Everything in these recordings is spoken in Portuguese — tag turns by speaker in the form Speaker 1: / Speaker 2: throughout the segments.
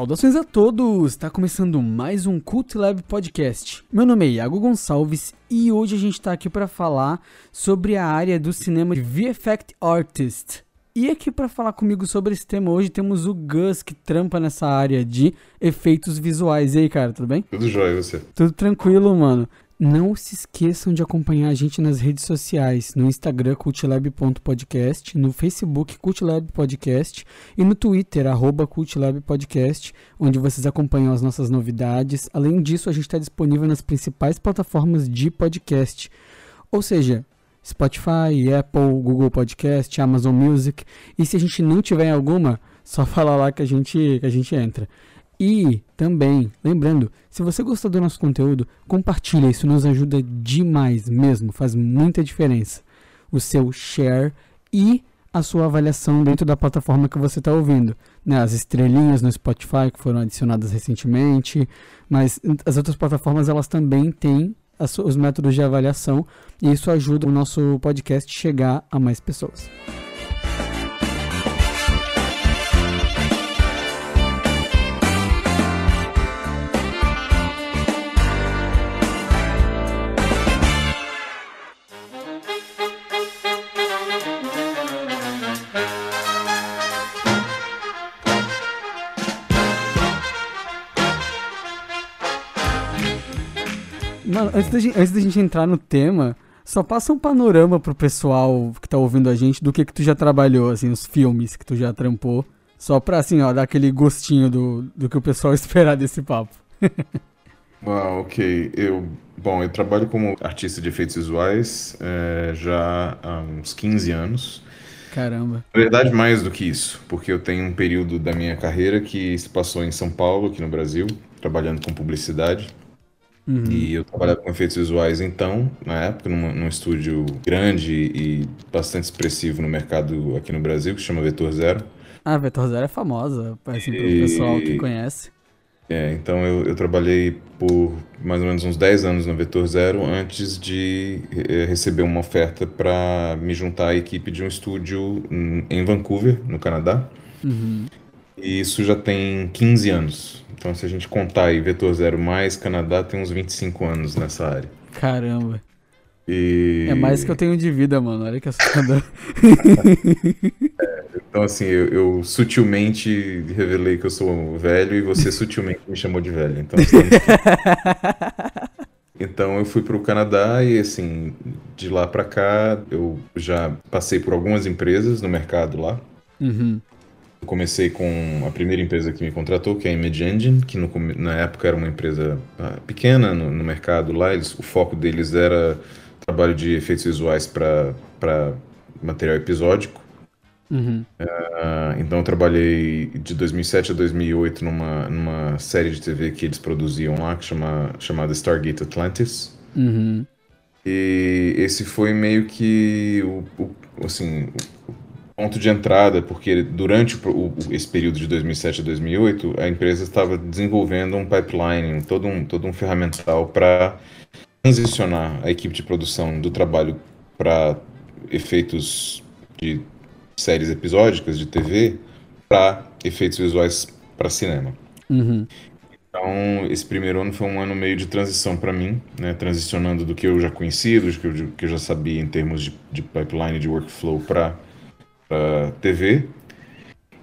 Speaker 1: Saudações a todos! Está começando mais um Cult Lab Podcast. Meu nome é Iago Gonçalves e hoje a gente está aqui para falar sobre a área do cinema de VFX Artist. E aqui para falar comigo sobre esse tema hoje temos o Gus que trampa nessa área de efeitos visuais. E aí, cara, tudo bem?
Speaker 2: Tudo jóia, e você?
Speaker 1: Tudo tranquilo, mano. Não se esqueçam de acompanhar a gente nas redes sociais, no Instagram cultlab.podcast, no Facebook Cultlab Podcast e no Twitter arroba Cultlab Podcast, onde vocês acompanham as nossas novidades. Além disso, a gente está disponível nas principais plataformas de podcast, ou seja, Spotify, Apple, Google Podcast, Amazon Music. E se a gente não tiver alguma, só fala lá que a gente, que a gente entra. E também, lembrando, se você gostou do nosso conteúdo, compartilha, isso nos ajuda demais mesmo, faz muita diferença. O seu share e a sua avaliação dentro da plataforma que você está ouvindo. Né? As estrelinhas no Spotify que foram adicionadas recentemente, mas as outras plataformas elas também têm os métodos de avaliação e isso ajuda o nosso podcast chegar a mais pessoas. Mano, antes da, gente, antes da gente entrar no tema, só passa um panorama pro pessoal que tá ouvindo a gente do que que tu já trabalhou, assim, os filmes que tu já trampou. Só pra, assim, ó, dar aquele gostinho do, do que o pessoal esperar desse papo.
Speaker 2: ah, ok. Eu, bom, eu trabalho como artista de efeitos visuais é, já há uns 15 anos.
Speaker 1: Caramba.
Speaker 2: Na verdade, mais do que isso, porque eu tenho um período da minha carreira que se passou em São Paulo, aqui no Brasil, trabalhando com publicidade. Uhum. E eu trabalhava com efeitos visuais então, na época, num, num estúdio grande e bastante expressivo no mercado aqui no Brasil, que se chama Vetor Zero.
Speaker 1: Ah, Vetor Zero é famosa, assim, para o pessoal que conhece.
Speaker 2: É, então eu, eu, trabalhei por mais ou menos uns 10 anos no Vetor Zero antes de eh, receber uma oferta para me juntar à equipe de um estúdio em Vancouver, no Canadá.
Speaker 1: Uhum.
Speaker 2: E isso já tem 15 anos. Então, se a gente contar aí Vetor Zero mais Canadá, tem uns 25 anos nessa área.
Speaker 1: Caramba.
Speaker 2: E...
Speaker 1: É mais que eu tenho de vida, mano. Olha que assustador.
Speaker 2: é, então, assim, eu, eu, sutilmente revelei que eu sou velho e você sutilmente me chamou de velho. Então, estamos... então eu fui para o Canadá e, assim, de lá para cá, eu já passei por algumas empresas no mercado lá.
Speaker 1: Uhum.
Speaker 2: Comecei com a primeira empresa que me contratou, que é a Image Engine, que no, na época era uma empresa uh, pequena no, no, mercado lá. Eles, o foco deles era trabalho de efeitos visuais para material episódico.
Speaker 1: Uhum.
Speaker 2: Uh, então eu trabalhei de 2007 a 2008 numa, numa série de TV que eles produziam lá, que chama, chamada Stargate Atlantis.
Speaker 1: Uhum.
Speaker 2: E esse foi meio que o, o assim, o ponto de entrada, porque durante o, esse período de 2007 a 2008, a empresa estava desenvolvendo um pipeline, todo um, todo um ferramental para transicionar a equipe de produção do trabalho para efeitos de séries episódicas de TV para efeitos visuais para cinema.
Speaker 1: Uhum.
Speaker 2: Então, esse primeiro ano foi um ano meio de transição para mim, né? transicionando do que eu já conhecia, do que eu, que eu já sabia em termos de, de pipeline, de workflow para para TV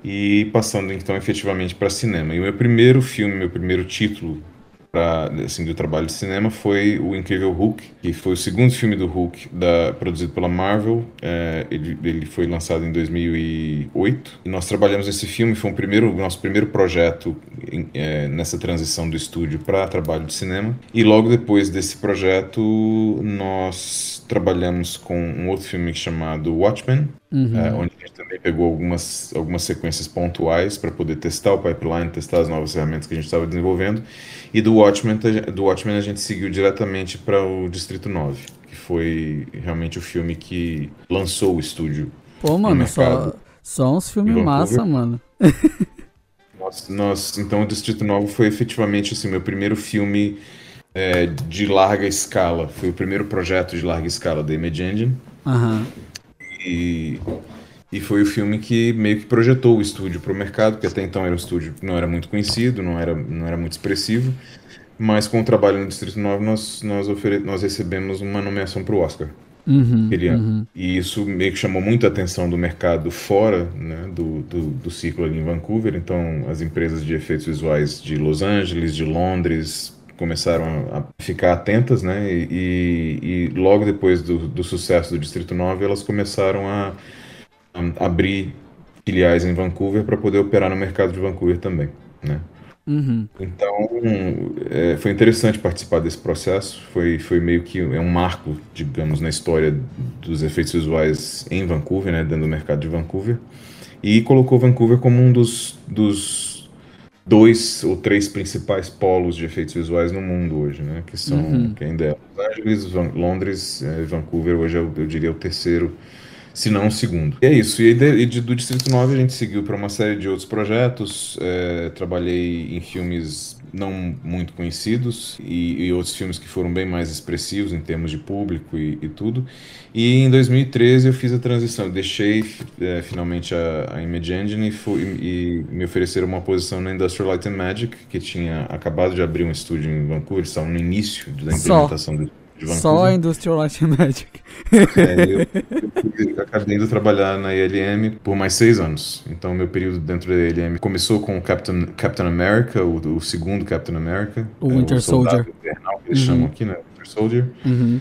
Speaker 2: e passando então efetivamente para cinema. E o meu primeiro filme, meu primeiro título pra, assim, do trabalho de cinema foi o Incrível Hulk, que foi o segundo filme do Hulk da, produzido pela Marvel. É, ele, ele foi lançado em 2008 e nós trabalhamos nesse filme. Foi o primeiro, nosso primeiro projeto em, é, nessa transição do estúdio para trabalho de cinema. E logo depois desse projeto, nós trabalhamos com um outro filme chamado Watchmen,
Speaker 1: Uhum.
Speaker 2: É, onde a gente também pegou algumas, algumas sequências pontuais para poder testar o pipeline, testar as novas ferramentas que a gente estava desenvolvendo. E do Watchmen, do Watchmen a gente seguiu diretamente para o Distrito 9, que foi realmente o filme que lançou o estúdio.
Speaker 1: Pô, mano, só, só uns filmes massa, mano.
Speaker 2: nós, nós, então, o Distrito 9 foi efetivamente assim, meu primeiro filme é, de larga escala. Foi o primeiro projeto de larga escala da Image Engine.
Speaker 1: Aham. Uhum.
Speaker 2: E, E foi o filme que meio que projetou o estúdio para o mercado, porque até então era um estúdio que não era muito conhecido, não era, não era muito expressivo. Mas com o trabalho no Distrito 9, nós, nós, ofere... nós recebemos uma nomeação para o Oscar.
Speaker 1: Uhum, uhum.
Speaker 2: E isso meio que chamou muita atenção do mercado fora né, do, do, do ciclo ali em Vancouver. Então, as empresas de efeitos visuais de Los Angeles, de Londres, começaram a ficar atentas, né? E, e, logo depois do, do, sucesso do Distrito 9, elas começaram a, a abrir filiais em Vancouver para poder operar no mercado de Vancouver também, né?
Speaker 1: Uhum.
Speaker 2: Então, é, foi interessante participar desse processo. Foi, foi meio que é um marco, digamos, na história dos efeitos visuais em Vancouver, né, dentro do mercado de Vancouver. E colocou Vancouver como um dos, dos dois ou três principais polos de efeitos visuais no mundo hoje, né? Que são, uhum. que ainda é Los Angeles, Van, Londres, é, Vancouver hoje é, eu diria, o terceiro se não o segundo. E é isso. E, de, e de, do Distrito 9 a gente seguiu para uma série de outros projetos. É, trabalhei em filmes não muito conhecidos e, e, outros filmes que foram bem mais expressivos em termos de público e, e tudo. E em 2013 eu fiz a transição, deixei é, finalmente a, a Image Engine e, fui, e, me ofereceram uma posição na Industrial Light and Magic, que tinha acabado de abrir um estúdio em Vancouver, estavam no início da implementação Só. do
Speaker 1: só a Industrial Light and Magic.
Speaker 2: É, eu, eu, acabei indo trabalhar na ILM por mais seis anos. Então, meu período dentro da ILM começou com o Captain, Captain America, o, o segundo Captain America.
Speaker 1: O é, Winter o Soldier.
Speaker 2: Invernal, que eles uhum. chamam aqui, né? Winter Soldier.
Speaker 1: Uhum.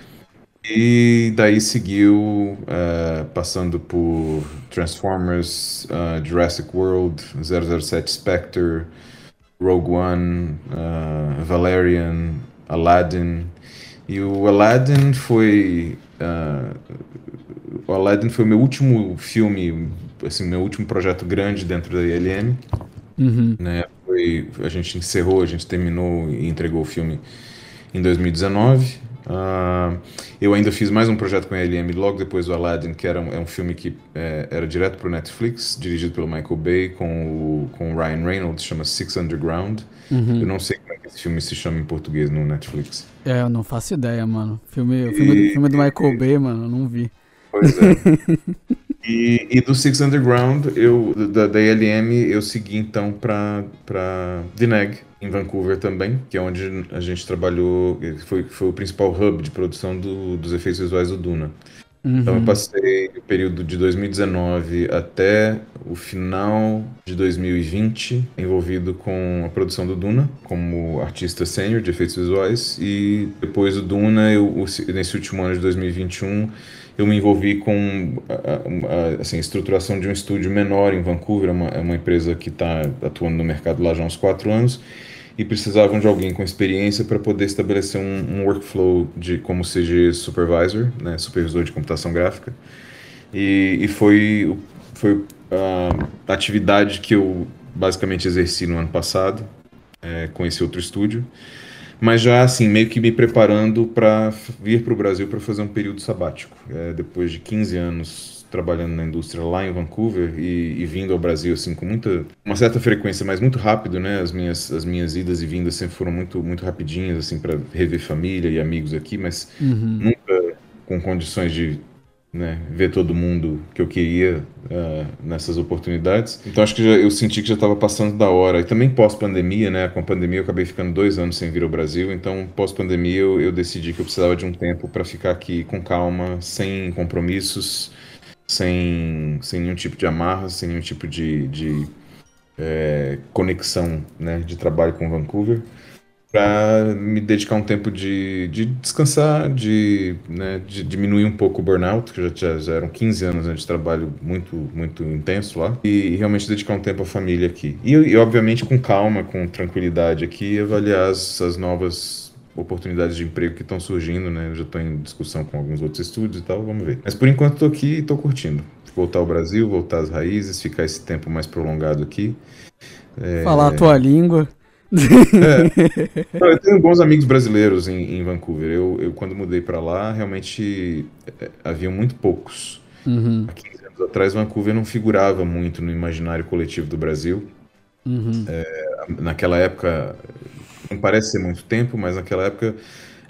Speaker 2: E daí seguiu uh, passando por Transformers, uh, Jurassic World, 007 Spectre, Rogue One, uh, Valerian, Aladdin. E o Aladdin foi. Uh, o Aladdin foi o meu último filme, assim, meu último projeto grande dentro da ILM.
Speaker 1: Uhum.
Speaker 2: Né? Foi, a gente encerrou, a gente terminou e entregou o filme em 2019. Uh, eu ainda fiz mais um projeto com a ILM logo depois do Aladdin, que era um, é um filme que é, era direto para o Netflix, dirigido pelo Michael Bay com o, com o Ryan Reynolds, chama Six Underground.
Speaker 1: Uhum.
Speaker 2: Eu não sei como é que esse filme se chama em português no Netflix.
Speaker 1: É, eu não faço ideia, mano. Filme, e... filme, filme do Michael Bay, mano, eu não vi.
Speaker 2: Pois é. e, e, do Six Underground, eu, da, da ILM, eu segui então para para Vineg, em Vancouver também, que é onde a gente trabalhou, foi, foi o principal hub de produção do, dos efeitos visuais do Duna.
Speaker 1: Uhum.
Speaker 2: Então eu passei o período de 2019 até o final de 2020 envolvido com a produção do Duna como artista sênior de efeitos visuais e depois do Duna, eu, nesse último ano de 2021, eu me envolvi com a, assim, estruturação de um estúdio menor em Vancouver, é uma, é uma empresa que está atuando no mercado lá já há uns quatro anos e precisavam de alguém com experiência para poder estabelecer um, um, workflow de como CG supervisor, né, supervisor de computação gráfica. E, e foi, foi a atividade que eu basicamente exerci no ano passado é, com esse outro estúdio, mas já assim meio que me preparando para vir para o Brasil para fazer um período sabático. É, depois de 15 anos trabalhando na indústria lá em Vancouver e, e, vindo ao Brasil assim com muita uma certa frequência, mas muito rápido, né? As minhas as minhas idas e vindas sempre foram muito muito rapidinhas assim para rever família e amigos aqui, mas
Speaker 1: uhum.
Speaker 2: nunca com condições de né, ver todo mundo que eu queria uh, nessas oportunidades. Então acho que já, eu senti que já estava passando da hora. E também pós-pandemia, né? Com a pandemia eu acabei ficando dois anos sem vir ao Brasil. Então pós-pandemia eu, eu decidi que eu precisava de um tempo para ficar aqui com calma, sem compromissos sem, sem nenhum tipo de amarra, sem nenhum tipo de, de é, conexão né, de trabalho com Vancouver, para me dedicar um tempo de, de descansar, de, né, de diminuir um pouco o burnout, que já, já eram 15 anos né, de trabalho muito, muito intenso lá, e, e realmente dedicar um tempo à família aqui. E, e, obviamente, com calma, com tranquilidade aqui, avaliar as, as novas oportunidades de emprego que estão surgindo, né? Eu já estou em discussão com alguns outros estúdios e tal, vamos ver. Mas por enquanto estou aqui e estou curtindo. Voltar ao Brasil, voltar às raízes, ficar esse tempo mais prolongado aqui.
Speaker 1: É... Falar a tua língua.
Speaker 2: É. eu tenho bons amigos brasileiros em, em Vancouver. Eu, eu, quando mudei para lá, realmente é, havia muito poucos.
Speaker 1: Uhum.
Speaker 2: Há 15 anos atrás, Vancouver não figurava muito no imaginário coletivo do Brasil.
Speaker 1: Uhum.
Speaker 2: É, naquela época, não parece ser muito tempo, mas naquela época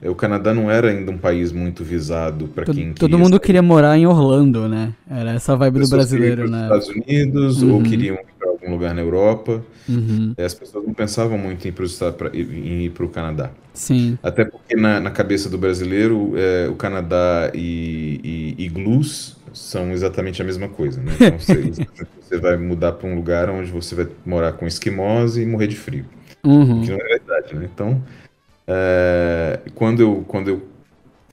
Speaker 2: o Canadá não era ainda um país muito visado para quem
Speaker 1: Todo mundo queria morar em Orlando, né? Era essa vibe do brasileiro, né?
Speaker 2: Estados Unidos uhum. ou queriam ir para algum lugar na Europa. Uhum. As pessoas não pensavam muito em ir para o Canadá.
Speaker 1: Sim.
Speaker 2: Até porque na, na cabeça do brasileiro, é, o Canadá e, e, e Glus são exatamente a mesma coisa, né? Então você, você vai mudar para um lugar onde você vai morar com esquimós e morrer de frio.
Speaker 1: Uhum.
Speaker 2: Que não é verdade, né? Então, é, quando, eu, quando eu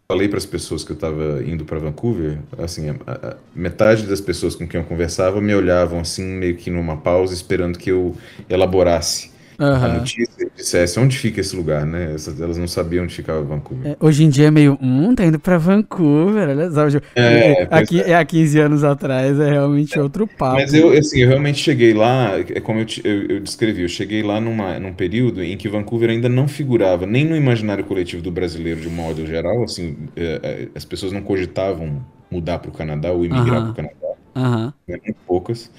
Speaker 2: falei para as pessoas que eu estava indo para Vancouver, assim, a, a, metade das pessoas com quem eu conversava me olhavam assim, meio que numa pausa, esperando que eu elaborasse uhum. a notícia dissesse onde fica esse lugar, né? Elas não sabiam onde ficava Vancouver.
Speaker 1: É, hoje em dia é meio, hum, tá indo pra Vancouver, olha só. É, aqui, é. há 15 anos atrás é realmente outro papo.
Speaker 2: Mas eu, assim, eu realmente cheguei lá, é como eu, eu, eu, descrevi, eu cheguei lá numa, num período em que Vancouver ainda não figurava nem no imaginário coletivo do brasileiro de modo geral, assim, é, é as pessoas não cogitavam mudar para o Canadá ou imigrar uh -huh. para o Canadá.
Speaker 1: Uh -huh.
Speaker 2: né, muito poucas.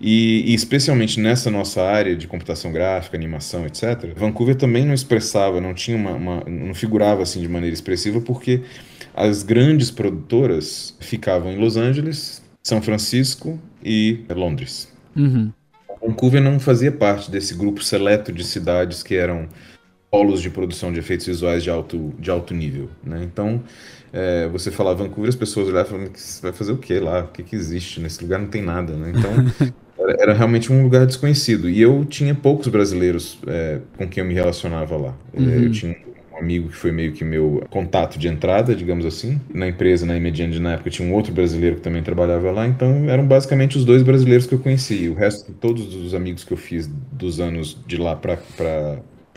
Speaker 2: E, e, especialmente nessa nossa área de computação gráfica, animação, etc., Vancouver também não expressava, não tinha uma, uma, não figurava assim de maneira expressiva, porque as grandes produtoras ficavam em Los Angeles, São Francisco e Londres.
Speaker 1: Uhum.
Speaker 2: Vancouver não fazia parte desse grupo seleto de cidades que eram polos de produção de efeitos visuais de alto, de alto nível. Né? Então, é, você falar Vancouver, as pessoas olhavam e falavam, você vai fazer o que lá? O que, que existe? Nesse lugar não tem nada. Né? Então, era realmente um lugar desconhecido. E eu tinha poucos brasileiros é, com quem eu me relacionava lá. Uhum. Eu tinha um amigo que foi meio que meu contato de entrada, digamos assim. Na empresa, na Imediane, na época, tinha um outro brasileiro que também trabalhava lá. Então, eram basicamente os dois brasileiros que eu conhecia. O resto, todos os amigos que eu fiz dos anos de lá para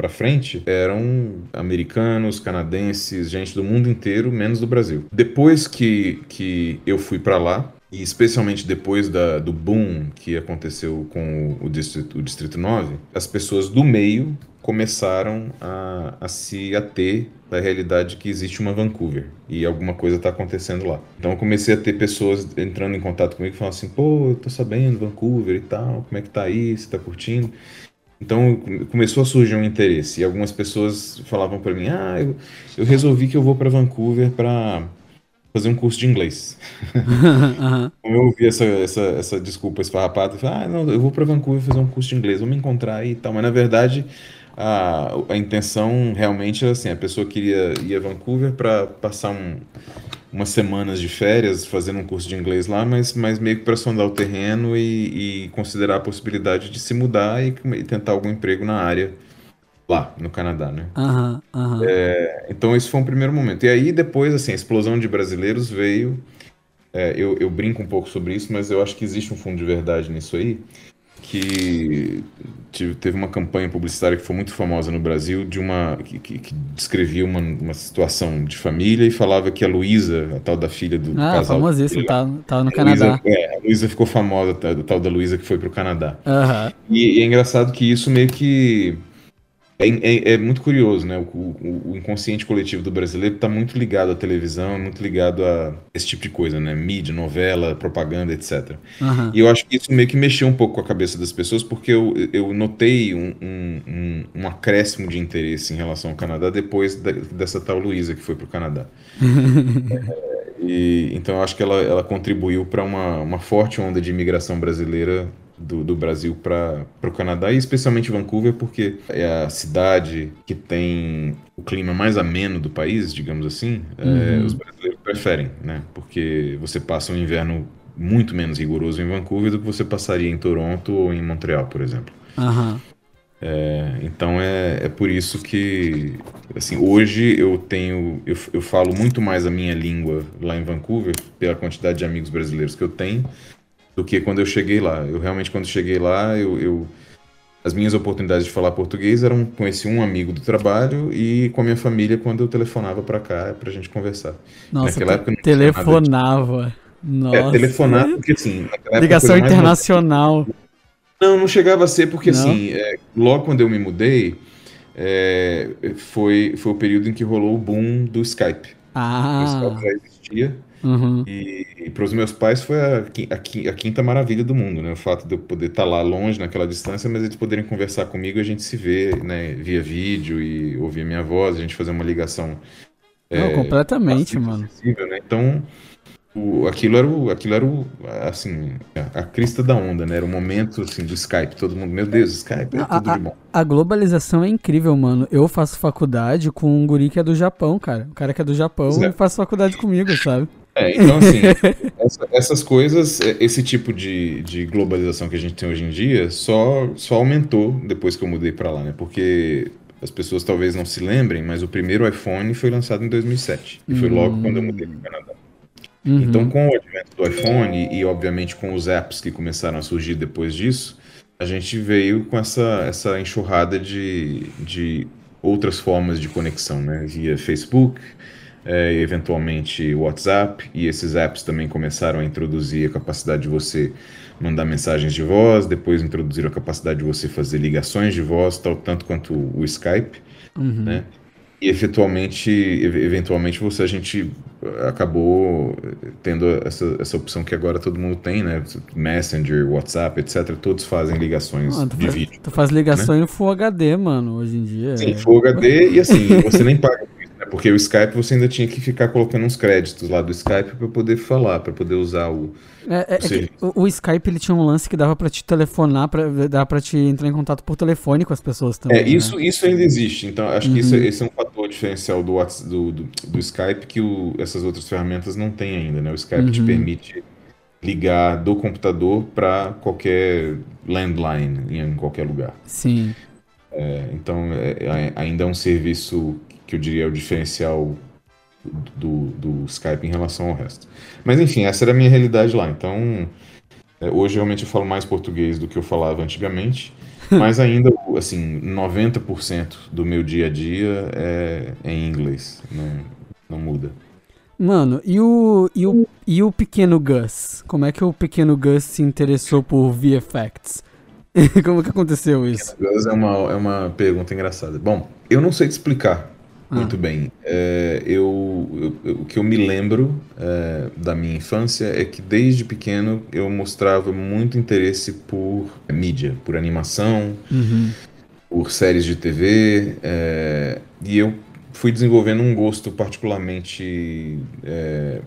Speaker 2: para frente eram americanos, canadenses, gente do mundo inteiro, menos do Brasil. Depois que, que eu fui para lá, e especialmente depois da, do boom que aconteceu com o, o, Distrito, o Distrito 9, as pessoas do meio começaram a, a se ater da realidade que existe uma Vancouver e alguma coisa está acontecendo lá. Então eu comecei a ter pessoas entrando em contato comigo falando assim, pô, eu tô sabendo Vancouver e tal, como é que tá aí, você tá curtindo? Então começou a surgir um interesse e algumas pessoas falavam para mim, ah, eu, eu resolvi que eu vou para Vancouver para fazer um curso de inglês.
Speaker 1: uhum.
Speaker 2: Eu ouvi essa, essa, essa desculpa esfarrapada, falei, ah, não, eu vou para Vancouver fazer um curso de inglês, vamos encontrar aí e tal. Mas na verdade, a, a intenção realmente era assim: a pessoa queria ir a Vancouver para passar um, umas semanas de férias fazendo um curso de inglês lá, mas, mas meio que para sondar o terreno e, e, considerar a possibilidade de se mudar e, e tentar algum emprego na área lá no Canadá, né?
Speaker 1: Aham, aham.
Speaker 2: É, então esse foi um primeiro momento. E aí depois, assim, a explosão de brasileiros veio. é, eu, eu brinco um pouco sobre isso, mas eu acho que existe um fundo de verdade nisso aí. Que tive- teve uma campanha publicitária que foi muito famosa no Brasil de uma que, que- que descrevia uma, uma situação de família e falava que a Luísa, a tal da filha do
Speaker 1: Ah,
Speaker 2: casal,
Speaker 1: famosíssimo, tá, tá no
Speaker 2: a Luísa,
Speaker 1: Canadá.
Speaker 2: é, a Luísa ficou famosa, a tal da Luísa que foi pro Canadá.
Speaker 1: Aham.
Speaker 2: E, e é engraçado que isso meio que é, é, é muito curioso, né? O, o, o, inconsciente coletivo do brasileiro está muito ligado à televisão, muito ligado a esse tipo de coisa, né? Mídia, novela, propaganda, etc.
Speaker 1: Uhum.
Speaker 2: E eu acho que isso meio que mexeu um pouco com a cabeça das pessoas, porque eu, eu notei um, um, um, acréscimo de interesse em relação ao Canadá depois da, dessa tal Luísa que foi para o Canadá. é, e, então eu acho que ela, ela contribuiu para uma, uma forte onda de imigração brasileira do, do Brasil para o Canadá, e especialmente Vancouver, porque é a cidade que tem o clima mais ameno do país, digamos assim, é, uhum. é, os brasileiros preferem, né? Porque você passa um inverno muito menos rigoroso em Vancouver do que você passaria em Toronto ou em Montreal, por exemplo.
Speaker 1: Uhum.
Speaker 2: É, então é, é por isso que, assim, hoje eu tenho, eu, eu falo muito mais a minha língua lá em Vancouver, pela quantidade de amigos brasileiros que eu tenho, do que quando eu cheguei lá. Eu realmente, quando cheguei lá, eu, eu as minhas oportunidades de falar português eram com esse um amigo do trabalho e com a minha família quando eu telefonava para cá para a gente conversar.
Speaker 1: Nossa, naquela época não telefonava. De... Nossa.
Speaker 2: É, telefonar, porque assim.
Speaker 1: Ligação internacional.
Speaker 2: Mais... Não, não chegava a ser, porque não. assim, é, logo quando eu me mudei, é, foi, foi o período em que rolou o boom do Skype.
Speaker 1: Ah.
Speaker 2: O Skype já existia.
Speaker 1: Uhum.
Speaker 2: E, e para os meus pais foi a, a, a, quinta maravilha do mundo, né? O fato de eu poder estar tá lá longe, naquela distância, mas eles poderem conversar comigo e a gente se ver, né? Via vídeo e ouvir a minha voz, a gente fazer uma ligação
Speaker 1: Não,
Speaker 2: é,
Speaker 1: completamente, mano.
Speaker 2: né? Então, o, aquilo era o, aquilo era o, assim, a, a crista da onda, né? Era o momento, assim, do Skype. Todo mundo, meu Deus, Skype é
Speaker 1: A-
Speaker 2: tudo de bom.
Speaker 1: A globalização é incrível, mano. Eu faço faculdade com um guri que é do Japão, cara. O cara que é do Japão
Speaker 2: é.
Speaker 1: e faz faculdade comigo, sabe?
Speaker 2: É, então, assim, essa- essas coisas, esse tipo de, de globalização que a gente tem hoje em dia só, só aumentou depois que eu mudei pra lá, né? Porque as pessoas talvez não se lembrem, mas o primeiro iPhone foi lançado em 2007. E foi logo quando eu mudei pro Canadá.
Speaker 1: Uhum.
Speaker 2: Então, com o advento do iPhone e, obviamente, com os apps que começaram a surgir depois disso, a gente veio com essa, essa enxurrada de, de outras formas de conexão, né? Via Facebook, é, eventualmente WhatsApp, e esses apps também começaram a introduzir a capacidade de você mandar mensagens de voz, depois introduziram a capacidade de você fazer ligações de voz, tal, tanto quanto o Skype,
Speaker 1: Uhum.
Speaker 2: né? E eventualmente, ev- eventualmente você a gente acabou tendo essa, essa opção que agora todo mundo tem, né? Messenger, WhatsApp, etc. Todos fazem ligações
Speaker 1: Ah,
Speaker 2: de
Speaker 1: faz,
Speaker 2: vídeo.
Speaker 1: tu faz ligação em Full HD, mano, hoje em dia.
Speaker 2: Sim, Full HD e assim, você nem paga isso, né? Porque o Skype você ainda tinha que ficar colocando uns créditos lá do Skype para poder falar, para poder usar o.
Speaker 1: É, é- é o, o Skype ele tinha um lance que dava pra te telefonar, pra, dava pra te entrar em contato por telefone com as pessoas também.
Speaker 2: É,
Speaker 1: né?
Speaker 2: isso, isso ainda existe. Então, acho que isso,
Speaker 1: Uhum.
Speaker 2: esse é um fator diferencial do, do, do, do Skype que o- essas outras ferramentas não têm ainda, né? O Skype te
Speaker 1: Uhum.
Speaker 2: permite ligar do computador para qualquer landline em qualquer lugar.
Speaker 1: Sim.
Speaker 2: É, então, é, é- ainda é um serviço que eu diria é o diferencial do, do Skype em relação ao resto. Mas, enfim, essa era a minha realidade lá. Então, é, hoje realmente eu falo mais português do que eu falava antigamente. Mas ainda, assim, 90% do meu dia a dia é, em inglês. Não, não muda.
Speaker 1: Mano, e o, e, o, e o pequeno Gus? Como é que o pequeno Gus se interessou por VFX? Como que aconteceu isso?
Speaker 2: É uma, é uma pergunta engraçada. Bom, eu não sei te explicar. Muito bem. É, eu, eu- eu- o que eu me lembro é, da minha infância é que desde pequeno eu mostrava muito interesse por mídia, por animação,
Speaker 1: Uhum.
Speaker 2: por séries de TV, é, e eu fui desenvolvendo um gosto particularmente é,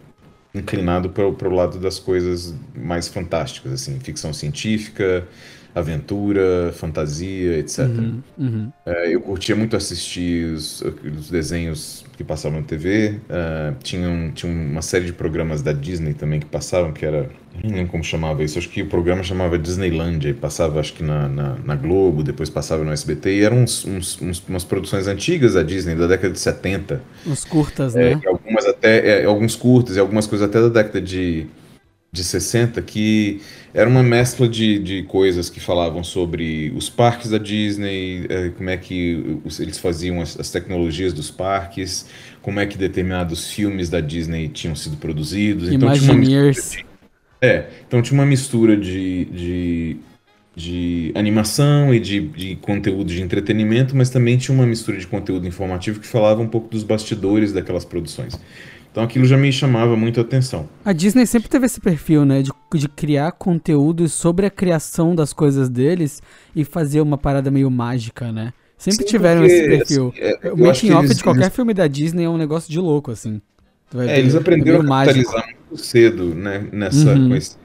Speaker 2: inclinado para o lado das coisas mais fantásticas, assim, ficção científica, aventura, fantasia, etc.
Speaker 1: Uhum. Uhum.
Speaker 2: É, eu curtia muito assistir os, os desenhos que passavam na TV. é, tinha, um- tinha uma série de programas da Disney também que passavam, que era. Não lembro como chamava isso. Acho que o programa chamava Disneylandia. E passava, acho que na, na, na Globo, depois passava no SBT. E eram uns, uns- uns- umas produções antigas da Disney, da década de 70.
Speaker 1: Os curtas,
Speaker 2: É,
Speaker 1: né?
Speaker 2: algumas até, é, alguns curtos e algumas coisas até da década de, de 60, que era uma mescla de, de coisas que falavam sobre os parques da Disney, é, como é que eles faziam as, as tecnologias dos parques, como é que determinados filmes da Disney tinham sido produzidos. Então tinha uma mistura
Speaker 1: Imagineers.
Speaker 2: de- é, então tinha uma mistura de, de, de animação e de, de conteúdo de entretenimento, mas também tinha uma mistura de conteúdo informativo que falava um pouco dos bastidores daquelas produções. Então aquilo já me chamava muito a atenção.
Speaker 1: A Disney sempre teve esse perfil, né? De, de criar conteúdos sobre a criação das coisas deles e fazer uma parada meio mágica, né? Sempre
Speaker 2: Sim,
Speaker 1: tiveram
Speaker 2: porque,
Speaker 1: esse perfil.
Speaker 2: assim, é,
Speaker 1: o making off
Speaker 2: eles-
Speaker 1: de qualquer
Speaker 2: eles-
Speaker 1: filme da Disney é um negócio de louco, assim. Tu vai
Speaker 2: É,
Speaker 1: ver,
Speaker 2: eles aprenderam
Speaker 1: meio
Speaker 2: a
Speaker 1: mágico.
Speaker 2: capitalizar muito cedo, né, nessa,
Speaker 1: Uhum.
Speaker 2: com esse-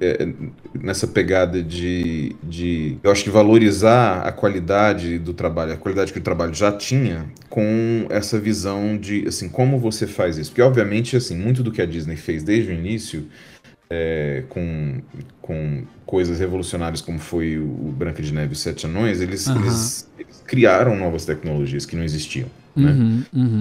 Speaker 2: é, nessa pegada de, de, eu acho que valorizar a qualidade do trabalho, a qualidade que o trabalho já tinha, com essa visão de, assim, como você faz isso. Porque, obviamente, assim, muito do que a Disney fez desde o início, é, com, com coisas revolucionárias como foi o Branca de Neve e os Sete Anões, eles,
Speaker 1: Aham.
Speaker 2: eles, eles criaram novas tecnologias que não existiam. né?
Speaker 1: Uhum, uhum.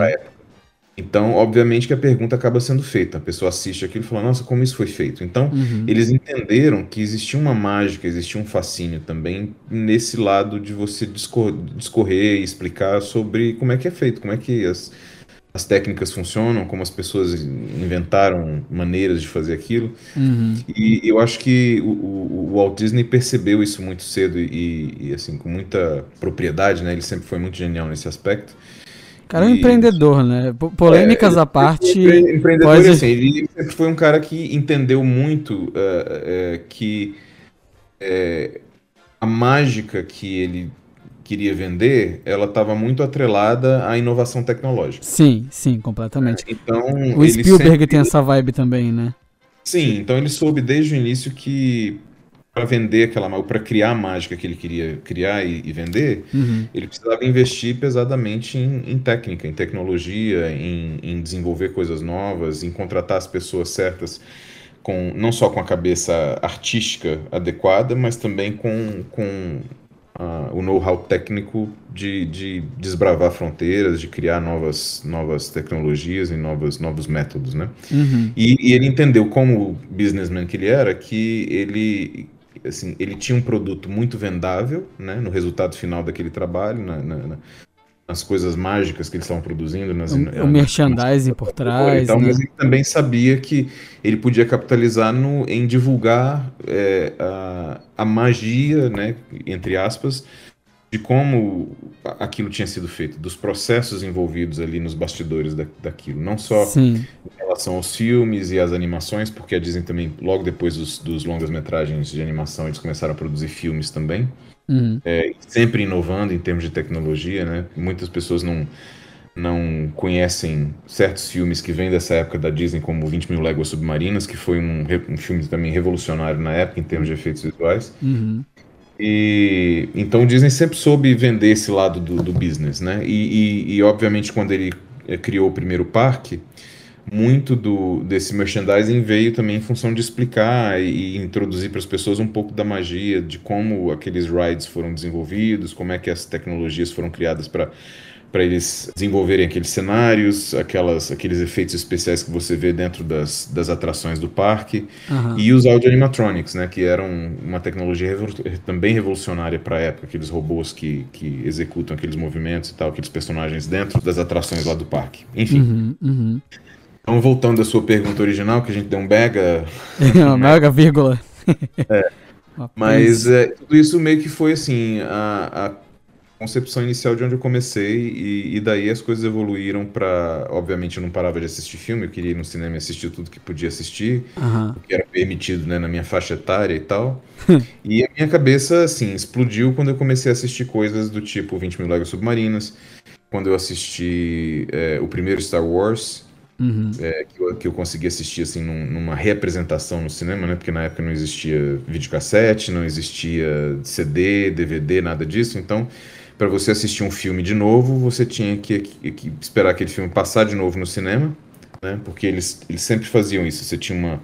Speaker 2: Então, obviamente que a pergunta acaba sendo feita. A pessoa assiste aquilo e fala, nossa, como isso foi feito? Então,
Speaker 1: Uhum.
Speaker 2: eles entenderam que existia uma mágica, existia um fascínio também nesse lado de você discor- discorrer e explicar sobre como é que é feito, como é que as, as técnicas funcionam, como as pessoas inventaram maneiras de fazer aquilo.
Speaker 1: Uhum.
Speaker 2: E eu acho que o, o- o Walt Disney percebeu isso muito cedo e, e, assim, com muita propriedade, né? Ele sempre foi muito genial nesse aspecto.
Speaker 1: O cara é um
Speaker 2: E-
Speaker 1: empreendedor, né? Po- Polêmicas
Speaker 2: É,
Speaker 1: à parte.
Speaker 2: Empre- Empreendedor,
Speaker 1: pode-
Speaker 2: assim, ele sempre foi um cara que entendeu muito eh, eh, que eh, a mágica que ele queria vender, ela estava muito atrelada à inovação tecnológica.
Speaker 1: Sim, sim, completamente.
Speaker 2: Então,
Speaker 1: o Spielberg
Speaker 2: sempre-
Speaker 1: tem essa vibe também, né?
Speaker 2: Sim, então ele soube desde o início que para vender aquela para criar a mágica que ele queria criar e, e vender,
Speaker 1: Uhum.
Speaker 2: ele precisava investir pesadamente em, em técnica, em tecnologia, em, em desenvolver coisas novas, em contratar as pessoas certas, com, não só com a cabeça artística adequada, mas também com, com ah, o know-how técnico de, de desbravar fronteiras, de criar novas, novas tecnologias e novas, novos métodos, né?
Speaker 1: Uhum.
Speaker 2: E, e ele entendeu como businessman que ele era, que ele, assim, ele tinha um produto muito vendável, né, no resultado final daquele trabalho, na- na- na- nas coisas mágicas que eles estavam produzindo, nas,
Speaker 1: O, o merchandising por
Speaker 2: e
Speaker 1: trás,
Speaker 2: tal,
Speaker 1: né?
Speaker 2: mas ele também sabia que ele podia capitalizar no, em divulgar é, a, a magia, né, entre aspas, de como aquilo tinha sido feito, dos processos envolvidos ali nos bastidores da, daquilo, não só
Speaker 1: Sim.
Speaker 2: em relação aos filmes e às animações, porque a Disney também, logo depois dos, dos longas-metragens de animação, eles começaram a produzir filmes também,
Speaker 1: Uhum.
Speaker 2: é, sempre inovando em termos de tecnologia, né? Muitas pessoas não, não conhecem certos filmes que vêm dessa época da Disney, como 20 Mil Léguas Submarinas, que foi um, um filme também revolucionário na época em termos de efeitos visuais.
Speaker 1: Uhum.
Speaker 2: E então o Disney sempre soube vender esse lado do, do business, né? E, e- e, obviamente quando ele eh, criou o primeiro parque, muito do desse merchandising veio também em função de explicar e, e introduzir para as pessoas um pouco da magia de como aqueles rides foram desenvolvidos, como é que as tecnologias foram criadas para para eles desenvolverem aqueles cenários, aquelas, aqueles efeitos especiais que você vê dentro das, das atrações do parque.
Speaker 1: Aham.
Speaker 2: E os audio animatronics, né, que eram uma tecnologia revolu- também revolucionária para a época, aqueles robôs que, que executam aqueles movimentos e tal, aqueles personagens dentro das atrações lá do parque. Enfim,
Speaker 1: Uhum. Uhum.
Speaker 2: então voltando à sua pergunta original, que a gente deu um bega,
Speaker 1: Uma mega vírgula. Uma
Speaker 2: mas é, tudo isso meio que foi assim, a, a concepção inicial de onde eu comecei, e, e daí as coisas evoluíram para. Obviamente eu não parava de assistir filme, eu queria ir no cinema e assistir tudo que podia assistir.
Speaker 1: Aham.
Speaker 2: que era permitido, né, na minha faixa etária e tal. e a minha cabeça, assim, explodiu quando eu comecei a assistir coisas do tipo 20 mil léguas submarinas, quando eu assisti é, o primeiro Star Wars,
Speaker 1: Uhum.
Speaker 2: é, que, eu, que eu consegui assistir, assim, num- numa reapresentação no cinema, né, porque na época não existia videocassete, não existia CD, DVD, nada disso, então... Para você assistir um filme de novo, você tinha que, que- que esperar aquele filme passar de novo no cinema, né? Porque eles, eles sempre faziam isso. Você tinha uma,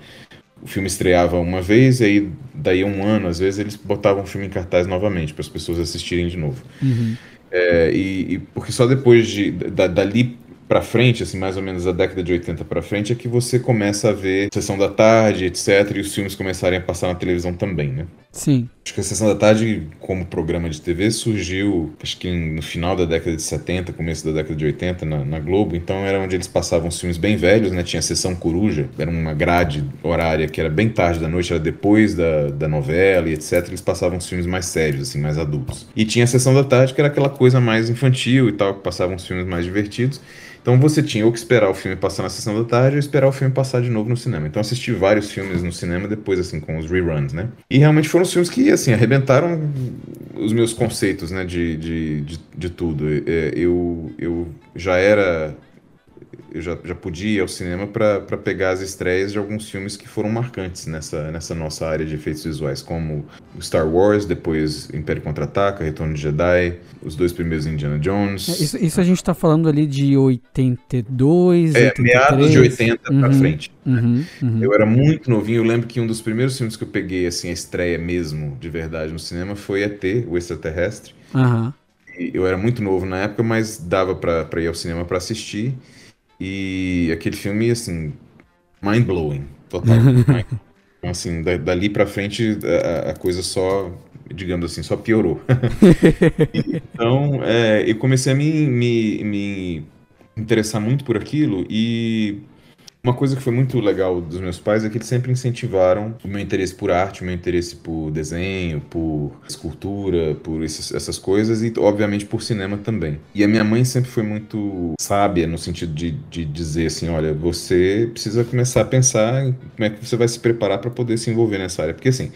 Speaker 2: o filme estreava uma vez, e aí daí a um ano, às vezes, eles botavam o filme em cartaz novamente para as pessoas assistirem de novo.
Speaker 1: Uhum.
Speaker 2: É, e, e porque só depois de da- dali para frente, assim, mais ou menos da década de 80 para frente, é que você começa a ver Sessão da Tarde, etc, e os filmes começarem a passar na televisão também, né?
Speaker 1: Sim.
Speaker 2: Acho que a Sessão da Tarde, como programa de TV, surgiu, acho que no final da década de 70, começo da década de 80, na, na Globo. Então era onde eles passavam os filmes bem velhos, né? Tinha a Sessão Coruja, era uma grade horária que era bem tarde da noite, era depois da, da novela e etc. Eles passavam os filmes mais sérios, assim, mais adultos. E tinha a Sessão da Tarde, que era aquela coisa mais infantil e tal, que passavam os filmes mais divertidos. Então você tinha ou que esperar o filme passar na sessão da tarde ou esperar o filme passar de novo no cinema. Então assisti vários filmes no cinema depois, assim, com os reruns, né? E realmente foram os filmes que, assim, arrebentaram os meus conceitos, né, de, de, de, de tudo. É, Eu, eu já era... Eu já, já podia ir ao cinema para pegar as estreias de alguns filmes que foram marcantes nessa, nessa nossa área de efeitos visuais, como Star Wars, depois Império Contra-Ataca, Retorno de Jedi, os dois primeiros Indiana Jones.
Speaker 1: É, Isso, isso a gente tá falando ali de 82,
Speaker 2: É,
Speaker 1: 83.
Speaker 2: meados de 80 pra
Speaker 1: Uhum.
Speaker 2: frente.
Speaker 1: Uhum, uhum.
Speaker 2: Eu era muito novinho, eu lembro que um dos primeiros filmes que eu peguei, assim, a estreia mesmo, de verdade, no cinema, foi ET, o Extraterrestre. Eu era muito novo na época, mas dava pra ir ao cinema pra assistir. E aquele filme, assim, mind-blowing, total. Então, assim, da- dali pra frente, a, a coisa só, digamos assim, só piorou. Então, é, eu comecei a me, me, me interessar muito por aquilo e uma coisa que foi muito legal dos meus pais é que eles sempre incentivaram o meu interesse por arte, o meu interesse por desenho, por escultura, por esses- essas coisas e, obviamente, por cinema também. E a minha mãe sempre foi muito sábia no sentido de, de dizer assim: olha, você precisa começar a pensar como é que você vai se preparar para poder se envolver nessa área. Porque, assim,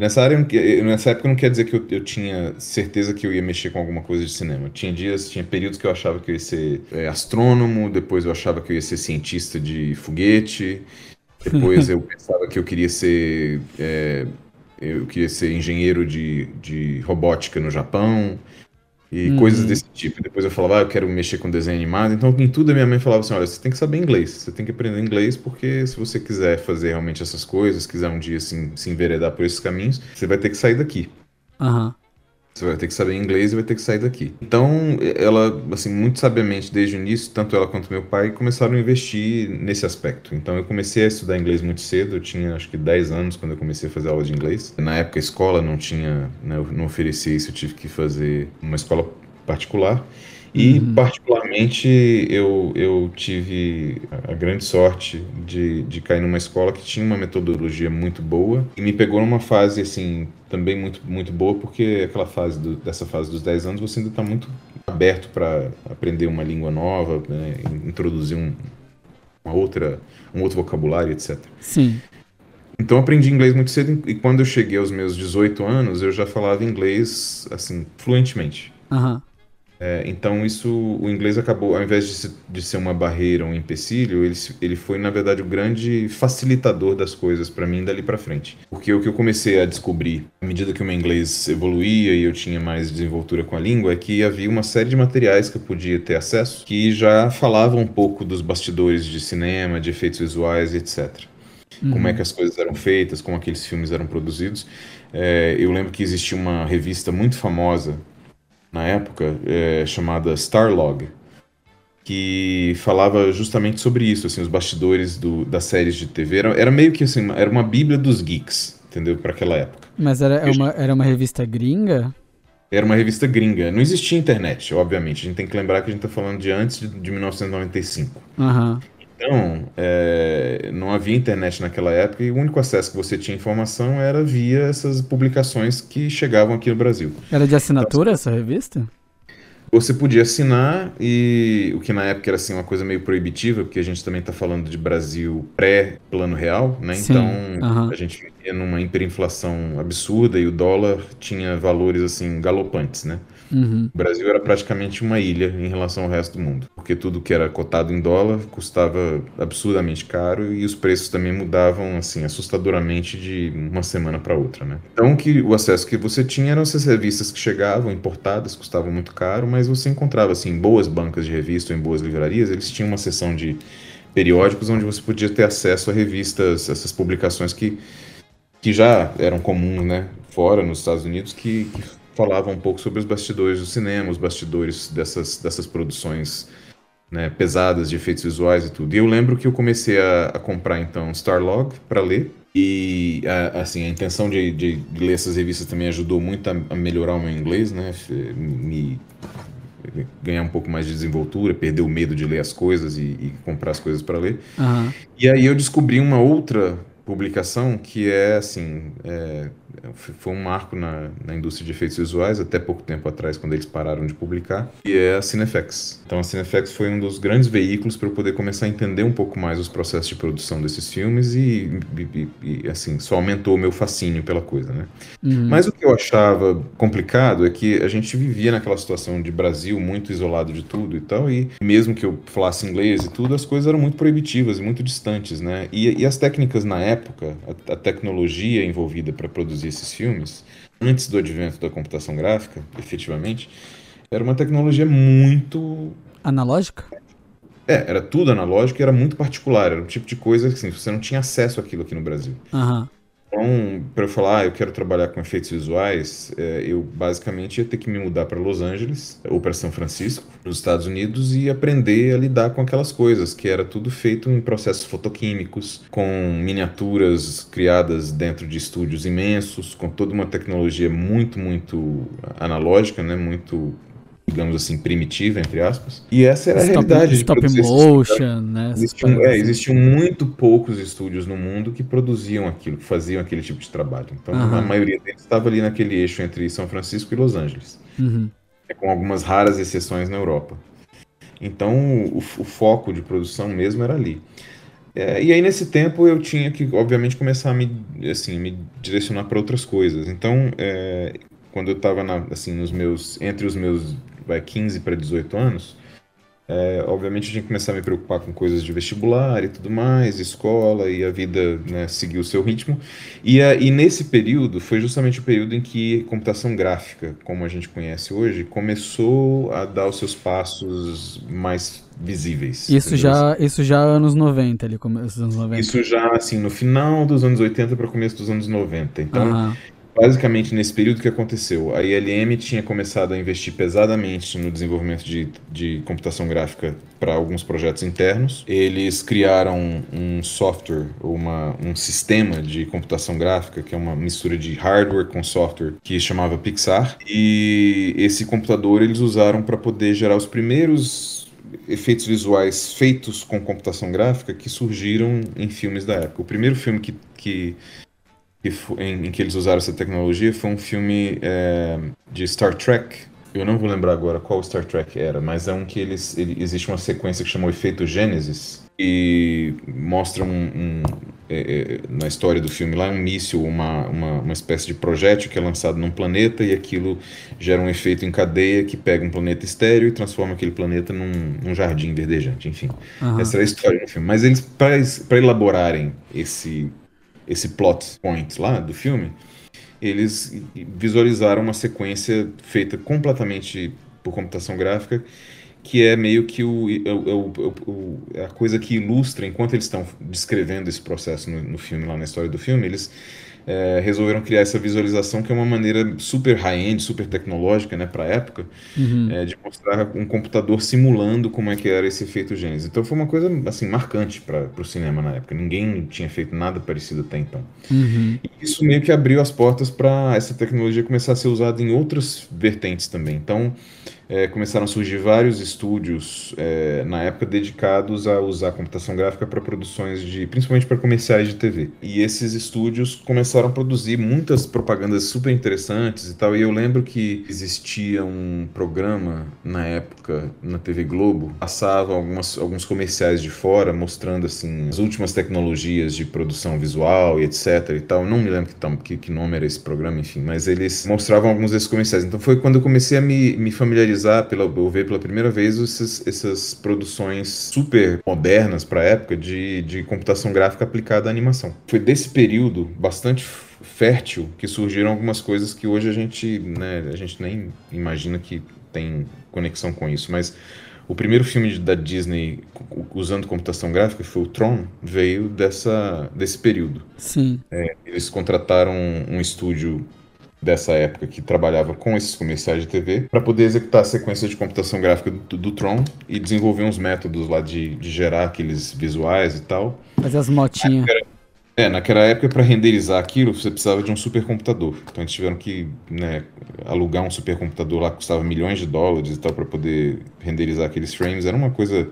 Speaker 2: nessa área, nessa época não quer dizer que eu, eu, tinha certeza que eu ia mexer com alguma coisa de cinema. Tinha dias, tinha períodos que eu achava que eu ia ser é, astrônomo, depois eu achava que eu ia ser cientista de foguete, depois eu pensava que eu queria ser é, eu queria ser engenheiro de, de robótica no Japão e uhum. coisas desse tipo. Depois eu falava, ah, eu quero mexer com desenho animado. Então, em tudo a minha mãe falava assim: olha, você tem que saber inglês, você tem que aprender inglês, porque se você quiser fazer realmente essas coisas, quiser um dia assim, se enveredar por esses caminhos, você vai ter que sair daqui.
Speaker 1: Uhum.
Speaker 2: Você vai ter que saber inglês e vai ter que sair daqui. Então, ela, assim, muito sabiamente, desde o início, tanto ela quanto meu pai começaram a investir nesse aspecto. Então, eu comecei a estudar inglês muito cedo. Eu tinha, acho que, 10 anos quando eu comecei a fazer aula de inglês. Na época, a escola não tinha, né, não oferecia isso. Eu tive que fazer uma escola particular. E, uhum. particularmente, eu, eu tive a grande sorte de, de cair numa escola que tinha uma metodologia muito boa e me pegou numa fase, assim, também muito, muito boa, porque aquela fase do, dessa fase dos 10 anos você ainda está muito aberto para aprender uma língua nova, né, introduzir um, uma outra, um outro vocabulário, etc.
Speaker 1: Sim.
Speaker 2: Então aprendi inglês muito cedo e quando eu cheguei aos meus 18 anos eu já falava inglês assim fluentemente.
Speaker 1: Uhum.
Speaker 2: É, então isso, o inglês acabou, ao invés de, se, de ser uma barreira, um empecilho, ele, ele foi na verdade o grande facilitador das coisas para mim dali para frente. Porque o que eu comecei a descobrir, à medida que o meu inglês evoluía e eu tinha mais desenvoltura com a língua, é que havia uma série de materiais que eu podia ter acesso que já falavam um pouco dos bastidores de cinema, de efeitos visuais, etc. Uhum. Como é que as coisas eram feitas, como aqueles filmes eram produzidos. É, eu lembro que existia uma revista muito famosa na época, é, chamada Starlog, que falava justamente sobre isso, assim, os bastidores do, das séries de TV. Era, era meio que assim, era uma bíblia dos geeks, entendeu? Para aquela época.
Speaker 1: Mas era, é uma, era uma revista gringa?
Speaker 2: Era uma revista gringa. Não existia internet, obviamente. A gente tem que lembrar que a gente está falando de antes de, de 1995.
Speaker 1: Uhum.
Speaker 2: Então, é, não havia internet naquela época e o único acesso que você tinha informação era via essas publicações que chegavam aqui no Brasil.
Speaker 1: Era de assinatura então, essa revista?
Speaker 2: Você podia assinar e o que na época era assim uma coisa meio proibitiva, porque a gente também está falando de Brasil pré-plano real, né?
Speaker 1: Sim,
Speaker 2: então a gente vivia numa hiperinflação absurda e o dólar tinha valores assim galopantes, né?
Speaker 1: Uhum.
Speaker 2: O Brasil era praticamente uma ilha em relação ao resto do mundo, porque tudo que era cotado em dólar custava absurdamente caro e os preços também mudavam assim assustadoramente de uma semana para outra, né? Então que o acesso que você tinha eram essas revistas que chegavam importadas, custavam muito caro, mas você encontrava assim boas bancas de revista ou em boas livrarias, eles tinham uma seção de periódicos onde você podia ter acesso a revistas, essas publicações que que já eram comuns, né, fora nos Estados Unidos, que, que falava um pouco sobre os bastidores do cinema, os bastidores dessas, dessas produções né, pesadas de efeitos visuais e tudo. E eu lembro que eu comecei a, a comprar então Starlog para ler. E a, assim, a intenção de, de, de, ler essas revistas também ajudou muito a, a melhorar o meu inglês, né? Me, ganhar um pouco mais de desenvoltura, perder o medo de ler as coisas e, e comprar as coisas para ler.
Speaker 1: Uhum.
Speaker 2: E aí eu descobri uma outra publicação que é assim é, foi um marco na, na indústria de efeitos visuais até pouco tempo atrás quando eles pararam de publicar e é a Cinefx então a Cinefx foi um dos grandes veículos para eu poder começar a entender um pouco mais os processos de produção desses filmes e, e, e assim só aumentou o meu fascínio pela coisa né? Uhum. mas o que eu achava complicado é que a gente vivia naquela situação de Brasil muito isolado de tudo e tal e mesmo que eu falasse inglês e tudo as coisas eram muito proibitivas e muito distantes né? E, e as técnicas na época época, a, a tecnologia envolvida para produzir esses filmes, antes do advento da computação gráfica, efetivamente, era uma tecnologia muito.
Speaker 1: Analógica?
Speaker 2: É, era tudo analógico e era muito particular. Era um tipo de coisa que assim, você não tinha acesso àquilo aqui no Brasil.
Speaker 1: Aham. Uhum.
Speaker 2: Então, para eu falar, ah, eu quero trabalhar com efeitos visuais, é, eu basicamente ia ter que me mudar para Los Angeles ou para São Francisco, nos Estados Unidos, e aprender a lidar com aquelas coisas, que era tudo feito em processos fotoquímicos, com miniaturas criadas dentro de estúdios imensos, com toda uma tecnologia muito, muito analógica, né, muito digamos assim, primitiva, entre aspas. E essa era a stop, realidade.
Speaker 1: Stop motion, né?
Speaker 2: Existiam, é, existiam muito poucos estúdios no mundo que produziam aquilo, que faziam aquele tipo de trabalho. Então, uhum. a maioria deles estava ali naquele eixo entre São Francisco e Los Angeles.
Speaker 1: Uhum.
Speaker 2: Com algumas raras exceções na Europa. Então, o, o foco de produção mesmo era ali. É, e aí nesse tempo eu tinha que, obviamente, começar a me, assim, me direcionar para outras coisas. Então, é, quando eu estava assim, nos meus, entre os meus vai, 15 para 18 anos, é, obviamente eu tinha que começar a me preocupar com coisas de vestibular e tudo mais, escola e a vida né, seguiu o seu ritmo. E, a, e nesse período foi justamente o período em que computação gráfica, como a gente conhece hoje, começou a dar os seus passos mais visíveis.
Speaker 1: Isso já, isso já anos 90, ali, começo anos 90.
Speaker 2: Isso já, assim, no final dos anos 80 para começo dos anos 90. Então, basicamente nesse período que aconteceu, a ILM tinha começado a investir pesadamente no desenvolvimento de, de computação gráfica para alguns projetos internos. Eles criaram um software, uma, um sistema de computação gráfica, que é uma mistura de hardware com software, que chamava Pixar. E esse computador eles usaram para poder gerar os primeiros efeitos visuais feitos com computação gráfica que surgiram em filmes da época. O primeiro filme que, que que em, em, que eles usaram essa tecnologia foi um filme é, de Star Trek. Eu não vou lembrar agora qual Star Trek era, mas é um que eles, ele, existe uma sequência que chama o efeito Gênesis e mostra um, um é, é, na história do filme lá um míssil, uma, uma, uma espécie de projétil que é lançado num planeta e aquilo gera um efeito em cadeia que pega um planeta estéreo e transforma aquele planeta num, num jardim verdejante, enfim. Uhum. Essa é a história do filme. Mas eles, para elaborarem esse esse plot point lá do filme, eles visualizaram uma sequência feita completamente por computação gráfica, que é meio que o, o, o, a coisa que ilustra, enquanto eles estão descrevendo esse processo no, no filme, lá na história do filme, eles é, resolveram criar essa visualização que é uma maneira super high-end, super tecnológica, né, para a época, uhum. é, de mostrar um computador simulando como é que era esse efeito Gênesis. Então foi uma coisa assim marcante para o cinema na época. Ninguém tinha feito nada parecido até então. Uhum. E isso meio que abriu as portas para essa tecnologia começar a ser usada em outras vertentes também. Então é, começaram a surgir vários estúdios é, na época dedicados a usar computação gráfica para produções de, principalmente para comerciais de TV. E esses estúdios começaram a produzir muitas propagandas super interessantes e tal. E eu lembro que existia um programa na época na TV Globo, passava algumas, alguns comerciais de fora mostrando assim as últimas tecnologias de produção visual e etc e tal. Não me lembro que, que, que nome era esse programa, enfim, mas eles mostravam alguns desses comerciais. Então foi quando eu comecei a me, me familiarizar analisar, pela, ou ver pela primeira vez esses, essas produções super modernas para a época de, de computação gráfica aplicada à animação. Foi desse período bastante fértil que surgiram algumas coisas que hoje a gente, né, a gente nem imagina que tem conexão com isso, mas o primeiro filme da Disney usando computação gráfica, foi o Tron, veio dessa, desse período.
Speaker 1: Sim.
Speaker 2: É, eles contrataram um estúdio dessa época que trabalhava com esses comerciais de TV para poder executar a sequência de computação gráfica do, do, Tron e desenvolver uns métodos lá de, de gerar aqueles visuais e tal.
Speaker 1: Fazer as motinhas.
Speaker 2: É, naquela época, para renderizar aquilo, você precisava de um supercomputador. Então, eles tiveram que né, alugar um supercomputador lá que custava milhões de dólares e tal, para poder renderizar aqueles frames. Era uma coisa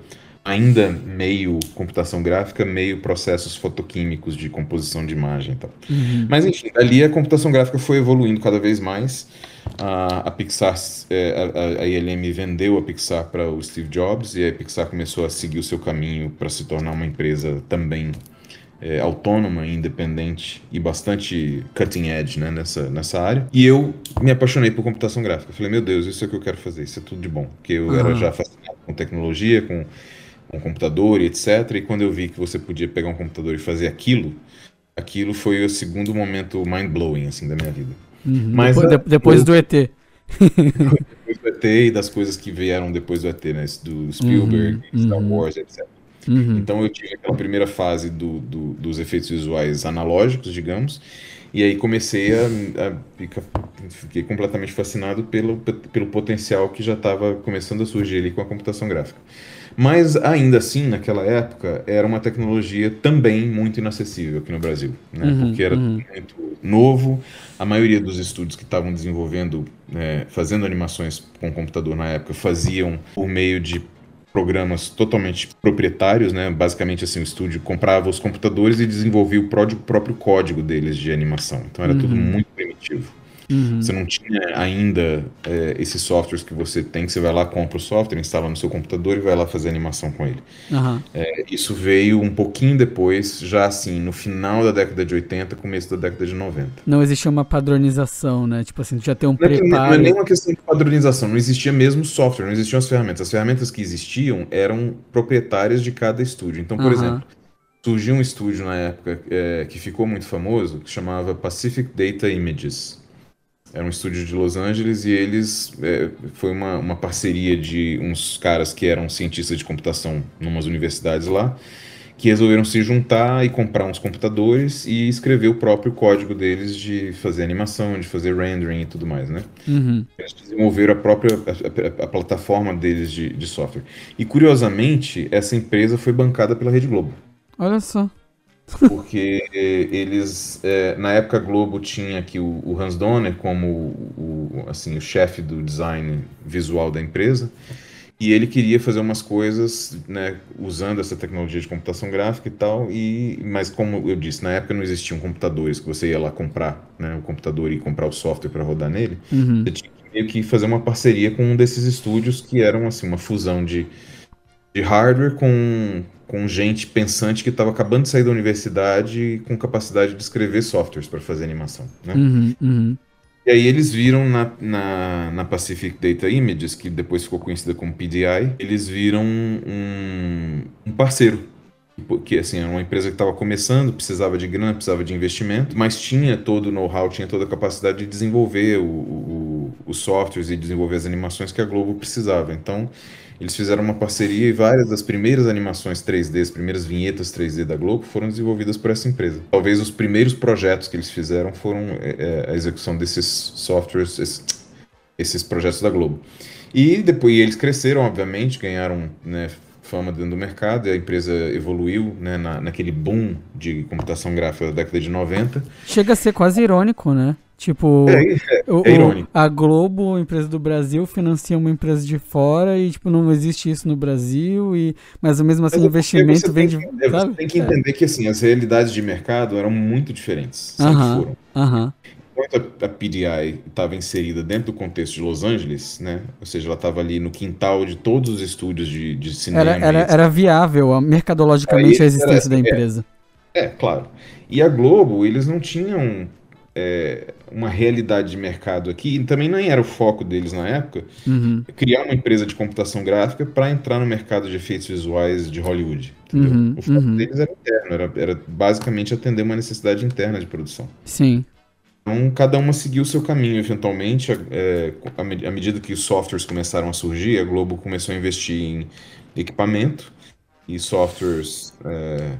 Speaker 2: ainda meio computação gráfica, meio processos fotoquímicos de composição de imagem e tal. Uhum. Mas enfim, dali a computação gráfica foi evoluindo cada vez mais. A, a Pixar, é, a, a, ILM vendeu a Pixar para o Steve Jobs e a Pixar começou a seguir o seu caminho para se tornar uma empresa também é, autônoma, independente e bastante cutting edge né, nessa, nessa área. E eu me apaixonei por computação gráfica. Falei, meu Deus, isso é o que eu quero fazer, isso é tudo de bom. Porque eu uhum. era já fascinado com tecnologia, com um computador e etc. E quando eu vi que você podia pegar um computador e fazer aquilo, aquilo foi o segundo momento mind-blowing, assim, da minha vida.
Speaker 1: Uhum. Mas, depois, a, depois do ET.
Speaker 2: depois do ET e das coisas que vieram depois do ET, né? Do Spielberg, uhum. Star uhum. Wars, etc. Uhum. Então eu tive aquela primeira fase do, do, dos efeitos visuais analógicos, digamos, e aí comecei a, a fiquei completamente fascinado pelo, pelo potencial que já estava começando a surgir ali com a computação gráfica. Mas ainda assim, naquela época, era uma tecnologia também muito inacessível aqui no Brasil, né? Uhum, porque era uhum. muito novo. A maioria dos estúdios que estavam desenvolvendo, né, fazendo animações com computador na época, faziam por meio de programas totalmente proprietários, né? Basicamente, assim, o estúdio comprava os computadores e desenvolvia o próprio código deles de animação. Então era uhum. tudo muito primitivo. Uhum. Você não tinha ainda é, esses softwares que você tem, que você vai lá, compra o software, instala no seu computador e vai lá fazer animação com ele. Uhum. É, isso veio um pouquinho depois, já assim, no final da década de 80, começo da década de 90.
Speaker 1: Não existia uma padronização, né? Tipo assim, já tem um
Speaker 2: não
Speaker 1: preparo...
Speaker 2: É não é nem uma questão de padronização, não existia mesmo software, não existiam as ferramentas. As ferramentas que existiam eram proprietárias de cada estúdio. Então, por uhum. exemplo, surgiu um estúdio na época é, que ficou muito famoso, que chamava Pacific Data Images. Era um estúdio de Los Angeles e eles é, foi uma, uma parceria de uns caras que eram cientistas de computação em umas universidades lá, que resolveram se juntar e comprar uns computadores e escrever o próprio código deles de fazer animação, de fazer rendering e tudo mais, né? Uhum. Eles desenvolveram a própria a, a, a plataforma deles de, de software. E curiosamente, essa empresa foi bancada pela Rede Globo.
Speaker 1: Olha só.
Speaker 2: Porque eles, é, na época Globo tinha aqui o, o Hans Donner como o, assim, o chefe do design visual da empresa, e ele queria fazer umas coisas, né, usando essa tecnologia de computação gráfica e tal, e, mas como eu disse, na época não existiam computadores que você ia lá comprar, né, o computador e comprar o software para rodar nele, uhum. você tinha que meio que fazer uma parceria com um desses estúdios que eram assim uma fusão de, de hardware com com gente pensante que estava acabando de sair da universidade com capacidade de escrever softwares para fazer animação. Né? Uhum, uhum. E aí eles viram na, na, na, Pacific Data Images, que depois ficou conhecida como PDI, eles viram um, um parceiro. Que assim, era uma empresa que estava começando, precisava de grana, precisava de investimento, mas tinha todo o know-how, tinha toda a capacidade de desenvolver o, o, os softwares e desenvolver as animações que a Globo precisava. Então, eles fizeram uma parceria e várias das primeiras animações 3D, as primeiras vinhetas 3D da Globo foram desenvolvidas por essa empresa. Talvez os primeiros projetos que eles fizeram foram é, é a execução desses softwares, esses, esses, projetos da Globo. E depois eles cresceram, obviamente, ganharam né, fama dentro do mercado e a empresa evoluiu né, na, naquele boom de computação gráfica da década de 90.
Speaker 1: Chega a ser quase irônico, né? Tipo, é, é, é o, a Globo, empresa do Brasil, financia uma empresa de fora e, tipo, não existe isso no Brasil, e, mas mesmo assim o é investimento vem de.
Speaker 2: Que, você tem que entender que, assim, as realidades de mercado eram muito diferentes. Sempre uh -huh, foram. Uh -huh. Enquanto a PDI estava inserida dentro do contexto de Los Angeles, né? Ou seja, ela estava ali no quintal de todos os estúdios de, de cinema.
Speaker 1: Era, era, era viável, mercadologicamente, Aí, a existência era, da empresa.
Speaker 2: É, é, claro. E a Globo, eles não tinham é, uma realidade de mercado aqui, e também nem era o foco deles na época, uhum. criar uma empresa de computação gráfica para entrar no mercado de efeitos visuais de Hollywood. Uhum, o foco uhum. deles era interno, era, era basicamente atender uma necessidade interna de produção.
Speaker 1: Sim.
Speaker 2: Então, cada uma seguiu o seu caminho, eventualmente, é, à medida que os softwares começaram a surgir, a Globo começou a investir em equipamento e softwares é,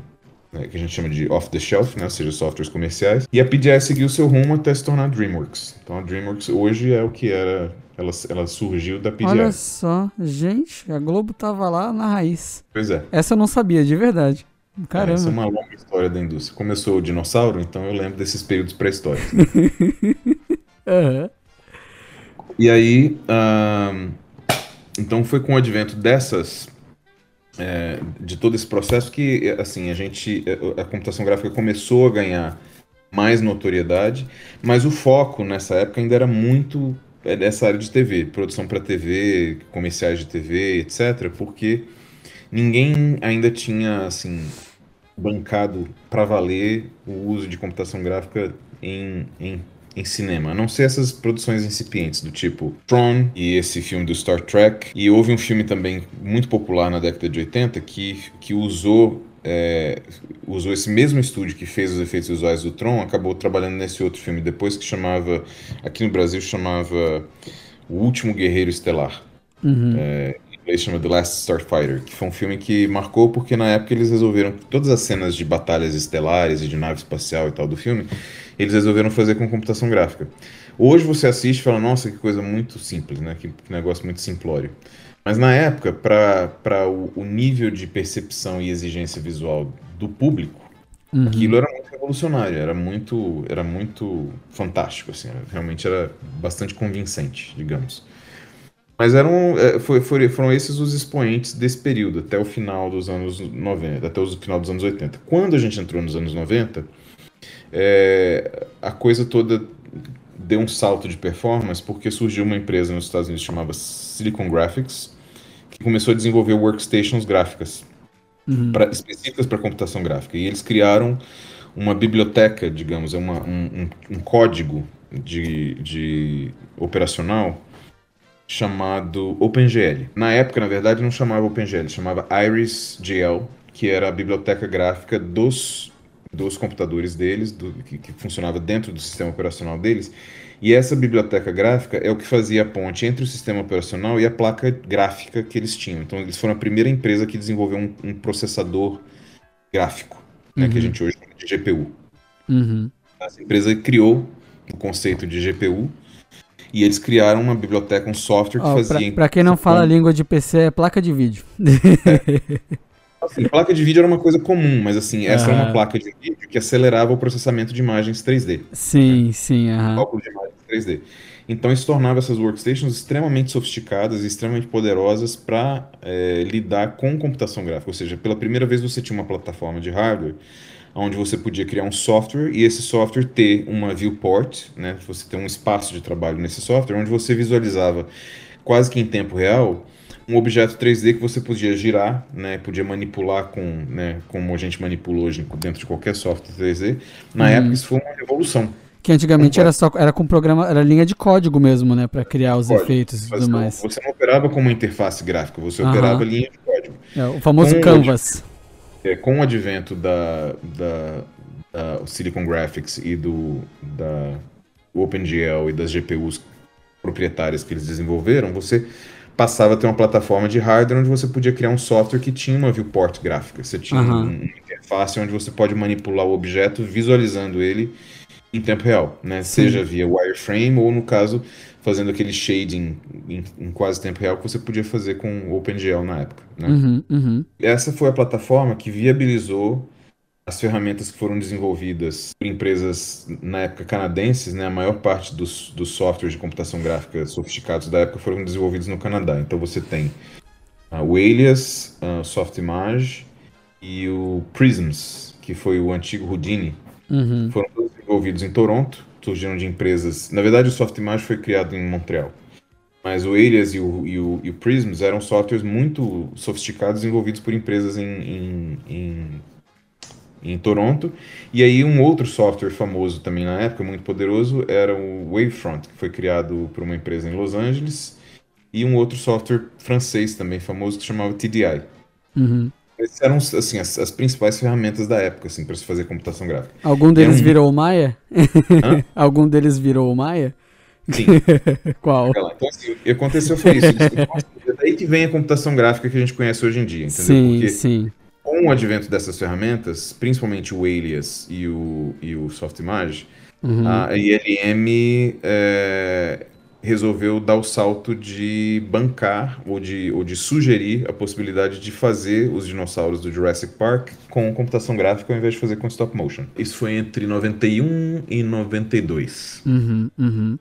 Speaker 2: né, que a gente chama de off-the-shelf, né, ou seja, softwares comerciais. E a PDI seguiu seu rumo até se tornar a DreamWorks. Então a DreamWorks hoje é o que era, ela, ela surgiu da PDI.
Speaker 1: Olha só, gente, a Globo tava lá na raiz.
Speaker 2: Pois é.
Speaker 1: Essa eu não sabia, de verdade. Caramba. É, essa
Speaker 2: é uma longa história da indústria. Começou o dinossauro, então eu lembro desses períodos pré-históricos. uhum. E aí, então foi com o advento dessas é, de todo esse processo que assim a gente a computação gráfica começou a ganhar mais notoriedade, mas o foco nessa época ainda era muito é, dessa área de TV, produção para TV, comerciais de TV, etc, porque ninguém ainda tinha assim bancado para valer o uso de computação gráfica em, em em cinema, a não ser essas produções incipientes do tipo Tron e esse filme do Star Trek. E houve um filme também muito popular na década de 80 que, que usou é, usou esse mesmo estúdio que fez os efeitos visuais do Tron, acabou trabalhando nesse outro filme depois que chamava, aqui no Brasil chamava O Último Guerreiro Estelar. Uhum. É, inglês chama The Last Starfighter, que foi um filme que marcou porque na época eles resolveram todas as cenas de batalhas estelares e de nave espacial e tal do filme, eles resolveram fazer com computação gráfica. Hoje você assiste e fala, nossa, que coisa muito simples, né? Que, que negócio muito simplório. Mas na época, para o, o, nível de percepção e exigência visual do público, uhum. aquilo era muito revolucionário, era muito, era muito fantástico, assim, realmente era bastante convincente, digamos. Mas eram, é, foi, foram esses os expoentes desse período, até o final dos anos 90, até o final dos anos 80. Quando a gente entrou nos anos 90, é, a coisa toda deu um salto de performance porque surgiu uma empresa nos Estados Unidos chamada Silicon Graphics, que começou a desenvolver workstations gráficas uhum. pra, específicas para computação gráfica. E eles criaram uma biblioteca, digamos, é uma, um, um, um código de, de operacional chamado OpenGL. Na época, na verdade, não chamava OpenGL, chamava IrisGL, que era a biblioteca gráfica dos, dos computadores deles, do, que, que funcionava dentro do sistema operacional deles. E essa biblioteca gráfica é o que fazia a ponte entre o sistema operacional e a placa gráfica que eles tinham. Então, eles foram a primeira empresa que desenvolveu um, um processador gráfico, né, que a uhum. gente hoje chama de GPU. Uhum. Essa empresa criou o conceito de GPU e eles criaram uma biblioteca, um software que oh, fazia.
Speaker 1: Para quem não fala a língua de PC, é placa de vídeo.
Speaker 2: É. Assim, placa de vídeo era uma coisa comum, mas assim, essa era uma placa de vídeo que acelerava o processamento de imagens 3D.
Speaker 1: Sim, né? sim. Uhum. Cálculo de imagens
Speaker 2: 3D. Então isso tornava essas workstations extremamente sofisticadas e extremamente poderosas para é, lidar com computação gráfica. Ou seja, pela primeira vez você tinha uma plataforma de hardware onde você podia criar um software e esse software ter uma viewport, né? Você ter um espaço de trabalho nesse software onde você visualizava quase que em tempo real um objeto 3D que você podia girar, né, podia manipular com, né, como a gente manipula hoje dentro de qualquer software 3D. Na uhum. época isso foi uma revolução.
Speaker 1: Que antigamente era só era com programa, era linha de código mesmo, né, para criar os código. efeitos e tudo mais.
Speaker 2: Você não operava como interface gráfica, você uhum. operava linha de código.
Speaker 1: É, o famoso com Canvas.
Speaker 2: É, com o advento da, da, da Silicon Graphics e do da OpenGL e das GPUs proprietárias que eles desenvolveram, você passava a ter uma plataforma de hardware onde você podia criar um software que tinha uma viewport gráfica. Você tinha uhum. uma interface onde você pode manipular o objeto visualizando ele em tempo real, né? Seja via wireframe ou, no caso, fazendo aquele shading em, em, quase tempo real que você podia fazer com o OpenGL na época. Né? Uhum, uhum. Essa foi a plataforma que viabilizou as ferramentas que foram desenvolvidas por empresas na época canadenses, né, a maior parte dos, dos softwares de computação gráfica sofisticados da época foram desenvolvidos no Canadá. Então você tem uh, o Alias, uh, Softimage e o Prisms, que foi o antigo Houdini, uhum. foram desenvolvidos em Toronto, surgiram de empresas. Na verdade, o Softimage foi criado em Montreal. Mas o Alias e o, e o, e o Prisms eram softwares muito sofisticados desenvolvidos por empresas em, em, em em Toronto. E aí um outro software famoso também na época, muito poderoso, era o Wavefront, que foi criado por uma empresa em Los Angeles, e um outro software francês também famoso que chamava TDI. Uhum. Esses eram assim, as, as, principais ferramentas da época assim, para se fazer computação gráfica.
Speaker 1: Algum deles um... virou o Maia? Algum deles virou o Maia?
Speaker 2: Sim.
Speaker 1: Qual?
Speaker 2: Então, assim, o que aconteceu foi isso. É daí que vem a computação gráfica que a gente conhece hoje em dia, entendeu?
Speaker 1: Sim, Porque sim
Speaker 2: com o advento dessas ferramentas, principalmente o Alias e o, e o Softimage, uhum. a ILM é, resolveu dar o salto de bancar ou de, ou de sugerir a possibilidade de fazer os dinossauros do Jurassic Park com computação gráfica ao invés de fazer com stop motion. Isso foi entre 91 e 92.
Speaker 1: Uhum, uhum.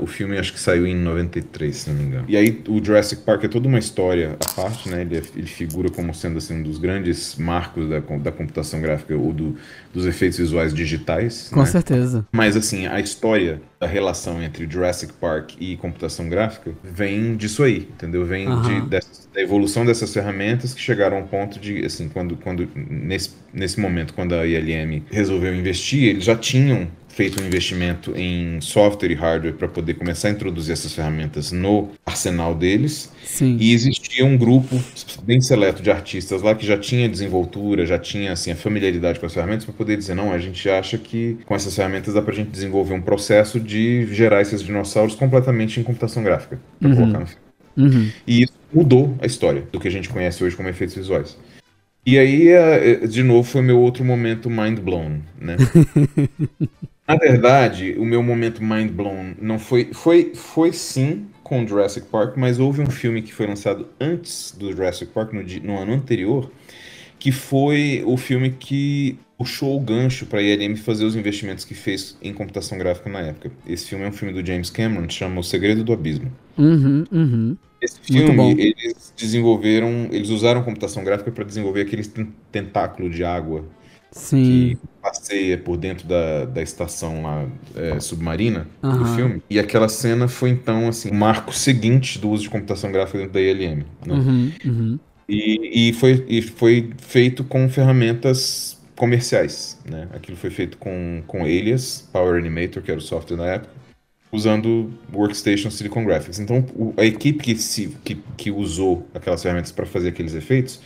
Speaker 2: O filme acho que saiu em 93, se não me engano. E aí o Jurassic Park é toda uma história à parte, né? Ele, é, ele figura como sendo assim, um dos grandes marcos da, da computação gráfica ou do, dos efeitos visuais digitais.
Speaker 1: Com né? certeza.
Speaker 2: Mas assim, a história da relação entre Jurassic Park e computação gráfica vem disso aí, entendeu? Vem uhum. de, dessa, da evolução dessas ferramentas que chegaram ao ponto de, assim, quando, quando nesse, nesse momento, quando a ILM resolveu investir, eles já tinham feito um investimento em software e hardware para poder começar a introduzir essas ferramentas no arsenal deles.
Speaker 1: Sim.
Speaker 2: E existia um grupo bem seleto de artistas lá que já tinha desenvoltura, já tinha assim a familiaridade com as ferramentas para poder dizer não, a gente acha que com essas ferramentas dá para a gente desenvolver um processo de gerar esses dinossauros completamente em computação gráfica para uhum. colocar no filme. Uhum. E isso mudou a história do que a gente conhece hoje como efeitos visuais. E aí, é, é, de novo, foi meu outro momento mind blown, né? Na verdade, o meu momento mind blown não foi. Foi, foi sim com Jurassic Park, mas houve um filme que foi lançado antes do Jurassic Park, no, no ano anterior, que foi o filme que puxou o gancho para a ILM fazer os investimentos que fez em computação gráfica na época. Esse filme é um filme do James Cameron, chama O Segredo do Abismo.
Speaker 1: Uhum, uhum.
Speaker 2: Esse filme, eles desenvolveram, eles usaram computação gráfica para desenvolver aquele tentáculo de água
Speaker 1: Sim.
Speaker 2: que passeia por dentro da, da estação lá é, submarina do
Speaker 1: Aham.
Speaker 2: filme. E aquela cena foi então assim o marco seguinte do uso de computação gráfica dentro da ILM. né?
Speaker 1: Uhum, uhum.
Speaker 2: E, e foi, e foi feito com ferramentas comerciais, né? Aquilo foi feito com, com Alias, Power Animator, que era o software na época, usando Workstation Silicon Graphics. Então, o- a equipe que, se, que, que usou aquelas ferramentas para fazer aqueles efeitos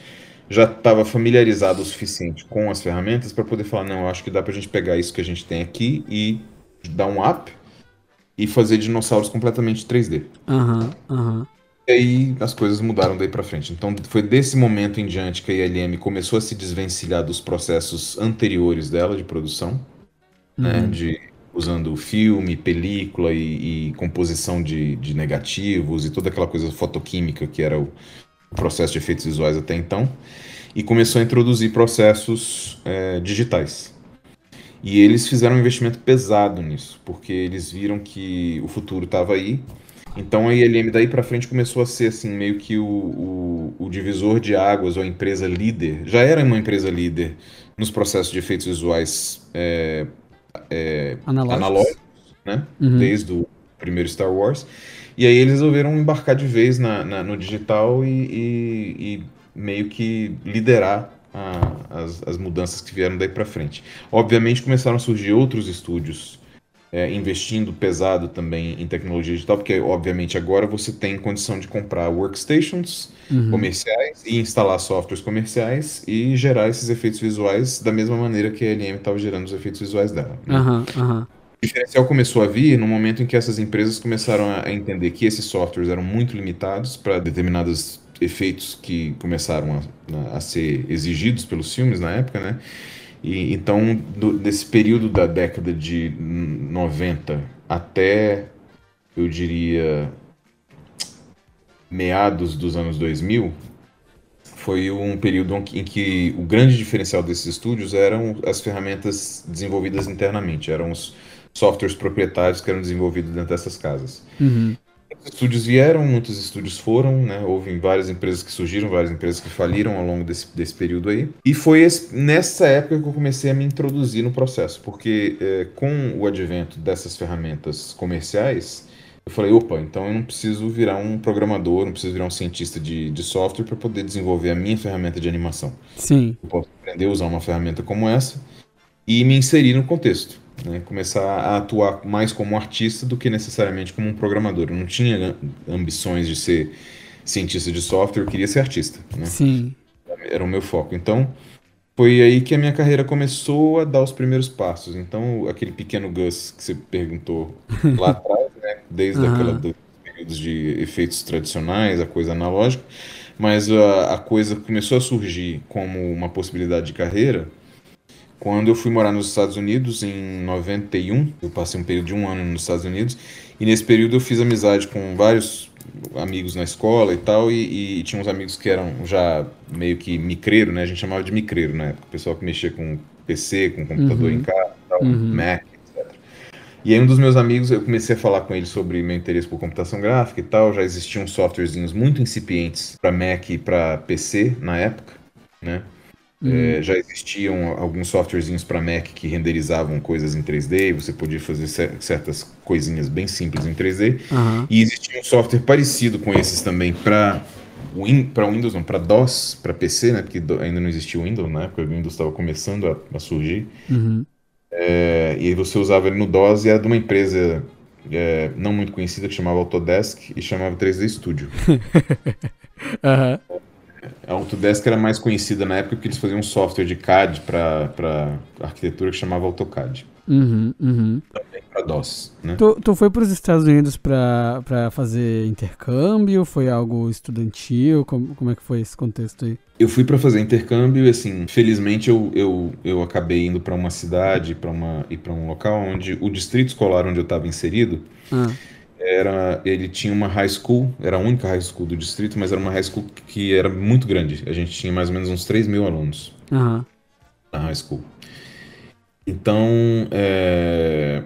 Speaker 2: já estava familiarizada o suficiente com as ferramentas para poder falar, não, eu acho que dá para a gente pegar isso que a gente tem aqui e dar um up e fazer dinossauros completamente 3D.
Speaker 1: Aham, aham.
Speaker 2: E aí as coisas mudaram daí pra frente. Então foi desse momento em diante que a ILM começou a se desvencilhar dos processos anteriores dela de produção, né? De usando filme, película e, e composição de, de negativos e toda aquela coisa fotoquímica que era o processo de efeitos visuais até então, e começou a introduzir processos eh, digitais. E eles fizeram um investimento pesado nisso, porque eles viram que o futuro estava aí. Então a ILM daí para frente começou a ser assim meio que o, o, o divisor de águas ou a empresa líder. Já era uma empresa líder nos processos de efeitos visuais é, é,
Speaker 1: Analógicos.
Speaker 2: analógicos, né?
Speaker 1: Uhum.
Speaker 2: Desde o primeiro Star Wars. E aí eles resolveram embarcar de vez na, na- no digital e, e- e meio que liderar a- as, as mudanças que vieram daí para frente. Obviamente começaram a surgir outros estúdios é, investindo pesado também em tecnologia digital, porque obviamente agora você tem condição de comprar workstations
Speaker 1: Uhum.
Speaker 2: comerciais e instalar softwares comerciais e gerar esses efeitos visuais da mesma maneira que a LM estava gerando os efeitos visuais dela. né?
Speaker 1: Aham, aham.
Speaker 2: O diferencial começou a vir no momento em que essas empresas começaram a entender que esses softwares eram muito limitados para determinados efeitos que começaram a, a ser exigidos pelos filmes na época, né? E então, do- desse período da década de 90 até, eu diria, meados dos anos 2000, foi um período em que o grande diferencial desses estúdios eram as ferramentas desenvolvidas internamente, eram os softwares proprietários que eram desenvolvidos dentro dessas casas.
Speaker 1: Uhum.
Speaker 2: Muitos estúdios vieram, muitos estúdios foram, né? Houve várias empresas que surgiram, várias empresas que faliram ao longo desse, desse período aí. E foi esse- nessa época que eu comecei a me introduzir no processo, porque eh, com o advento dessas ferramentas comerciais, eu falei, opa, então eu não preciso virar um programador, não preciso virar um cientista de, de software para poder desenvolver a minha ferramenta de animação.
Speaker 1: Sim.
Speaker 2: Eu posso aprender a usar uma ferramenta como essa e me inserir no contexto. Né? Começar a atuar mais como artista do que necessariamente como um programador. Eu não tinha ambições de ser cientista de software, eu queria ser artista. Né?
Speaker 1: Sim.
Speaker 2: Era o meu foco. Então, foi aí que a minha carreira começou a dar os primeiros passos. Então, aquele pequeno Gus que você perguntou lá atrás, né? desde
Speaker 1: Aham.
Speaker 2: aquela dos períodos de efeitos tradicionais, a coisa analógica, mas a, a coisa começou a surgir como uma possibilidade de carreira quando eu fui morar nos Estados Unidos em 91. Eu passei um período de um ano nos Estados Unidos e nesse período eu fiz amizade com vários amigos na escola e tal, e, e tinha uns amigos que eram já meio que micreiro, né? A gente chamava de micreiro, né? O pessoal que mexia com PC, com computador
Speaker 1: Uhum.
Speaker 2: em casa, e tal,
Speaker 1: Uhum.
Speaker 2: Mac, etc. E aí um dos meus amigos, eu comecei a falar com ele sobre meu interesse por computação gráfica e tal, já existiam softwarezinhos muito incipientes para Mac e para PC na época, né? É, já existiam alguns softwarezinhos para Mac que renderizavam coisas em 3D, você podia fazer cer- certas coisinhas bem simples em 3D.
Speaker 1: Aham.
Speaker 2: E existia um software parecido com esses também para Win, Windows, não, para DOS, para PC, né? Porque ainda não existia o Windows na época, o Windows estava começando a, a surgir.
Speaker 1: Uhum.
Speaker 2: É, e aí você usava ele no DOS e era de uma empresa é, não muito conhecida que chamava Autodesk e chamava 3D Studio.
Speaker 1: Aham.
Speaker 2: A Autodesk era mais conhecida na época porque eles faziam um software de CAD para arquitetura que chamava AutoCAD,
Speaker 1: Uhum. Uhum.
Speaker 2: para DOS, né?
Speaker 1: Tu, tu foi para os Estados Unidos pra, pra fazer intercâmbio? Foi algo estudantil? Como, como é que foi esse contexto aí?
Speaker 2: Eu fui para fazer intercâmbio e assim, felizmente eu, eu, eu acabei indo para uma cidade, para uma e para um local onde o distrito escolar onde eu estava inserido
Speaker 1: Ah,
Speaker 2: era ele tinha uma high school, era a única high school do distrito, mas era uma high school que era muito grande. A gente tinha mais ou menos uns 3 mil alunos.
Speaker 1: aham.
Speaker 2: na high school. Então, é,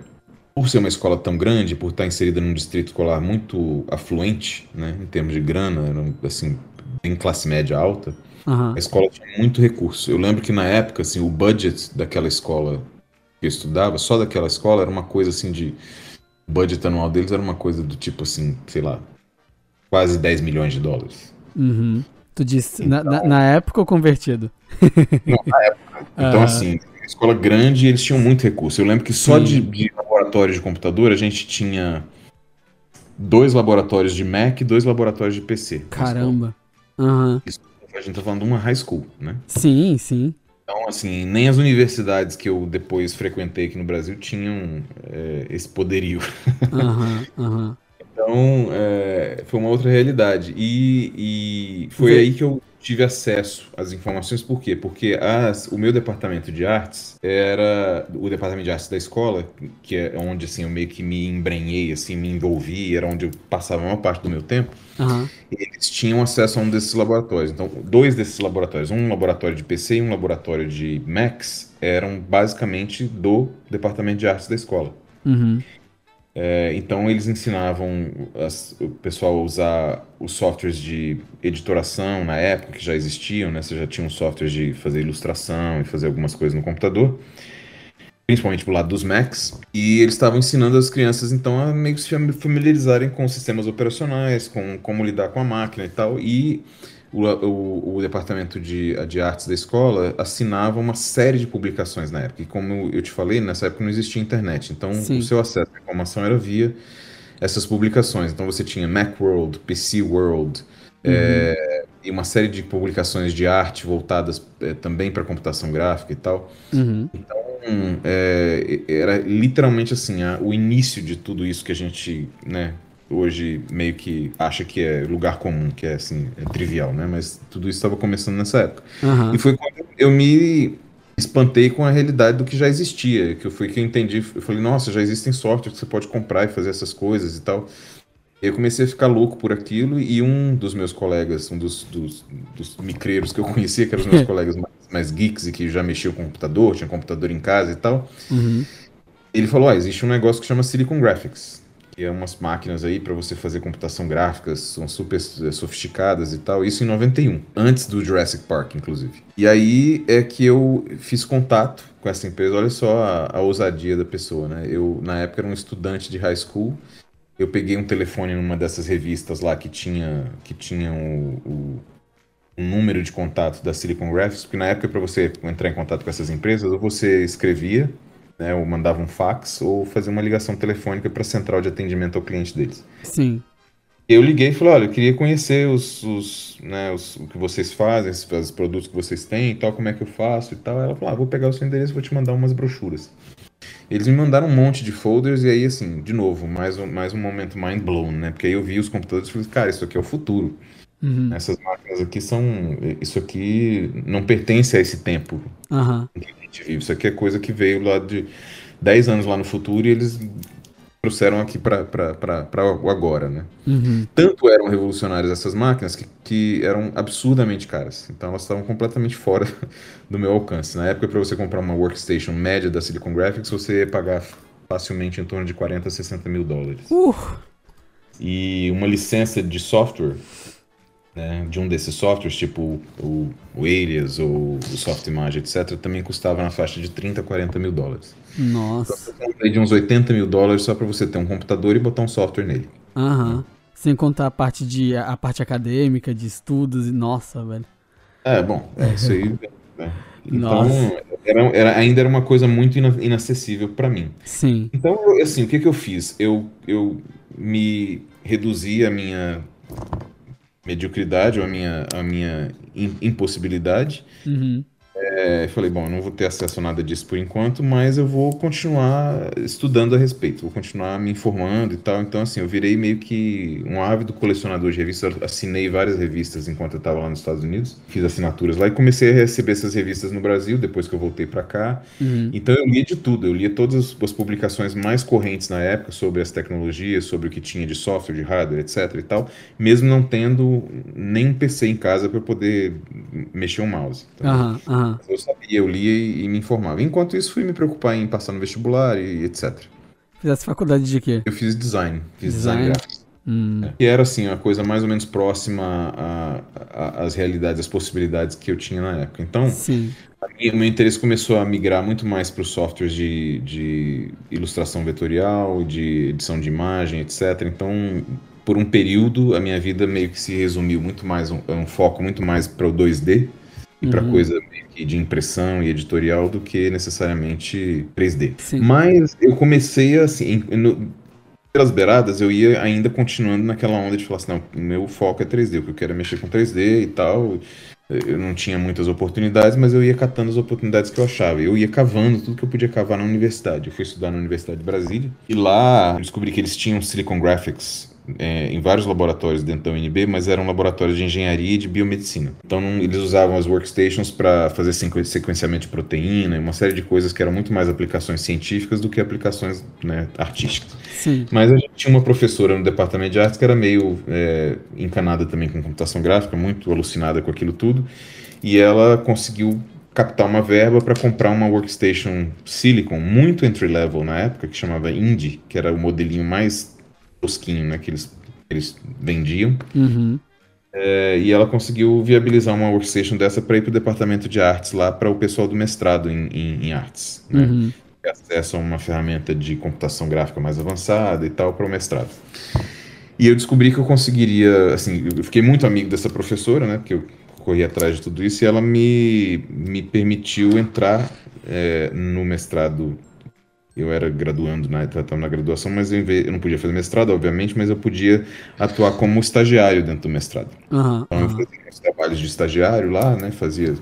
Speaker 2: por ser uma escola tão grande, por estar inserida num distrito escolar muito afluente, né, em termos de grana, assim em classe média alta,
Speaker 1: Aham.
Speaker 2: a escola tinha muito recurso. Eu lembro que na época, assim, o budget daquela escola que eu estudava, só daquela escola, era uma coisa assim de. O budget anual deles era uma coisa do tipo assim, sei lá, quase 10 milhões de dólares.
Speaker 1: Uhum. Tu disse, na, na, na época ou convertido?
Speaker 2: Então,
Speaker 1: Ah.
Speaker 2: assim, escola grande eles tinham muito recurso. Eu lembro que só de, de laboratório de computador a gente tinha dois laboratórios de Mac e dois laboratórios de PC. na.
Speaker 1: Caramba. Aham.
Speaker 2: A gente tá falando de uma high school, né?
Speaker 1: Sim, sim.
Speaker 2: Então, assim, nem as universidades que eu depois frequentei aqui no Brasil tinham é, esse poderio.
Speaker 1: Aham, aham.
Speaker 2: Então, é, foi uma outra realidade. E, e foi
Speaker 1: Vê-
Speaker 2: aí que eu tive acesso às informações. Por quê? Porque as, o meu departamento de artes era o departamento de artes da escola, que é onde assim, eu meio que me embrenhei, assim, me envolvi, era onde eu passava a maior parte do meu tempo.
Speaker 1: Aham.
Speaker 2: Eles tinham acesso a um desses laboratórios. Então, dois desses laboratórios, um laboratório de PC e um laboratório de Macs, eram basicamente do departamento de artes da escola.
Speaker 1: Uhum.
Speaker 2: É, então eles ensinavam as- o pessoal a usar os softwares de editoração na época que já existiam, né? Você já tinha um software de fazer ilustração e fazer algumas coisas no computador, principalmente pro lado dos Macs. E eles estavam ensinando as crianças então a meio que se fami- familiarizarem com sistemas operacionais, com como lidar com a máquina e tal. E o, o- o departamento de, de artes da escola assinava uma série de publicações na época. E como eu te falei, nessa época não existia internet. Então
Speaker 1: Sim.
Speaker 2: o seu acesso à informação era via essas publicações. Então você tinha Macworld, PC World, é, e uma série de publicações de arte voltadas é, também para computação gráfica e tal.
Speaker 1: Uhum.
Speaker 2: Hum, é, era literalmente assim, a- o início de tudo isso que a gente, né, hoje meio que acha que é lugar comum, que é assim, é trivial, né? Mas tudo isso estava começando nessa época.
Speaker 1: Aham.
Speaker 2: E foi quando eu me espantei com a realidade do que já existia, que foi que eu entendi, eu falei, nossa, já existem softwares que você pode comprar e fazer essas coisas e tal. Eu comecei a ficar louco por aquilo e um dos meus colegas, um dos, dos, dos micreiros que eu conhecia, que eram os meus colegas mais, mais geeks e que já mexiam com computador, tinha computador em casa e tal,
Speaker 1: Uhum.
Speaker 2: ele falou, ah, existe um negócio que chama Silicon Graphics, que é umas máquinas aí para você fazer computação gráfica, são super eh, sofisticadas e tal, isso em 91, antes do Jurassic Park, inclusive. E aí é que eu fiz contato com essa empresa, olha só a, a ousadia da pessoa, né? Eu, na época, era um estudante de high school, eu peguei um telefone numa dessas revistas lá que tinha, que tinha o, o, o número de contato da Silicon Graphics, porque na época para você entrar em contato com essas empresas, ou você escrevia, né, ou mandava um fax, ou fazia uma ligação telefônica para a central de atendimento ao cliente deles.
Speaker 1: Sim.
Speaker 2: Eu liguei e falei, olha, eu queria conhecer os, os, né, os- o que vocês fazem, os, os produtos que vocês têm e tal, como é que eu faço e tal. Ela falou, ah, vou pegar o seu endereço e vou te mandar umas brochuras. Eles me mandaram um monte de folders e aí, assim, de novo, mais um, mais um momento mind blown, né? Porque aí eu vi os computadores e falei, cara, isso aqui é o futuro.
Speaker 1: Uhum.
Speaker 2: Essas máquinas aqui são... Isso aqui não pertence a esse tempo que a gente vive. Isso aqui é coisa que veio lá de 10 anos lá no futuro e eles trouxeram aqui para o agora, né?
Speaker 1: Uhum.
Speaker 2: Tanto eram revolucionárias essas máquinas que, que eram absurdamente caras. Então elas estavam completamente fora do meu alcance. Na época, para você comprar uma workstation média da Silicon Graphics, você ia pagar facilmente em torno de 40 a 60 mil dólares.
Speaker 1: Uh,
Speaker 2: E uma licença de software, né, de um desses softwares, tipo o, o Alias ou o Softimage, etc., também custava na faixa de 30 a 40 mil dólares.
Speaker 1: nossa.
Speaker 2: Então, de uns 80 mil dólares só para você ter um computador e botar um software nele.
Speaker 1: Aham. Sem contar a parte de a parte acadêmica, de estudos e nossa, velho.
Speaker 2: É, bom, é isso aí. né? Então, era, era- ainda era uma coisa muito ina- inacessível para mim.
Speaker 1: Sim.
Speaker 2: Então, eu- assim, o que que eu fiz? Eu, eu me reduzi a minha mediocridade ou a minha, a minha im- impossibilidade.
Speaker 1: Uhum.
Speaker 2: É, falei, bom, eu não vou ter acesso a nada disso por enquanto, mas eu vou continuar estudando a respeito, vou continuar me informando e tal. Então, assim, eu virei meio que um ávido colecionador de revistas, assinei várias revistas enquanto eu estava lá nos Estados Unidos, fiz assinaturas lá e comecei a receber essas revistas no Brasil depois que eu voltei para cá.
Speaker 1: Uhum.
Speaker 2: Então, eu lia de tudo, eu lia todas as- publicações mais correntes na época sobre as tecnologias, sobre o que tinha de software, de hardware, etc e tal, mesmo não tendo nem um PC em casa para poder mexer um mouse. Então,
Speaker 1: Aham, aham.
Speaker 2: Eu sabia, eu lia e, e me informava. Enquanto isso, fui me preocupar em passar no vestibular e etc.
Speaker 1: Fizesse faculdade de quê?
Speaker 2: Eu fiz design, fiz
Speaker 1: Design.
Speaker 2: design, gráfico.
Speaker 1: Hum.
Speaker 2: Que era, assim, a coisa mais ou menos próxima às realidades, às possibilidades que eu tinha na época. Então,
Speaker 1: Sim.
Speaker 2: o meu interesse começou a migrar muito mais para os softwares de, de ilustração vetorial, de edição de imagem, etc. Então, por um período, a minha vida meio que se resumiu muito mais, um, um foco muito mais para o 2D e para
Speaker 1: Uhum.
Speaker 2: coisa meio que de impressão e editorial do que necessariamente 3D.
Speaker 1: Sim.
Speaker 2: Mas eu comecei assim, em- no- pelas beiradas, eu ia ainda continuando naquela onda de falar assim, não, meu foco é 3D, o que eu quero é mexer com 3D e tal. Eu não tinha muitas oportunidades, mas eu ia catando as oportunidades que eu achava. Eu ia cavando tudo que eu podia cavar na universidade. Eu fui estudar na Universidade de Brasília e lá eu descobri que eles tinham Silicon Graphics é, em vários laboratórios dentro da UNB, mas eram laboratórios de engenharia e de biomedicina. Então não- eles usavam as workstations para fazer sequen- sequenciamento de proteína e uma série de coisas que eram muito mais aplicações científicas do que aplicações né, artísticas.
Speaker 1: Sim.
Speaker 2: Mas a gente tinha uma professora no departamento de artes que era meio é, encanada também com computação gráfica, muito alucinada com aquilo tudo, e ela conseguiu captar uma verba para comprar uma workstation Silicon muito entry level na época, que chamava Indie, que era o modelinho mais tosquinho né, que eles, eles vendiam.
Speaker 1: Uhum.
Speaker 2: É, e ela conseguiu viabilizar uma workstation dessa para ir para o departamento de artes lá para o pessoal do mestrado em, em, em artes. Né?
Speaker 1: Uhum.
Speaker 2: a uma ferramenta de computação gráfica mais avançada e tal para o mestrado. E eu descobri que eu conseguiria, assim, eu fiquei muito amigo dessa professora, né, porque eu corri atrás de tudo isso, e ela me, me permitiu entrar é, no mestrado. Eu era graduando, né, estava na graduação, mas eu, eu não podia fazer mestrado, obviamente, mas eu podia atuar como estagiário dentro do mestrado.
Speaker 1: Aham.
Speaker 2: Então eu fazia uns trabalhos de estagiário lá, né, fazia...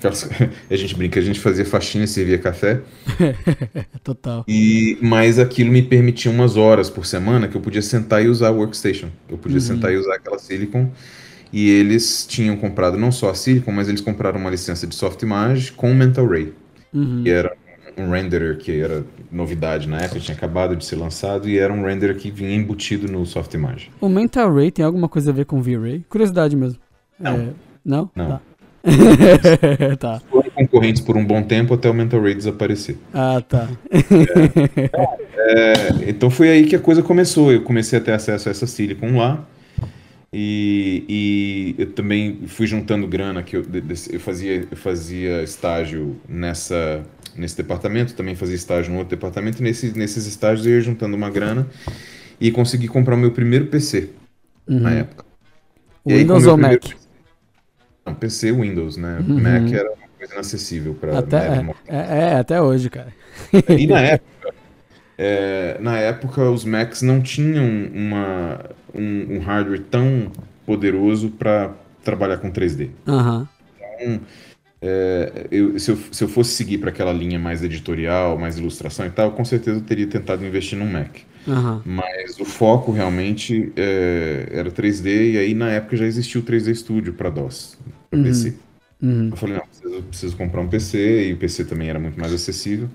Speaker 2: A gente brinca, a gente fazia faxina e servia café.
Speaker 1: Total.
Speaker 2: E, mas aquilo me permitia umas horas por semana que eu podia sentar e usar a workstation. Eu podia
Speaker 1: Uhum.
Speaker 2: sentar e usar aquela Silicon. E eles tinham comprado não só a Silicon, mas eles compraram uma licença de Softimage com Mental Ray,
Speaker 1: Uhum.
Speaker 2: que era um renderer que era novidade na época, tinha acabado de ser lançado, e era um renderer que vinha embutido no Softimage.
Speaker 1: O Mental Ray tem alguma coisa a ver com V-Ray? Curiosidade mesmo.
Speaker 2: Não.
Speaker 1: É, não?
Speaker 2: Não.
Speaker 1: Tá. tá.
Speaker 2: Foram concorrentes por um bom tempo até o Mental Ray desaparecer.
Speaker 1: Ah, tá.
Speaker 2: É, então foi aí que a coisa começou. Eu comecei a ter acesso a essa Silicon lá. E, e eu também fui juntando grana que eu, eu fazia eu fazia estágio nessa nesse departamento, também fazia estágio no outro departamento. E nesses nesses estágios eu ia juntando uma grana e consegui comprar o meu primeiro PC na
Speaker 1: Uhum.
Speaker 2: época. E aí,
Speaker 1: Windows
Speaker 2: o
Speaker 1: ou Mac?
Speaker 2: primeiro- Não, PC Windows, né?
Speaker 1: Uhum.
Speaker 2: Mac era uma coisa inacessível para
Speaker 1: Até, é, é, é, até hoje, cara.
Speaker 2: e na época, é, na época os Macs não tinham uma, um, um hardware tão poderoso para trabalhar com 3D.
Speaker 1: Aham.
Speaker 2: É, eu- se, eu, se eu fosse seguir para aquela linha mais editorial, mais ilustração e tal, com certeza eu teria tentado investir num Mac.
Speaker 1: Aham.
Speaker 2: Mas o foco realmente é, era 3D, e aí na época já existia o 3D Studio para DOS, para
Speaker 1: Uhum.
Speaker 2: PC.
Speaker 1: Uhum.
Speaker 2: Eu falei, não, preciso, preciso comprar um PC, e o PC também era muito mais acessível.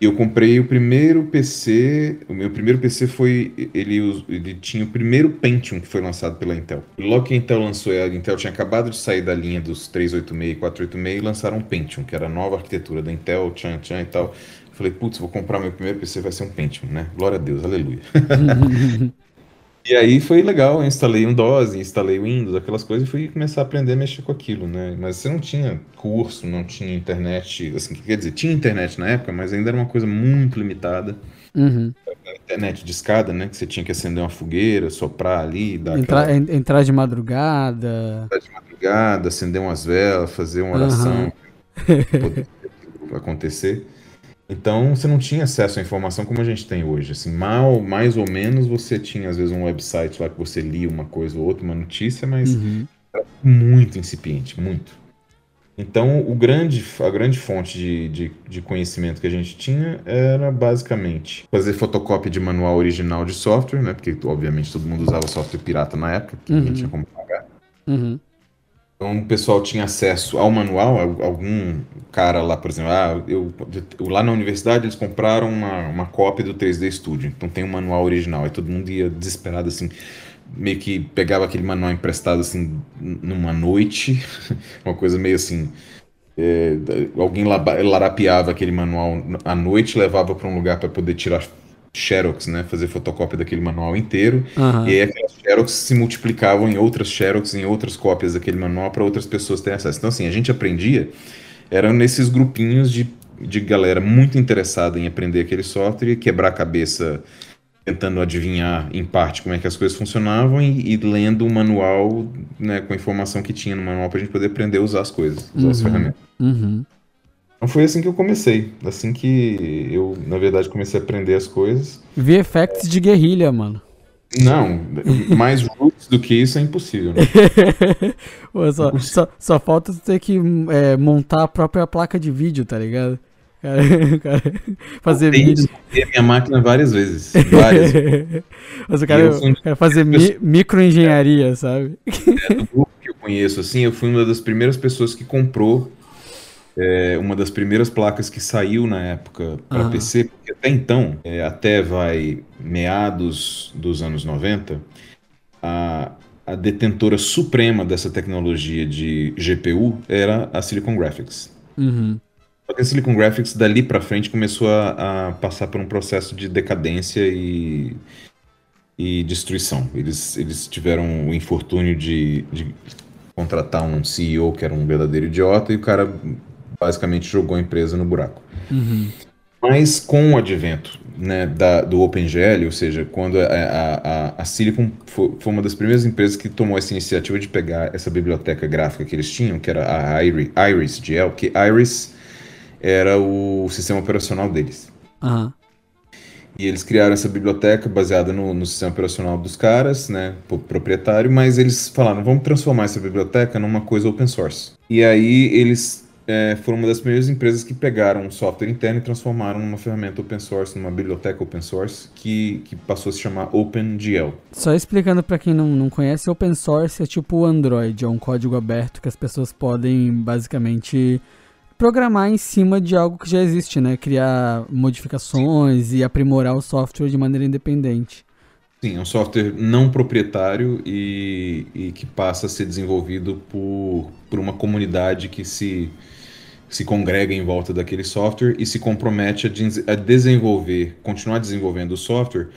Speaker 2: Eu comprei o primeiro PC, o meu primeiro PC foi, ele, ele tinha o primeiro Pentium que foi lançado pela Intel. Logo que a Intel lançou, a Intel tinha acabado de sair da linha dos 386 e 486 e lançaram um Pentium, que era a nova arquitetura da Intel, tchan, tchan e tal. Falei, putz, vou comprar meu primeiro PC, vai ser um Pentium, né? Glória a Deus, aleluia. E aí foi legal, eu instalei um DOS, instalei o Windows, aquelas coisas, e fui começar a aprender a mexer com aquilo, né? Mas você não tinha curso, não tinha internet, assim, quer dizer, tinha internet na época, mas ainda era uma coisa muito limitada.
Speaker 1: Uhum.
Speaker 2: Internet de escada, né? Que você tinha que acender uma fogueira, soprar ali, dar
Speaker 1: Entrar,
Speaker 2: aquela
Speaker 1: en- entrar de madrugada.
Speaker 2: de madrugada, acender umas velas, fazer uma oração, aquilo acontecer. Então você não tinha acesso à informação como a gente tem hoje. Assim, mal, mais ou menos você tinha às vezes um website lá que você lia uma coisa ou outra, uma notícia, mas
Speaker 1: Uhum.
Speaker 2: muito incipiente, muito. Então, o grande, a grande fonte de, de, de conhecimento que a gente tinha era basicamente fazer fotocópia de manual original de software, né? Porque, obviamente, todo mundo usava software pirata na época, ninguém
Speaker 1: Uhum.
Speaker 2: tinha como pagar.
Speaker 1: Uhum.
Speaker 2: Então, o pessoal tinha acesso ao manual, al- algum cara lá, por exemplo, ah, eu, lá na universidade eles compraram uma, uma cópia do 3D Studio, então tem um manual original, aí todo mundo ia desesperado, assim, meio que pegava aquele manual emprestado, assim, numa noite, uma coisa meio assim, é, alguém larapeava aquele manual à noite, levava para um lugar para poder tirar Xerox, né? Fazer fotocópia daquele manual inteiro.
Speaker 1: Aham.
Speaker 2: E aí aquelas Xerox se multiplicavam em outras Xerox, em outras cópias daquele manual para outras pessoas terem acesso. Então, assim, a gente aprendia, eram nesses grupinhos de, de galera muito interessada em aprender aquele software quebrar a cabeça tentando adivinhar em parte como é que as coisas funcionavam e, e lendo o manual, né, com a informação que tinha no manual para a gente poder aprender a usar as coisas, usar as
Speaker 1: Uhum.
Speaker 2: ferramentas.
Speaker 1: Uhum.
Speaker 2: Então foi assim que eu comecei, assim que eu, na verdade, comecei a aprender as coisas.
Speaker 1: VFX de guerrilha, mano.
Speaker 2: Não, mais roots do que isso é impossível, né?
Speaker 1: Pô, só, só, só falta ter que é, montar a própria placa de vídeo, tá ligado? Cara, cara, fazer vídeo.
Speaker 2: a minha máquina várias vezes, várias vezes.
Speaker 1: Mas o cara,
Speaker 2: eu fui
Speaker 1: o cara fazer mi, microengenharia, sabe?
Speaker 2: do grupo que eu conheço, assim, eu fui uma das primeiras pessoas que comprou é, uma das primeiras placas que saiu na época para
Speaker 1: Aham.
Speaker 2: PC, porque até então, é, até vai meados dos anos 90, a, a detentora suprema dessa tecnologia de GPU era a Silicon Graphics.
Speaker 1: Uhum.
Speaker 2: Só que a Silicon Graphics dali para frente começou a, a passar por um processo de decadência e, e destruição. Eles, eles tiveram o infortúnio de, de contratar um CEO que era um verdadeiro idiota e o cara basicamente jogou a empresa no buraco.
Speaker 1: Uhum.
Speaker 2: Mas com o advento né, da, do OpenGL, ou seja, quando a, a, a- Silicon foi, foi uma das primeiras empresas que tomou essa iniciativa de pegar essa biblioteca gráfica que eles tinham, que era a Iris, Iris GL, que Iris era o sistema operacional deles.
Speaker 1: Aham.
Speaker 2: E eles criaram essa biblioteca baseada no, no sistema operacional dos caras, né, pro- proprietário, mas eles falaram, vamos transformar essa biblioteca numa coisa open source. E aí eles é, foram uma das primeiras empresas que pegaram um software interno e transformaram numa ferramenta open source, numa biblioteca open source, que, que passou a se chamar OpenGL.
Speaker 1: Só explicando pra quem não, não conhece, open source é tipo o Android, é um código aberto que as pessoas podem basicamente programar em cima de algo que já existe, né? Criar modificações e aprimorar o software de maneira independente.
Speaker 2: Sim, é um software não proprietário e, e que passa a ser desenvolvido por, por uma comunidade que se, se congrega em volta daquele software e se compromete a, des- a desenvolver, continuar desenvolvendo o software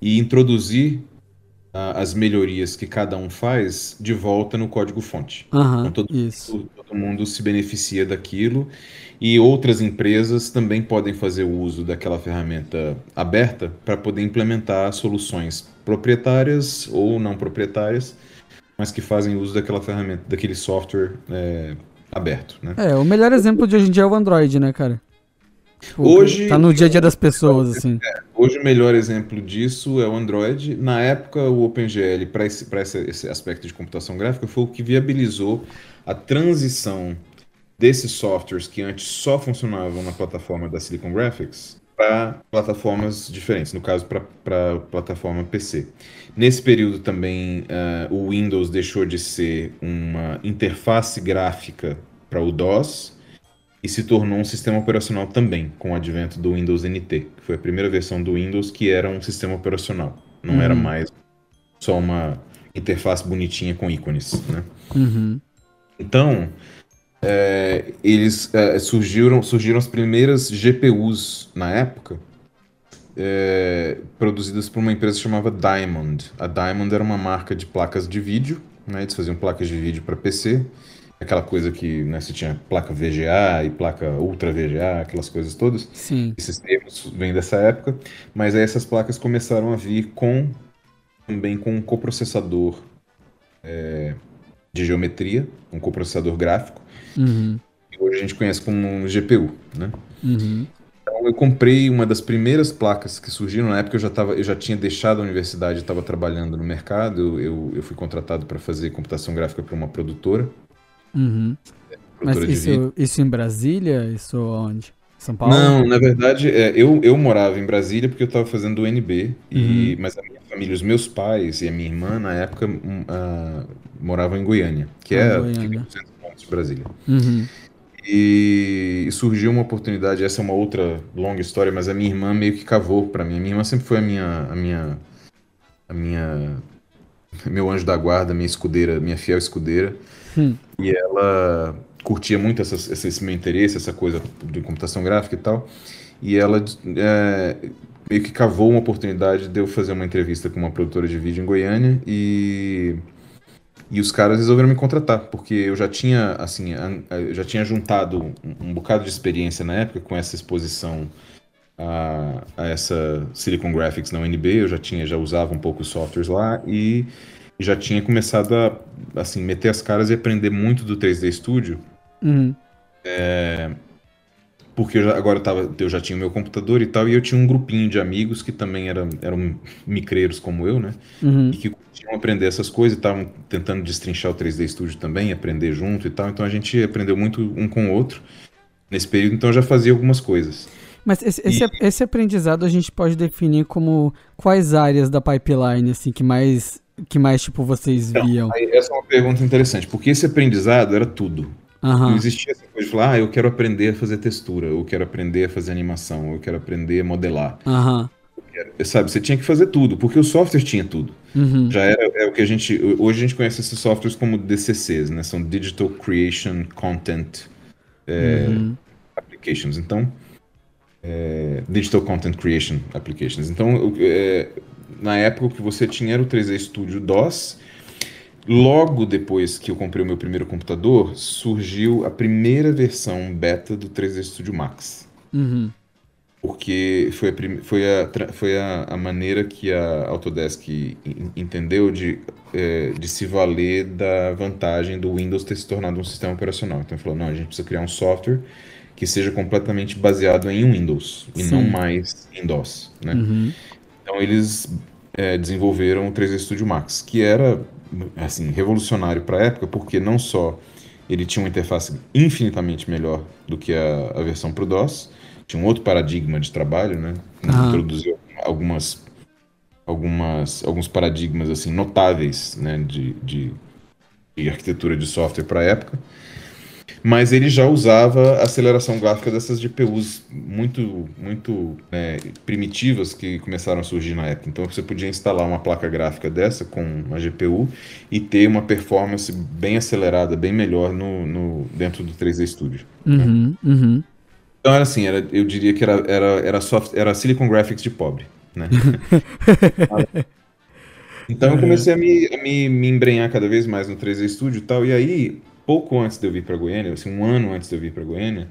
Speaker 2: e introduzir ah, as melhorias que cada um faz de volta no código-fonte.
Speaker 1: Aham,
Speaker 2: Então, todo
Speaker 1: isso.
Speaker 2: todo mundo se beneficia daquilo e outras empresas também podem fazer o uso daquela ferramenta aberta para poder implementar soluções proprietárias ou não proprietárias, mas que fazem uso daquela ferramenta, daquele software é, aberto, né?
Speaker 1: É, o melhor exemplo de hoje em dia é o Android, né, cara? Tipo,
Speaker 2: Hoje-
Speaker 1: Tá no dia a dia das pessoas, assim.
Speaker 2: Hoje o melhor exemplo disso é o Android. Na época, o OpenGL, para esse, pra esse, esse aspecto de computação gráfica, foi o que viabilizou a transição desses softwares que antes só funcionavam na plataforma da Silicon Graphics para plataformas diferentes, no caso para plataforma PC. Nesse período também eh, o Windows deixou de ser uma interface gráfica para o DOS e se tornou um sistema operacional também, com o advento do Windows NT, que foi a primeira versão do Windows que era um sistema operacional, não era
Speaker 1: Uhum.
Speaker 2: mais só uma interface bonitinha com ícones, né?
Speaker 1: Uhum.
Speaker 2: Então, é, eles é, surgiram, surgiram as primeiras GPUs na época, é, produzidas por uma empresa que chamava Diamond. A Diamond era uma marca de placas de vídeo, né? Eles faziam placas de vídeo para PC, aquela coisa que né, você tinha placa VGA e placa Ultra VGA, aquelas coisas todas.
Speaker 1: Sim.
Speaker 2: Esses termos vêm dessa época, mas aí essas placas começaram a vir com também com um coprocessador é, de geometria, um coprocessador gráfico,
Speaker 1: Uhum.
Speaker 2: que hoje a gente conhece como um GPU, né?
Speaker 1: Uhum.
Speaker 2: Então eu comprei uma das primeiras placas que surgiram na época eu já tava, eu já tinha deixado a universidade, estava trabalhando no mercado, eu, eu fui contratado para fazer computação gráfica para uma produtora,
Speaker 1: Uhum. Mas isso, isso em Brasília? Isso onde? São Paulo?
Speaker 2: Não, na verdade, é, eu, eu morava em Brasília porque eu estava fazendo o NB, e,
Speaker 1: Uhum.
Speaker 2: mas a minha família, os meus pais e a minha irmã, na época, hum, ah, moravam em Goiânia, que
Speaker 1: Ah,
Speaker 2: é
Speaker 1: Goiânia.
Speaker 2: fica a 200 quilômetros de Brasília.
Speaker 1: Uhum.
Speaker 2: E surgiu uma oportunidade, essa é uma outra longa história, mas a minha irmã meio que cavou para mim. A minha irmã sempre foi a minha, a minha, a minha, meu anjo da guarda, minha escudeira, minha fiel escudeira.
Speaker 1: Hum.
Speaker 2: E ela curtia muito esse, esse meu interesse, essa coisa de computação gráfica e tal. E ela é, meio que cavou uma oportunidade de eu fazer uma entrevista com uma produtora de vídeo em Goiânia e e os caras resolveram me contratar, porque eu já tinha, assim, eu já tinha juntado um, um bocado de experiência na época com essa exposição a, a, essa Silicon Graphics na UNB, eu já tinha, já usava um pouco os softwares lá e já tinha começado a, assim, meter as caras e aprender muito do 3D Studio.
Speaker 1: Uhum.
Speaker 2: É, porque eu já, agora eu, tava, eu já tinha o meu computador e tal, e eu tinha um grupinho de amigos que também eram, eram micreiros como eu, né?
Speaker 1: Uhum.
Speaker 2: E que curtiam aprender essas coisas e estavam tentando destrinchar o 3D Studio também, aprender junto e tal. Então a gente aprendeu muito um com o outro nesse período, então já fazia algumas coisas.
Speaker 1: Mas esse, e... esse, esse, aprendizado a gente pode definir como quais áreas da pipeline, assim, que mais, que mais tipo, vocês então, viam?
Speaker 2: essa é uma pergunta interessante, porque esse aprendizado era tudo.
Speaker 1: Uhum.
Speaker 2: Não existia essa coisa de falar, ah, eu quero aprender a fazer textura, eu quero aprender a fazer animação, eu quero aprender a modelar.
Speaker 1: Uhum.
Speaker 2: Sabe, você tinha que fazer tudo, porque o software tinha tudo.
Speaker 1: Uhum.
Speaker 2: Já era é o que a gente. Hoje a gente conhece esses softwares como DCCs, né? São Digital Creation Content é,
Speaker 1: uhum.
Speaker 2: Applications. Então, é, Digital Content Creation Applications. Então, é, na época o que você tinha era o 3D Studio DOS Logo depois que eu comprei o meu primeiro computador, surgiu a primeira versão beta do 3D Studio Max.
Speaker 1: Uhum.
Speaker 2: Porque foi, a, foi, a, foi a, a, maneira que a Autodesk entendeu de, é, de se valer da vantagem do Windows ter se tornado um sistema operacional. Então, falou: não, a gente precisa criar um software que seja completamente baseado em Windows e não mais em DOS. Né?
Speaker 1: Uhum.
Speaker 2: Então, eles é, desenvolveram o 3D Studio Max, que era assim, revolucionário para a época, porque não só ele tinha uma interface infinitamente melhor do que a, a versão para o DOS, tinha um outro paradigma de trabalho, né? Introduziu algumas, algumas, alguns paradigmas assim notáveis, né? De, de, de arquitetura de software para a época mas ele já usava aceleração gráfica dessas GPUs muito, muito né, primitivas que começaram a surgir na época. Então você podia instalar uma placa gráfica dessa com uma GPU e ter uma performance bem acelerada, bem melhor no, no dentro do 3D Studio.
Speaker 1: Uhum,
Speaker 2: né?
Speaker 1: uhum.
Speaker 2: Então era assim, era, eu diria que era, era, era, soft, era Silicon Graphics de pobre. Né? então eu comecei a me, a me, me embrenhar cada vez mais no 3D Studio e tal, e aí pouco antes de eu vir para Goiânia, assim, um ano antes de eu vir para Goiânia,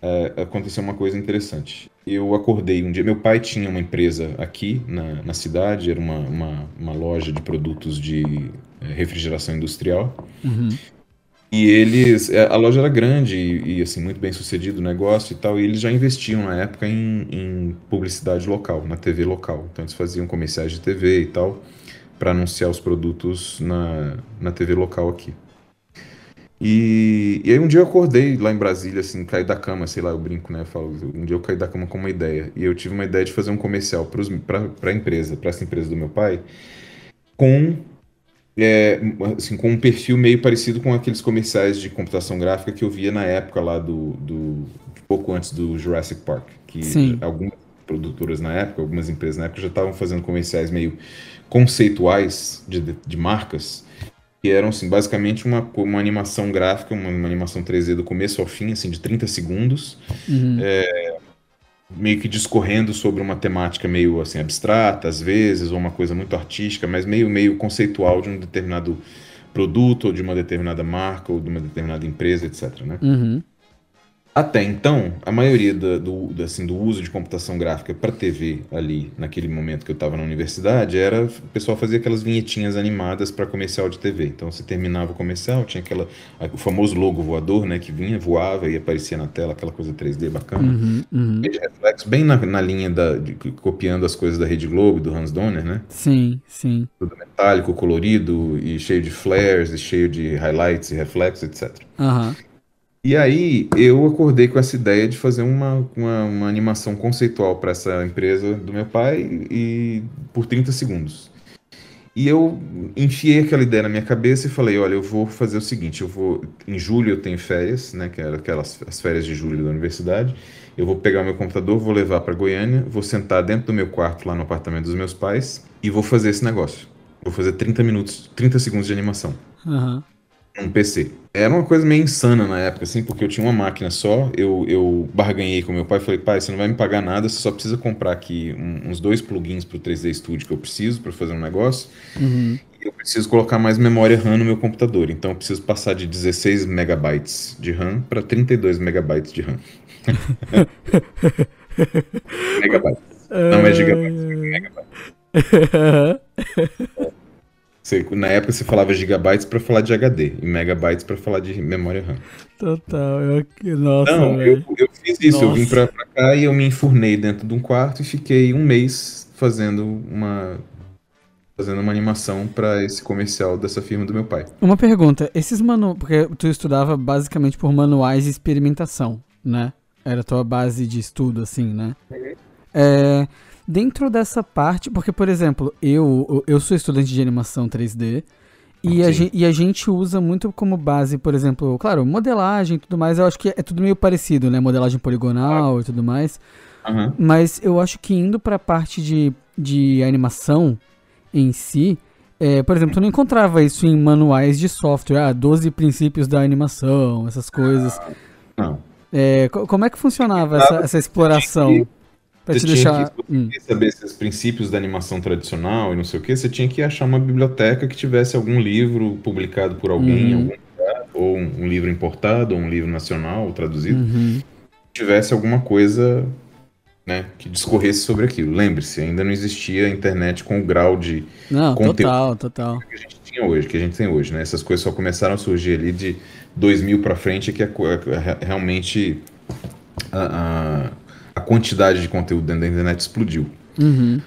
Speaker 2: uh, aconteceu uma coisa interessante. Eu acordei um dia, meu pai tinha uma empresa aqui na, na cidade, era uma, uma, uma loja de produtos de uh, refrigeração industrial.
Speaker 1: Uhum.
Speaker 2: E eles, eh, a loja era grande e, e, assim muito bem sucedido o negócio e tal, e eles já investiam na época em, em publicidade local, na TV local. Então eles faziam comerciais de TV e tal para anunciar os produtos na, na TV local aqui. E, e aí um dia eu acordei lá em Brasília, assim, caí da cama, sei lá, eu brinco, né? Eu falo, um dia eu caí da cama com uma ideia. E eu tive uma ideia de fazer um comercial para a empresa, para essa empresa do meu pai, com, é, assim, com um perfil meio parecido com aqueles comerciais de computação gráfica que eu via na época lá do, do pouco antes do Jurassic Park. Que
Speaker 1: Sim.
Speaker 2: algumas produtoras na época, algumas empresas na época já estavam fazendo comerciais meio conceituais de, de marcas que eram assim, basicamente uma, uma animação gráfica, uma, uma, animação 3D do começo ao fim, assim, de 30 segundos,
Speaker 1: uhum.
Speaker 2: é, meio que discorrendo sobre uma temática meio assim abstrata, às vezes, ou uma coisa muito artística, mas meio, meio conceitual de um determinado produto, ou de uma determinada marca, ou de uma determinada empresa, etc. Né?
Speaker 1: Uhum.
Speaker 2: Até então, a maioria do, do, assim, do uso de computação gráfica para TV ali, naquele momento que eu estava na universidade, era o pessoal fazia aquelas vinhetinhas animadas para comercial de TV. Então você terminava o comercial, tinha aquela, o famoso logo voador, né, que vinha, voava e aparecia na tela, aquela coisa 3D bacana.
Speaker 1: Uhum, uhum.
Speaker 2: reflexo bem na, na linha da, de, copiando as coisas da Rede Globo, do Hans Donner, né?
Speaker 1: Sim, sim.
Speaker 2: Tudo metálico, colorido e cheio de flares e cheio de highlights e reflexos, etc.
Speaker 1: Aham. Uhum.
Speaker 2: E aí eu acordei com essa ideia de fazer uma, uma, uma animação conceitual para essa empresa do meu pai e por 30 segundos. E eu enfiei aquela ideia na minha cabeça e falei, olha, eu vou fazer o seguinte, eu vou em julho eu tenho férias, né, que eram aquelas as férias de julho da universidade. Eu vou pegar meu computador, vou levar para Goiânia, vou sentar dentro do meu quarto lá no apartamento dos meus pais e vou fazer esse negócio. Vou fazer 30 minutos, 30 segundos de animação.
Speaker 1: Uhum
Speaker 2: um PC. Era uma coisa meio insana na época, assim, porque eu tinha uma máquina só, eu, eu barganhei com meu pai, falei, pai, você não vai me pagar nada, você só precisa comprar aqui um, uns dois plugins pro 3D Studio que eu preciso para fazer um negócio,
Speaker 1: Uhum.
Speaker 2: e eu preciso colocar mais memória RAM no meu computador, então eu preciso passar de 16 megabytes de RAM para 32 megabytes de RAM. megabytes. Não é gigabytes, é megabytes. Você- na época você falava gigabytes para falar de HD e megabytes para falar de memória RAM.
Speaker 1: Total. Eu, nossa,
Speaker 2: Não, eu, eu fiz isso. Eu vim
Speaker 1: Nossa.
Speaker 2: pra, pra cá e eu me enfurnei dentro de um quarto e fiquei um mês fazendo uma fazendo uma animação pra esse comercial dessa firma do meu pai.
Speaker 1: Uma pergunta. Esses manu... Porque tu estudava basicamente por manuais de experimentação, né? Era a tua base de estudo, assim, né? É, dentro dessa parte... Porque, por exemplo, eu, eu sou estudante de animação 3D e a, gente, e a gente usa muito como base, por exemplo, claro, modelagem e tudo mais. Eu acho que é tudo meio parecido, né? Modelagem poligonal e tudo mais.
Speaker 2: Aham.
Speaker 1: Mas eu acho que indo pra parte de, de animação em si, é, por exemplo, tu não encontrava isso em manuais de software, ah, 12 princípios da animação, essas coisas.
Speaker 2: Não.
Speaker 1: É, co- como é que funcionava essa, essa exploração? Pra
Speaker 2: Você
Speaker 1: te
Speaker 2: tinha
Speaker 1: deixar.
Speaker 2: que,
Speaker 1: Hum,
Speaker 2: saber esses princípios da animação tradicional e não sei o que, você tinha que achar uma biblioteca que tivesse algum livro publicado por alguém, em
Speaker 1: Uhum.
Speaker 2: algum lugar, ou um, um livro importado, ou um livro nacional, traduzido.
Speaker 1: uhum,
Speaker 2: tivesse alguma coisa né, que discorresse sobre aquilo. Lembre-se, ainda não existia a internet com o grau de
Speaker 1: Não,
Speaker 2: Conteúdo.
Speaker 1: total, total.
Speaker 2: que a gente tinha hoje, que a gente tem hoje, né? Essas coisas só começaram a surgir ali de 2000 para frente, que a co- a- realmente a, a, a quantidade de conteúdo dentro da internet explodiu.
Speaker 1: Uhum,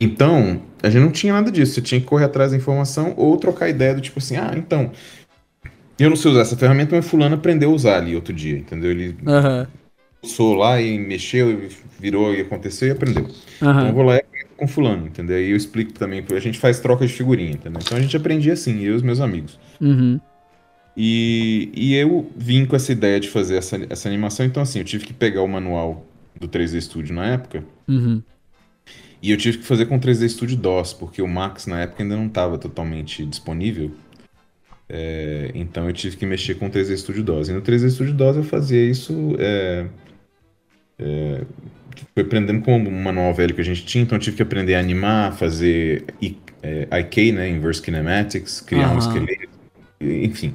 Speaker 2: Então, a gente não tinha nada disso. Você tinha que correr atrás da informação ou trocar ideia do tipo assim, ah, então, eu não sei usar essa ferramenta, mas fulano aprendeu a usar ali outro dia, entendeu? Ele usou lá e mexeu, e virou e aconteceu e aprendeu. Então eu vou lá e com fulano, entendeu? Aí eu explico também, a gente faz troca de figurinha, entendeu? Então a gente aprendia assim, eu e os meus amigos.
Speaker 1: Uhum,
Speaker 2: E, e eu vim com essa ideia de fazer essa, essa animação, então assim, eu tive que pegar o manual do 3D Studio na época,
Speaker 1: uhum.
Speaker 2: e eu tive que fazer com o 3D Studio DOS, porque o Max na época ainda não estava totalmente disponível. É, então eu tive que mexer com o 3D Studio DOS. E no 3D Studio DOS eu fazia isso. É, é, fui aprendendo com um manual velho que a gente tinha, então eu tive que aprender a animar, fazer I- é, IK, né, Inverse Kinematics, criar um
Speaker 1: Aham.
Speaker 2: esqueleto, enfim.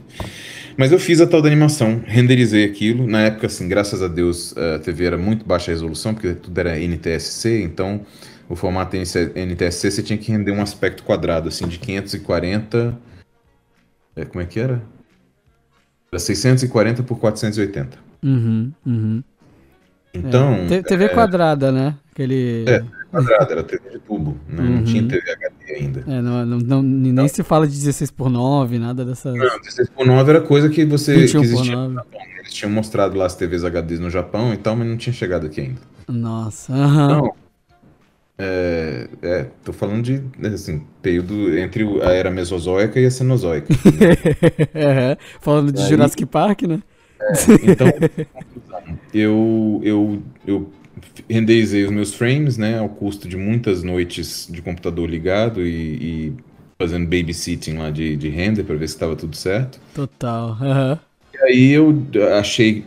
Speaker 2: Mas eu fiz a tal da animação, renderizei aquilo. Na época, assim, graças a Deus, a TV era muito baixa resolução, porque tudo era NTSC, então o formato NTSC você tinha que render um aspecto quadrado, assim, de 540. É, como é que era? Era 640 por 480.
Speaker 1: Uhum, uhum.
Speaker 2: Então,
Speaker 1: É, TV quadrada, né? Aquele.
Speaker 2: É. quadrado, era TV de tubo, né? Não
Speaker 1: Uhum.
Speaker 2: tinha TV HD ainda.
Speaker 1: É, não, não, nem se fala de 16 por 9, nada dessas.
Speaker 2: Não, 16 por 9 era coisa que você
Speaker 1: 21
Speaker 2: que existia
Speaker 1: 9.
Speaker 2: no Japão. Eles tinham mostrado lá as TVs HDs no Japão e tal, mas não tinha chegado aqui ainda.
Speaker 1: Nossa, aham.
Speaker 2: Não. É, é, tô falando de, assim, período entre a era mesozoica e a cenozoica.
Speaker 1: É, Falando de
Speaker 2: Aí-
Speaker 1: Jurassic Park, né?
Speaker 2: Então, conclusão, eu, eu, eu renderizei os meus frames, né, ao custo de muitas noites de computador ligado e, e fazendo babysitting lá de, de render para ver se estava tudo certo.
Speaker 1: Total. aham.
Speaker 2: E aí eu achei,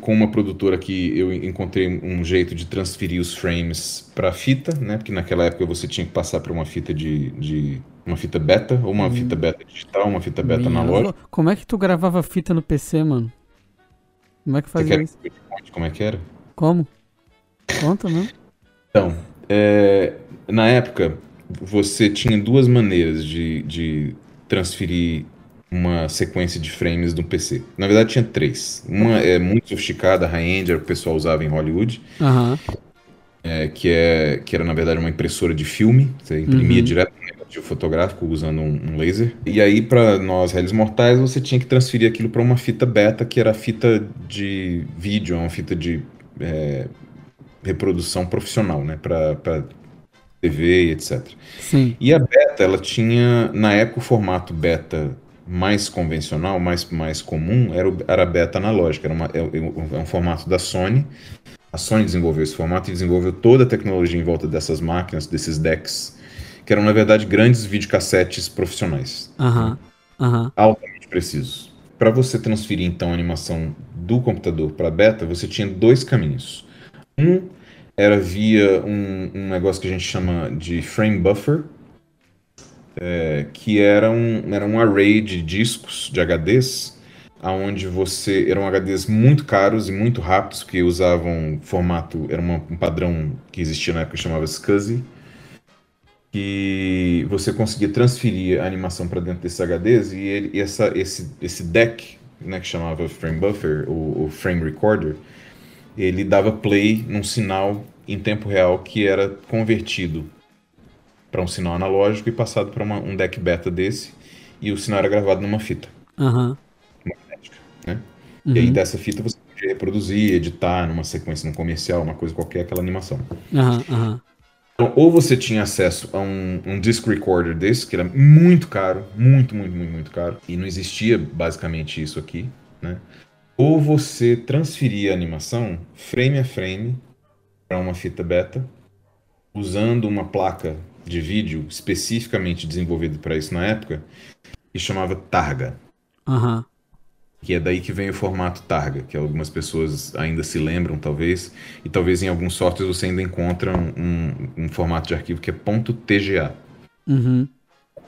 Speaker 2: com uma produtora que eu encontrei um jeito de transferir os frames para fita, né, porque naquela época você tinha que passar para uma fita de, de uma fita beta, ou uma fita beta digital, uma fita beta
Speaker 1: Minha-
Speaker 2: analógica.
Speaker 1: Como é que tu gravava fita no PC, mano? Como é que fazia isso?
Speaker 2: como é que era?
Speaker 1: Como? Conta, não?
Speaker 2: Então, é, na época, você tinha duas maneiras de, de transferir uma sequência de frames do PC. Na verdade, tinha três. Uma é muito sofisticada, high-end, era o que o pessoal usava em Hollywood,
Speaker 1: Aham.
Speaker 2: é, que, é, que era, na verdade, uma impressora de filme. Você imprimia
Speaker 1: Uhum.
Speaker 2: direto no negativo fotográfico usando um, um laser. E aí, para nós, réis mortais, você tinha que transferir aquilo para uma fita beta, que era a fita de vídeo, uma fita de é, reprodução profissional, né? Para TV e etc.
Speaker 1: Sim.
Speaker 2: E a beta, ela tinha, na época, o formato beta mais convencional, mais, mais comum, era, o, era a beta analógica, era uma, é, é um formato da Sony. A Sony desenvolveu esse formato e desenvolveu toda a tecnologia em volta dessas máquinas, desses decks, que eram, na verdade, grandes videocassetes profissionais.
Speaker 1: Aham. Aham.
Speaker 2: altamente precisos. Para você transferir então a animação do computador para beta, você tinha dois caminhos. Um era via um, um negócio que a gente chama de frame buffer, é, que era um, era um array de discos, de HDs, aonde você eram HDs muito caros e muito rápidos que usavam formato era uma, um padrão que existia na época que chamava SCSI que você conseguia transferir a animação para dentro desses HDs e, ele, e essa, esse, esse deck né, que chamava frame buffer o, o frame recorder ele dava play num sinal em tempo real que era convertido para um sinal analógico e passado para um deck beta desse e o sinal era gravado numa fita
Speaker 1: Aham.
Speaker 2: né? E aí
Speaker 1: Uhum.
Speaker 2: dessa fita você podia reproduzir, editar numa sequência, num comercial, uma coisa qualquer, aquela animação.
Speaker 1: Aham.
Speaker 2: Então, ou você tinha acesso a um, um disc recorder desse, que era muito caro, muito, muito, muito, muito caro, e não existia basicamente isso aqui, né? Ou você transferia a animação frame a frame para uma fita beta, usando uma placa de vídeo especificamente desenvolvida para isso na época, que chamava Targa.
Speaker 1: Aham.
Speaker 2: Que é daí que vem o formato Targa, que algumas pessoas ainda se lembram, talvez, e talvez em alguns softwares você ainda encontra um, um- um formato de arquivo que é .tga.
Speaker 1: Uhum.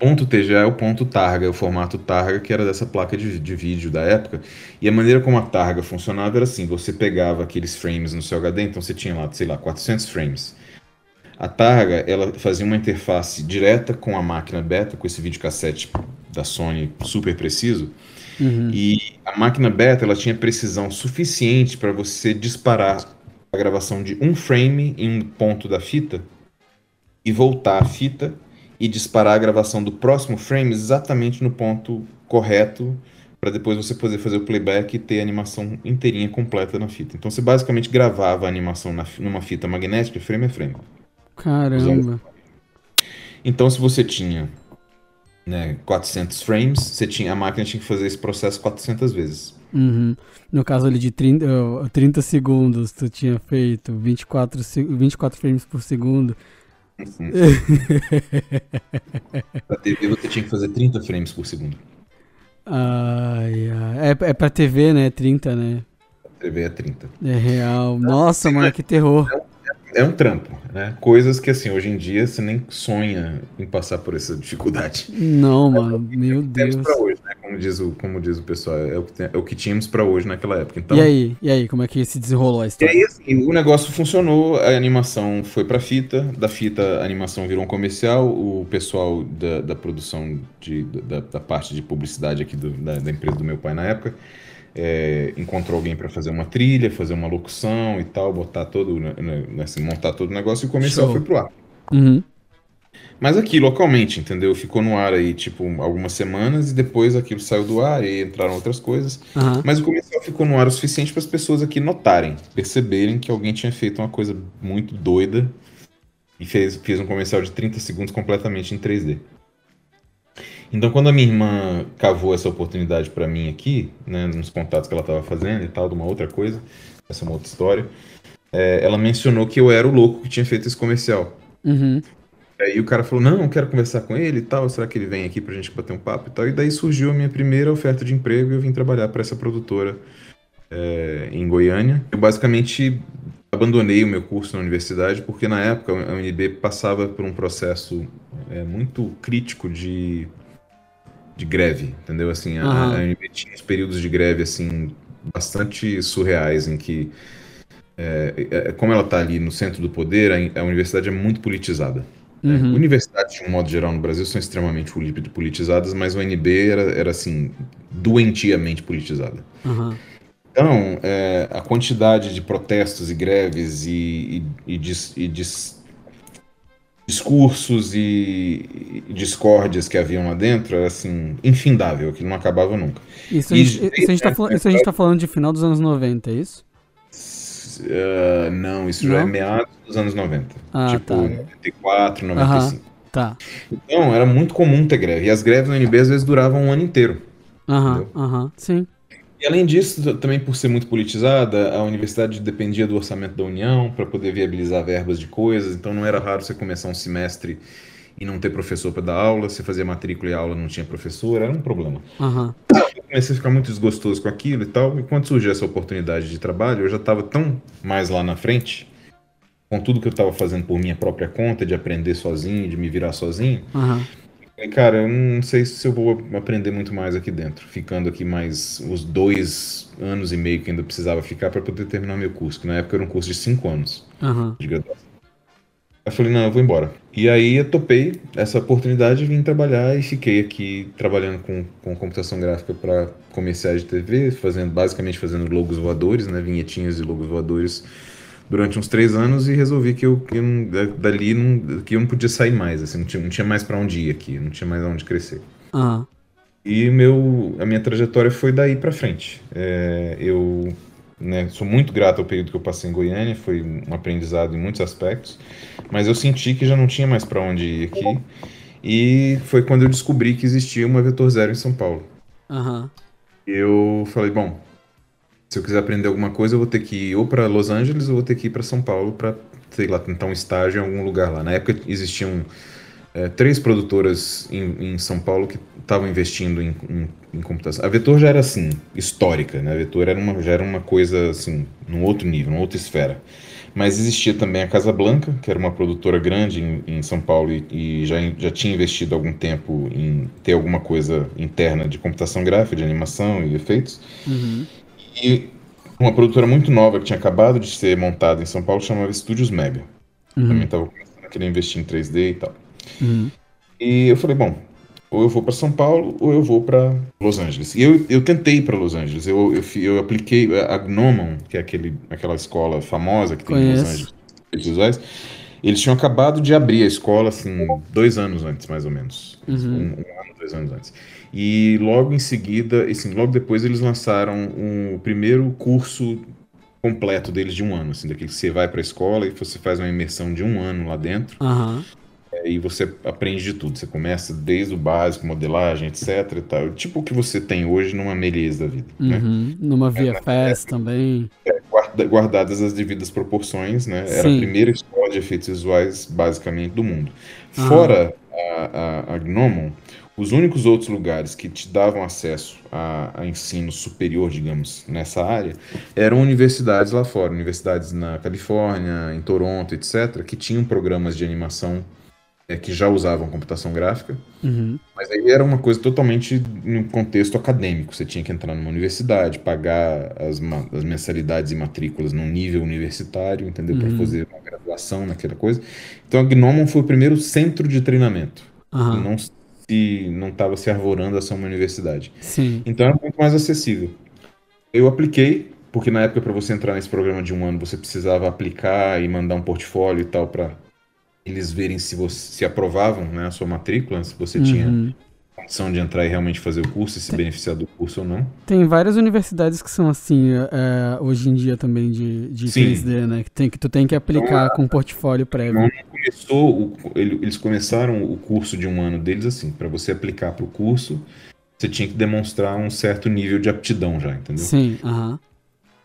Speaker 2: Ponto .tga é o ponto Targa, é o formato Targa que era dessa placa de, de vídeo da época. E a maneira como a Targa funcionava era assim, você pegava aqueles frames no seu HD, então você tinha lá, sei lá, 400 frames. A Targa, ela fazia uma interface direta com a máquina beta, com esse videocassete da Sony super preciso,
Speaker 1: Uhum.
Speaker 2: e a máquina beta ela tinha precisão suficiente para você disparar a gravação de um frame em um ponto da fita e voltar a fita e disparar a gravação do próximo frame exatamente no ponto correto para depois você poder fazer o playback e ter a animação inteirinha completa na fita. Então você basicamente gravava a animação na- numa fita magnética frame a frame.
Speaker 1: Caramba.
Speaker 2: Então se você tinha né, 400 frames, você tinha, a máquina tinha que fazer esse processo 400 vezes.
Speaker 1: Uhum. No caso ali de 30, uh, 30 segundos, tu tinha feito 24, se- 24 frames por segundo.
Speaker 2: Pra TV você tinha que fazer 30 frames por segundo.
Speaker 1: Ai, ai. É, é pra TV, né? 30, né?
Speaker 2: A TV é 30.
Speaker 1: É real. Nossa, mano, que terror.
Speaker 2: É um trampo, né? Coisas que, assim, hoje em dia você nem sonha em passar por essa dificuldade.
Speaker 1: Não, mano, meu
Speaker 2: Temos
Speaker 1: Deus.
Speaker 2: pra hoje, né? Como diz o, como diz o pessoal, é o, é o que tínhamos pra hoje naquela época. Então,
Speaker 1: E aí? E aí, como é que se desenrolou a
Speaker 2: E
Speaker 1: história?
Speaker 2: aí, assim, o negócio funcionou, a animação foi pra fita, da fita a animação virou um comercial, o pessoal da, da produção, de, da, da parte de publicidade aqui do- da, da empresa do meu pai na época, é, encontrou alguém pra fazer uma trilha, fazer uma locução e tal, botar todo, né, né, assim, montar todo o negócio e o comercial
Speaker 1: Show.
Speaker 2: foi pro ar.
Speaker 1: Uhum.
Speaker 2: Mas aqui, localmente, entendeu? Ficou no ar aí, tipo, algumas semanas e depois aquilo saiu do ar e entraram outras coisas.
Speaker 1: Aham.
Speaker 2: Mas o comercial ficou no ar o suficiente para as pessoas aqui notarem, perceberem que alguém tinha feito uma coisa muito doida e fez, fez um comercial de 30 segundos completamente em 3D. Então, quando a minha irmã cavou essa oportunidade para mim aqui, né, nos contatos que ela estava fazendo e tal, de uma outra coisa, essa é uma outra história, é, ela mencionou que eu era o louco que tinha feito esse comercial.
Speaker 1: Uhum.
Speaker 2: Aí o cara falou, não, quero conversar com ele e tal, será que ele vem aqui pra gente bater um papo e tal? E daí surgiu a minha primeira oferta de emprego e eu vim trabalhar para essa produtora é, em Goiânia. Eu basicamente abandonei o meu curso na universidade porque na época a UNB passava por um processo é, muito crítico de, de greve, entendeu? Assim, a,
Speaker 1: Aham.
Speaker 2: a tinha uns períodos de greve assim bastante surreais em que é, é, como ela está ali no centro do poder, a, a universidade é muito politizada. né?
Speaker 1: Uhum.
Speaker 2: Universidades, de um modo geral, no Brasil são extremamente poli- politizadas, mas o UNB era, era assim, doentiamente politizada.
Speaker 1: Aham.
Speaker 2: Então, é, a quantidade de protestos e greves e, e- e dis- e dis- discursos e, discórdias que haviam lá dentro era assim, infindável, que não acabava nunca.
Speaker 1: Isso, a
Speaker 2: E-
Speaker 1: gente, isso, a gente tá, fal- isso a gente tá falando de final dos anos 90, é isso?
Speaker 2: Ah, não, isso já é
Speaker 1: Não?
Speaker 2: meados dos anos 90.
Speaker 1: Ah,
Speaker 2: tipo,
Speaker 1: tá.
Speaker 2: 94, 95.
Speaker 1: Tá.
Speaker 2: Então, era muito comum ter greve. E as greves no UNB às vezes duravam um ano inteiro.
Speaker 1: Aham, aham. Sim.
Speaker 2: E além disso, também por ser muito politizada, a universidade dependia do orçamento da União para poder viabilizar verbas de coisas, então não era raro você começar um semestre e não ter professor para dar aula, você fazia matrícula e aula não tinha professor, era um problema.
Speaker 1: Aham.
Speaker 2: Eu comecei a ficar muito desgostoso com aquilo e tal, e quando surgiu essa oportunidade de trabalho, eu já estava tão mais lá na frente, com tudo que eu estava fazendo por minha própria conta, de aprender sozinho, de me virar sozinho,
Speaker 1: Aham.
Speaker 2: E, cara, eu não sei se eu vou aprender muito mais aqui dentro, ficando aqui mais os dois anos e meio que ainda precisava ficar para poder terminar meu curso, que na época era um curso de cinco anos de graduação. Eu falei, não, eu vou embora. E aí eu topei essa oportunidade, vim trabalhar e fiquei aqui trabalhando com, com computação gráfica para comerciais de TV, fazendo basicamente fazendo logos voadores, né, vinhetinhas e logos voadores durante uns três anos e resolvi que eu, que eu dali não, que eu não podia sair mais, assim, não tinha, não tinha mais para onde ir aqui, não tinha mais onde crescer.
Speaker 1: Aham.
Speaker 2: E meu, a minha trajetória foi daí pra frente. É, eu né, sou muito grato ao período que eu passei em Goiânia, foi um aprendizado em muitos aspectos, mas eu senti que já não tinha mais para onde ir aqui. E foi quando eu descobri que existia uma Vetor Zero em São Paulo.
Speaker 1: Aham.
Speaker 2: Eu falei, bom, se eu quiser aprender alguma coisa, eu vou ter que ir ou para Los Angeles ou vou ter que ir para São Paulo para, sei lá, tentar um estágio em algum lugar lá. Na época existiam é, três produtoras em, em São Paulo que estavam investindo em, em, em computação. A Vetor já era assim, histórica, né? A Vetor era uma, já era uma coisa assim, num outro nível, numa outra esfera. Mas existia também a Casa Blanca, que era uma produtora grande em, em São Paulo e, e já, já tinha investido algum tempo em ter alguma coisa interna de computação gráfica, de animação e efeitos.
Speaker 1: Uhum.
Speaker 2: E uma produtora muito nova que tinha acabado de ser montada em São Paulo chamava Estúdios Mega. Também
Speaker 1: Uhum.
Speaker 2: estava começando a querer investir em 3D e tal.
Speaker 1: Uhum.
Speaker 2: E eu falei, bom, ou eu vou para São Paulo ou eu vou para Los Angeles. E eu, eu tentei ir para Los Angeles. Eu, eu, eu apliquei a Gnomon, que é aquele, aquela escola famosa que tem em Los
Speaker 1: Conheço.
Speaker 2: Angeles, visuais. Eles tinham acabado de abrir a escola, assim, dois anos antes, mais ou menos.
Speaker 1: Uhum.
Speaker 2: Um, um ano, dois anos antes. E logo em seguida, assim, logo depois eles lançaram um, o primeiro curso completo deles de um ano, assim, daquele que você vai para a escola e você faz uma imersão de um ano lá dentro.
Speaker 1: Aham.
Speaker 2: E você aprende de tudo. Você começa desde o básico, modelagem, etc. E tal. Tipo o que você tem hoje numa Melies da vida. Né?
Speaker 1: Uhum. Numa VFS também.
Speaker 2: Guarda- guardadas as devidas proporções, né? Era a
Speaker 1: Sim.
Speaker 2: primeira escola de efeitos visuais, basicamente, do mundo.
Speaker 1: Aham.
Speaker 2: Fora a, a, a Gnomon, os únicos outros lugares que te davam acesso a, a ensino superior, digamos, nessa área, eram universidades lá fora. Universidades na Califórnia, em Toronto, etc., que tinham programas de animação é, que já usavam computação gráfica.
Speaker 1: Uhum.
Speaker 2: Mas aí era uma coisa totalmente no contexto acadêmico. Você tinha que entrar numa universidade, pagar as, as mensalidades e matrículas num nível universitário, entendeu? Para
Speaker 1: Uhum.
Speaker 2: fazer uma graduação naquela coisa. Então a Gnomon foi o primeiro centro de treinamento.
Speaker 1: Aham.
Speaker 2: não se não estava se arvorando a ser uma universidade.
Speaker 1: Sim.
Speaker 2: Então era muito mais acessível. Eu apliquei, porque na época para você entrar nesse programa de um ano você precisava aplicar e mandar um portfólio e tal para eles verem se você se aprovavam, né, a sua matrícula, se você tinha Condição de entrar e realmente fazer o curso e se beneficiar do curso ou não.
Speaker 1: Tem várias universidades que são assim, é, hoje em dia também de, de
Speaker 2: Sim.
Speaker 1: 3D, né? Que, tem, que tu tem que aplicar com portfólio prévio.
Speaker 2: Não começou, eles começaram o curso de um ano deles assim, para você aplicar para o curso, você tinha que demonstrar um certo nível de aptidão já, entendeu?
Speaker 1: Sim, aham.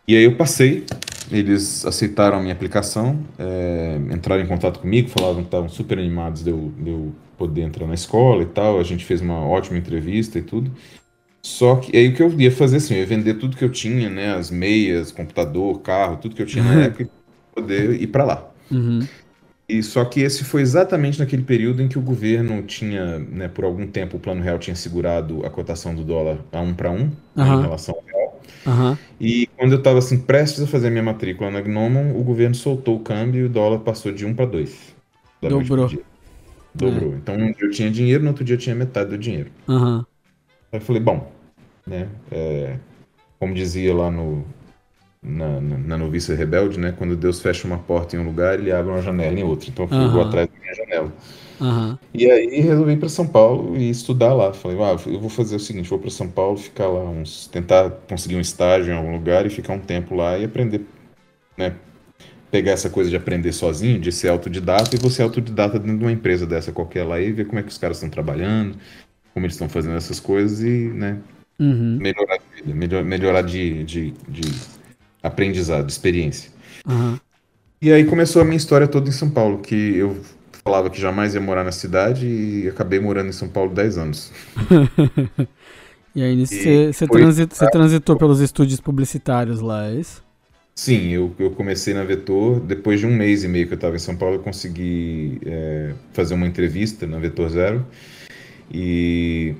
Speaker 2: E aí eu passei, eles aceitaram a minha aplicação, é, entraram em contato comigo, falavam que estavam super animados de eu, de eu poder entrar na escola e tal. A gente fez uma ótima entrevista e tudo. Só que aí o que eu ia fazer assim, eu ia vender tudo que eu tinha, né, as meias, computador, carro, tudo que eu tinha na época, e poder ir para lá.
Speaker 1: Uhum.
Speaker 2: E só que esse foi exatamente naquele período em que o governo tinha, né, por algum tempo o Plano Real tinha segurado a cotação do dólar a um para um, né,
Speaker 1: Aham.
Speaker 2: em relação ao real.
Speaker 1: Aham.
Speaker 2: E quando eu estava assim prestes a fazer a minha matrícula na Gnomon, o governo soltou o câmbio e o dólar passou de 1 para 2. da noite pro
Speaker 1: Dobrou.
Speaker 2: Dobrou. Então um dia eu tinha dinheiro, no outro dia eu tinha metade do dinheiro.
Speaker 1: Aham.
Speaker 2: Aí eu falei, bom, né, é, como dizia lá no, na, na, na Rebelde, né, quando Deus fecha uma porta em um lugar, ele abre uma janela em outro. Então eu fui, vou
Speaker 1: Aham.
Speaker 2: atrás da minha janela.
Speaker 1: Aham.
Speaker 2: E aí resolvi ir para São Paulo e estudar lá. Falei, ah, eu vou fazer o seguinte, vou para São Paulo, ficar lá uns, tentar conseguir um estágio em algum lugar e ficar um tempo lá e aprender, né, pegar essa coisa de aprender sozinho, de ser autodidata e você autodidata dentro de uma empresa dessa qualquer lá e ver como é que os caras estão trabalhando, como eles estão fazendo essas coisas e, né,
Speaker 1: Uhum.
Speaker 2: melhorar de vida, melhor- melhorar de, de, de aprendizado, de experiência.
Speaker 1: Aham.
Speaker 2: E aí começou a minha história toda em São Paulo, que eu falava que jamais ia morar na cidade e acabei morando em São Paulo 10 anos.
Speaker 1: e aí você transit, transitou pelos estúdios publicitários lá, é isso?
Speaker 2: Sim, eu, eu comecei na Vetor. Depois de um mês e meio que eu estava em São Paulo, eu consegui é, fazer uma entrevista na Vetor Zero. E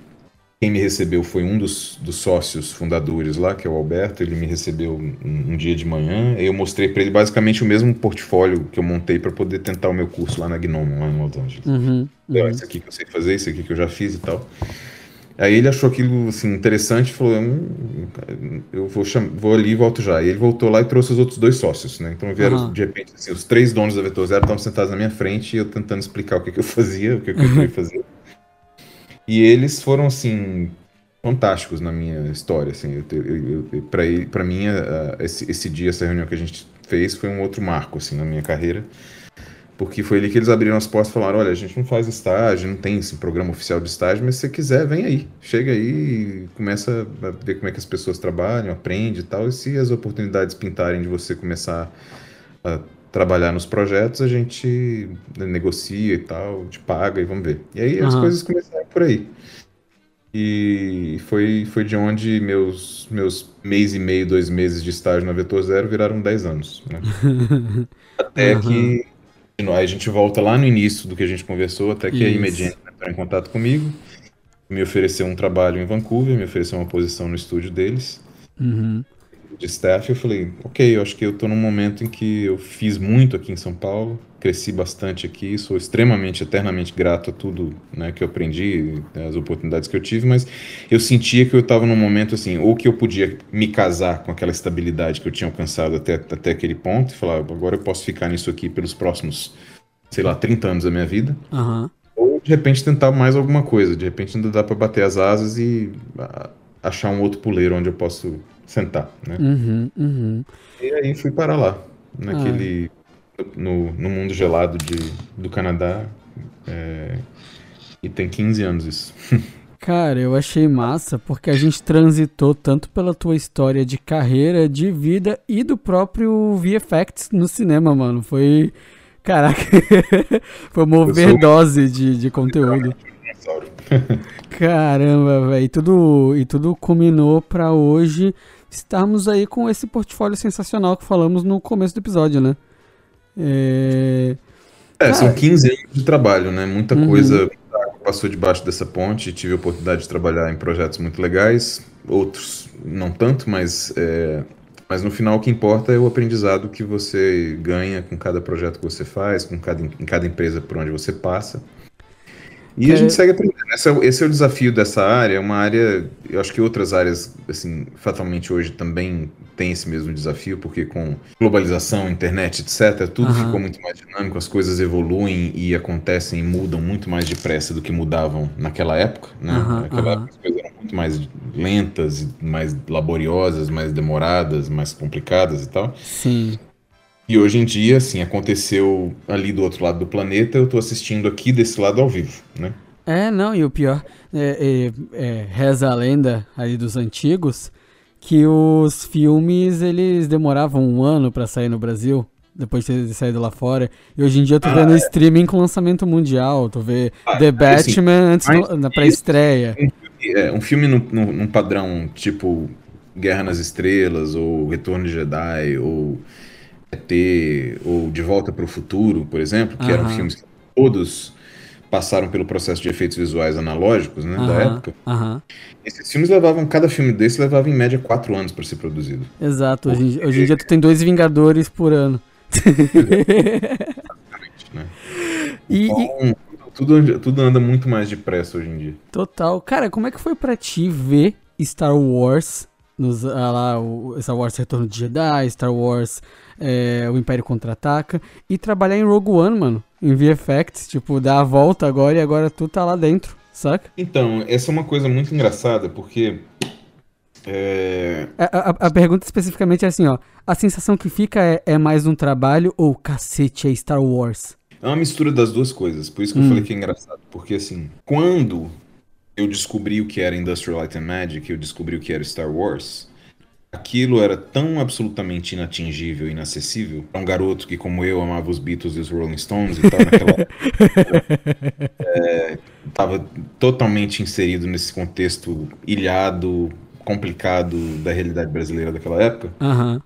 Speaker 2: quem me recebeu foi um dos, dos sócios fundadores lá, que é o Alberto. Ele me recebeu um, um dia de manhã. Eu mostrei para ele basicamente o mesmo portfólio que eu montei para poder tentar o meu curso lá na Gnome, lá em Los Angeles. Uhum, uhum. Isso aqui que eu sei fazer, isso aqui que eu já fiz e tal. Aí ele achou aquilo assim, interessante e falou: hum, Eu vou, cham... vou ali e volto já. E ele voltou lá e trouxe os outros dois sócios, né? Então vieram, uhum. de repente, assim, os três donos da Vetor Zero estavam sentados na minha frente e eu tentando explicar o que, que eu fazia, o que, que eu queria fazer. E eles foram, assim, fantásticos na minha história, assim. Pra mim, uh, esse, esse dia, essa reunião que a gente fez foi um outro marco, assim, na minha carreira. Porque foi ali que eles abriram as portas e falaram: olha, a gente não faz estágio, não tem esse programa oficial de estágio, mas se você quiser, vem aí. Chega aí e começa a ver como é que as pessoas trabalham, aprende e tal. E se as oportunidades pintarem de você começar a trabalhar nos projetos, a gente negocia e tal, te paga e vamos ver. E aí as coisas começaram por aí. E foi, foi de onde meus, meus mês e meio, dois meses de estágio na Vetor Zero viraram dez anos. Né? Até uhum. que aí a gente volta lá no início do que a gente conversou, até que Isso. a Imediane entrou em contato comigo, me ofereceu um trabalho em Vancouver, me ofereceu uma posição no estúdio deles. Uhum de staff, eu falei, ok, eu acho que eu estou num momento em que eu fiz muito aqui em São Paulo, cresci bastante aqui, sou extremamente, eternamente grato a tudo né, que eu aprendi, as oportunidades que eu tive, mas eu sentia que eu estava num momento assim, ou que eu podia me casar com aquela estabilidade que eu tinha alcançado até, até aquele ponto, e falar, agora eu posso ficar nisso aqui pelos próximos, sei lá, 30 anos da minha vida.
Speaker 1: Uhum.
Speaker 2: Ou de repente tentar mais alguma coisa, de repente ainda dá para bater as asas e achar um outro puleiro onde eu posso sentar, né?
Speaker 1: Uhum, uhum.
Speaker 2: E aí fui para lá, naquele ah. no, no mundo gelado de, do Canadá. É, e tem 15 anos isso.
Speaker 1: Cara, eu achei massa porque a gente transitou tanto pela tua história de carreira, de vida e do próprio VFX no cinema, mano. Foi. Caraca, foi uma overdose de, de conteúdo. Caramba, velho. E tudo, e tudo culminou pra hoje estarmos aí com esse portfólio sensacional que falamos no começo do episódio, né?
Speaker 2: É, é são 15 anos de trabalho, né? Muita uhum. coisa passou debaixo dessa ponte. Tive a oportunidade de trabalhar em projetos muito legais, outros não tanto, mas, é, mas no final o que importa é o aprendizado que você ganha com cada projeto que você faz, com cada, em cada empresa por onde você passa. E é... a gente segue aprendendo. Esse é, esse é, o desafio dessa área. É uma área, eu acho que outras áreas, assim, fatalmente hoje também tem esse mesmo desafio, porque com globalização, internet, etc., tudo uhum. ficou muito mais dinâmico, as coisas evoluem e acontecem e mudam muito mais depressa do que mudavam naquela época, né? Uhum, naquela uhum. época as coisas eram muito mais lentas, mais laboriosas, mais demoradas, mais complicadas e tal.
Speaker 1: Sim.
Speaker 2: E hoje em dia, assim, aconteceu ali do outro lado do planeta, eu tô assistindo aqui desse lado ao vivo, né?
Speaker 1: É, não, e o pior, é, é, é, reza a lenda ali dos antigos, que os filmes, eles demoravam um ano para sair no Brasil, depois de ter saído lá fora. E hoje em dia eu tô ah, vendo é. streaming com lançamento mundial, tô vendo ah, The Batman assim, antes do, na pré-estreia.
Speaker 2: Um, um filme num, num padrão tipo Guerra nas Estrelas, ou Retorno de Jedi, ou ET ou De Volta para o Futuro, por exemplo, que eram filmes que todos passaram pelo processo de efeitos visuais analógicos, né, da época. Esses filmes levavam, cada filme desse levava em média quatro anos para ser produzido.
Speaker 1: Exato, hoje, hoje em dia tu tem dois Vingadores por ano.
Speaker 2: Exatamente, né? E, então, e... Tudo, tudo anda muito mais depressa hoje em dia.
Speaker 1: Total. Cara, como é que foi para ti ver Star Wars nos, ah, lá, o Star Wars Retorno de Jedi, Star Wars é, O Império Contra-Ataca, e trabalhar em Rogue One, mano, em VFX, tipo, dar a volta agora e agora tu tá lá dentro, saca?
Speaker 2: Então, essa é uma coisa muito engraçada, porque... É...
Speaker 1: A, a, a, pergunta especificamente é assim, ó, a sensação que fica é, é mais um trabalho ou cacete é Star Wars?
Speaker 2: É uma mistura das duas coisas, por isso que hum. eu falei que é engraçado, porque assim, quando eu descobri o que era Industrial Light and Magic, eu descobri o que era Star Wars, aquilo era tão absolutamente inatingível, inacessível para um garoto que, como eu, amava os Beatles e os Rolling Stones e tal, naquela estava é, totalmente inserido nesse contexto ilhado, complicado da realidade brasileira daquela época.
Speaker 1: Uhum.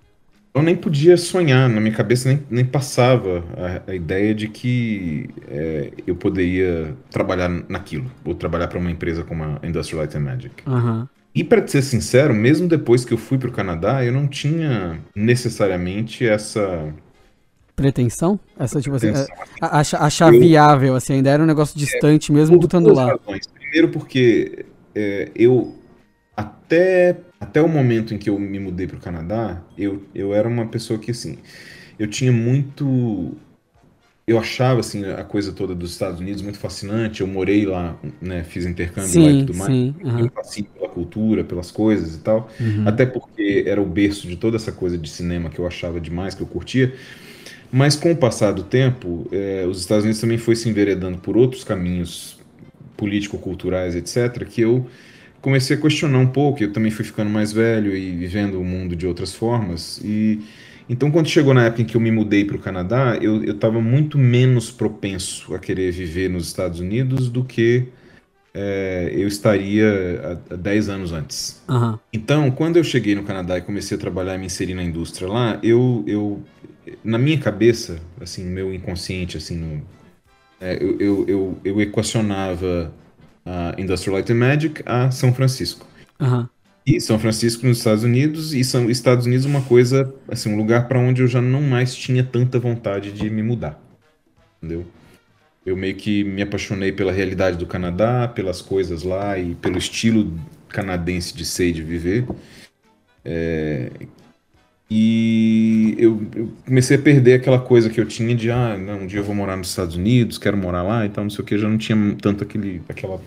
Speaker 2: Eu nem podia sonhar, na minha cabeça nem, nem passava a, a ideia de que é, eu poderia trabalhar naquilo, ou trabalhar para uma empresa como a Industrial Light and Magic.
Speaker 1: Uhum.
Speaker 2: E para ser sincero, mesmo depois que eu fui para o Canadá, eu não tinha necessariamente essa
Speaker 1: pretensão? Essa tipo assim, achar, achar eu, viável assim, ainda era um negócio distante é, mesmo estando lá.
Speaker 2: Razões. Primeiro porque é, eu até até o momento em que eu me mudei para o Canadá, eu, eu era uma pessoa que assim, eu tinha muito eu achava assim a coisa toda dos Estados Unidos muito fascinante. Eu morei lá, né, fiz intercâmbio
Speaker 1: sim,
Speaker 2: lá e tudo mais.
Speaker 1: Sim, uhum.
Speaker 2: Eu passei pela cultura, pelas coisas e tal. Uhum. Até porque era o berço de toda essa coisa de cinema que eu achava demais, que eu curtia. Mas com o passar do tempo, é, os Estados Unidos também foi se enveredando por outros caminhos político-culturais, etc., que eu comecei a questionar um pouco. Eu também fui ficando mais velho e vivendo o mundo de outras formas. E então, quando chegou na época em que eu me mudei para o Canadá, eu estava muito menos propenso a querer viver nos Estados Unidos do que é, eu estaria há, há 10 anos antes.
Speaker 1: Uhum.
Speaker 2: Então, quando eu cheguei no Canadá e comecei a trabalhar e me inserir na indústria lá, eu, eu na minha cabeça, assim, meu inconsciente, assim, no, é, eu, eu, eu, eu, equacionava a Industrial Light and Magic a São Francisco.
Speaker 1: Uhum.
Speaker 2: E São Francisco nos Estados Unidos, e são Estados Unidos uma coisa, assim, um lugar para onde eu já não mais tinha tanta vontade de me mudar. Entendeu? Eu meio que me apaixonei pela realidade do Canadá, pelas coisas lá e pelo estilo canadense de ser e de viver. É... E eu, eu, comecei a perder aquela coisa que eu tinha de, ah, não, um dia eu vou morar nos Estados Unidos, quero morar lá e tal, não sei o que, já não tinha tanto aquele, aquela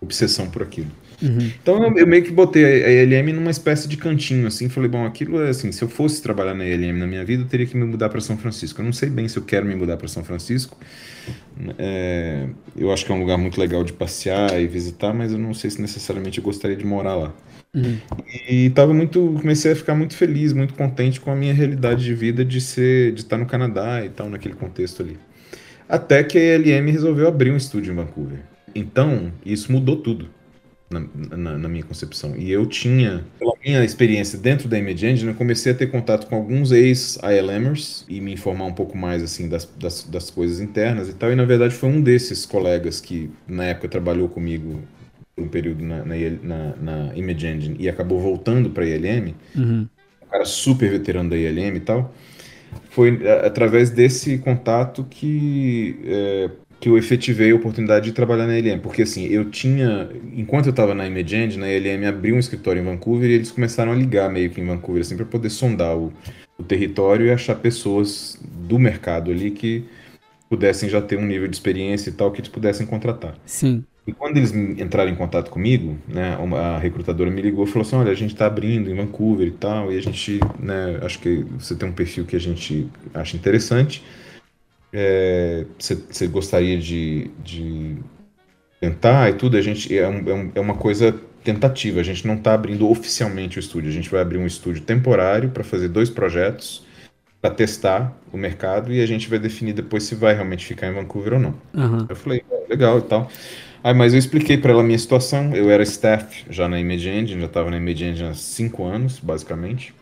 Speaker 2: obsessão por aquilo.
Speaker 1: Uhum.
Speaker 2: Então eu, eu, meio que botei a ELM numa espécie de cantinho, assim, falei, bom, aquilo é assim, se eu fosse trabalhar na ELM na minha vida, eu teria que me mudar para São Francisco. Eu não sei bem se eu quero me mudar para São Francisco. É, eu acho que é um lugar muito legal de passear e visitar, mas eu não sei se necessariamente eu gostaria de morar lá.
Speaker 1: Uhum.
Speaker 2: E tava muito, comecei a ficar muito feliz, muito contente com a minha realidade de vida de ser, de estar no Canadá e tal naquele contexto ali. Até que a ELM resolveu abrir um estúdio em Vancouver. Então, isso mudou tudo na, na, na, minha concepção. E eu tinha, pela minha experiência dentro da Image Engine, eu comecei a ter contato com alguns ex-ILMers e me informar um pouco mais assim das, das, das, coisas internas e tal. E na verdade foi um desses colegas que na época trabalhou comigo por um período na, na, na Image Engine e acabou voltando para a ILM,
Speaker 1: uhum.
Speaker 2: um cara super veterano da ILM e tal. Foi é, através desse contato que é, que eu efetivei a oportunidade de trabalhar na LM, porque assim, eu tinha, enquanto eu estava na Imagend, na LM abriu um escritório em Vancouver e eles começaram a ligar meio que em Vancouver, assim, para poder sondar o, o, território e achar pessoas do mercado ali que pudessem já ter um nível de experiência e tal, que eles pudessem contratar.
Speaker 1: Sim.
Speaker 2: E quando eles entraram em contato comigo, né, a recrutadora me ligou e falou assim, olha, a gente está abrindo em Vancouver e tal, e a gente, né, acho que você tem um perfil que a gente acha interessante, você é, gostaria de, de tentar e tudo, a gente é, um, é, uma coisa tentativa. A gente não está abrindo oficialmente o estúdio. A gente vai abrir um estúdio temporário para fazer dois projetos para testar o mercado e a gente vai definir depois se vai realmente ficar em Vancouver ou não.
Speaker 1: Uhum.
Speaker 2: Eu falei, legal e tal. Aí, mas eu expliquei para ela a minha situação. Eu era staff já na Image Engine, já estava na Image Engine há cinco anos, basicamente.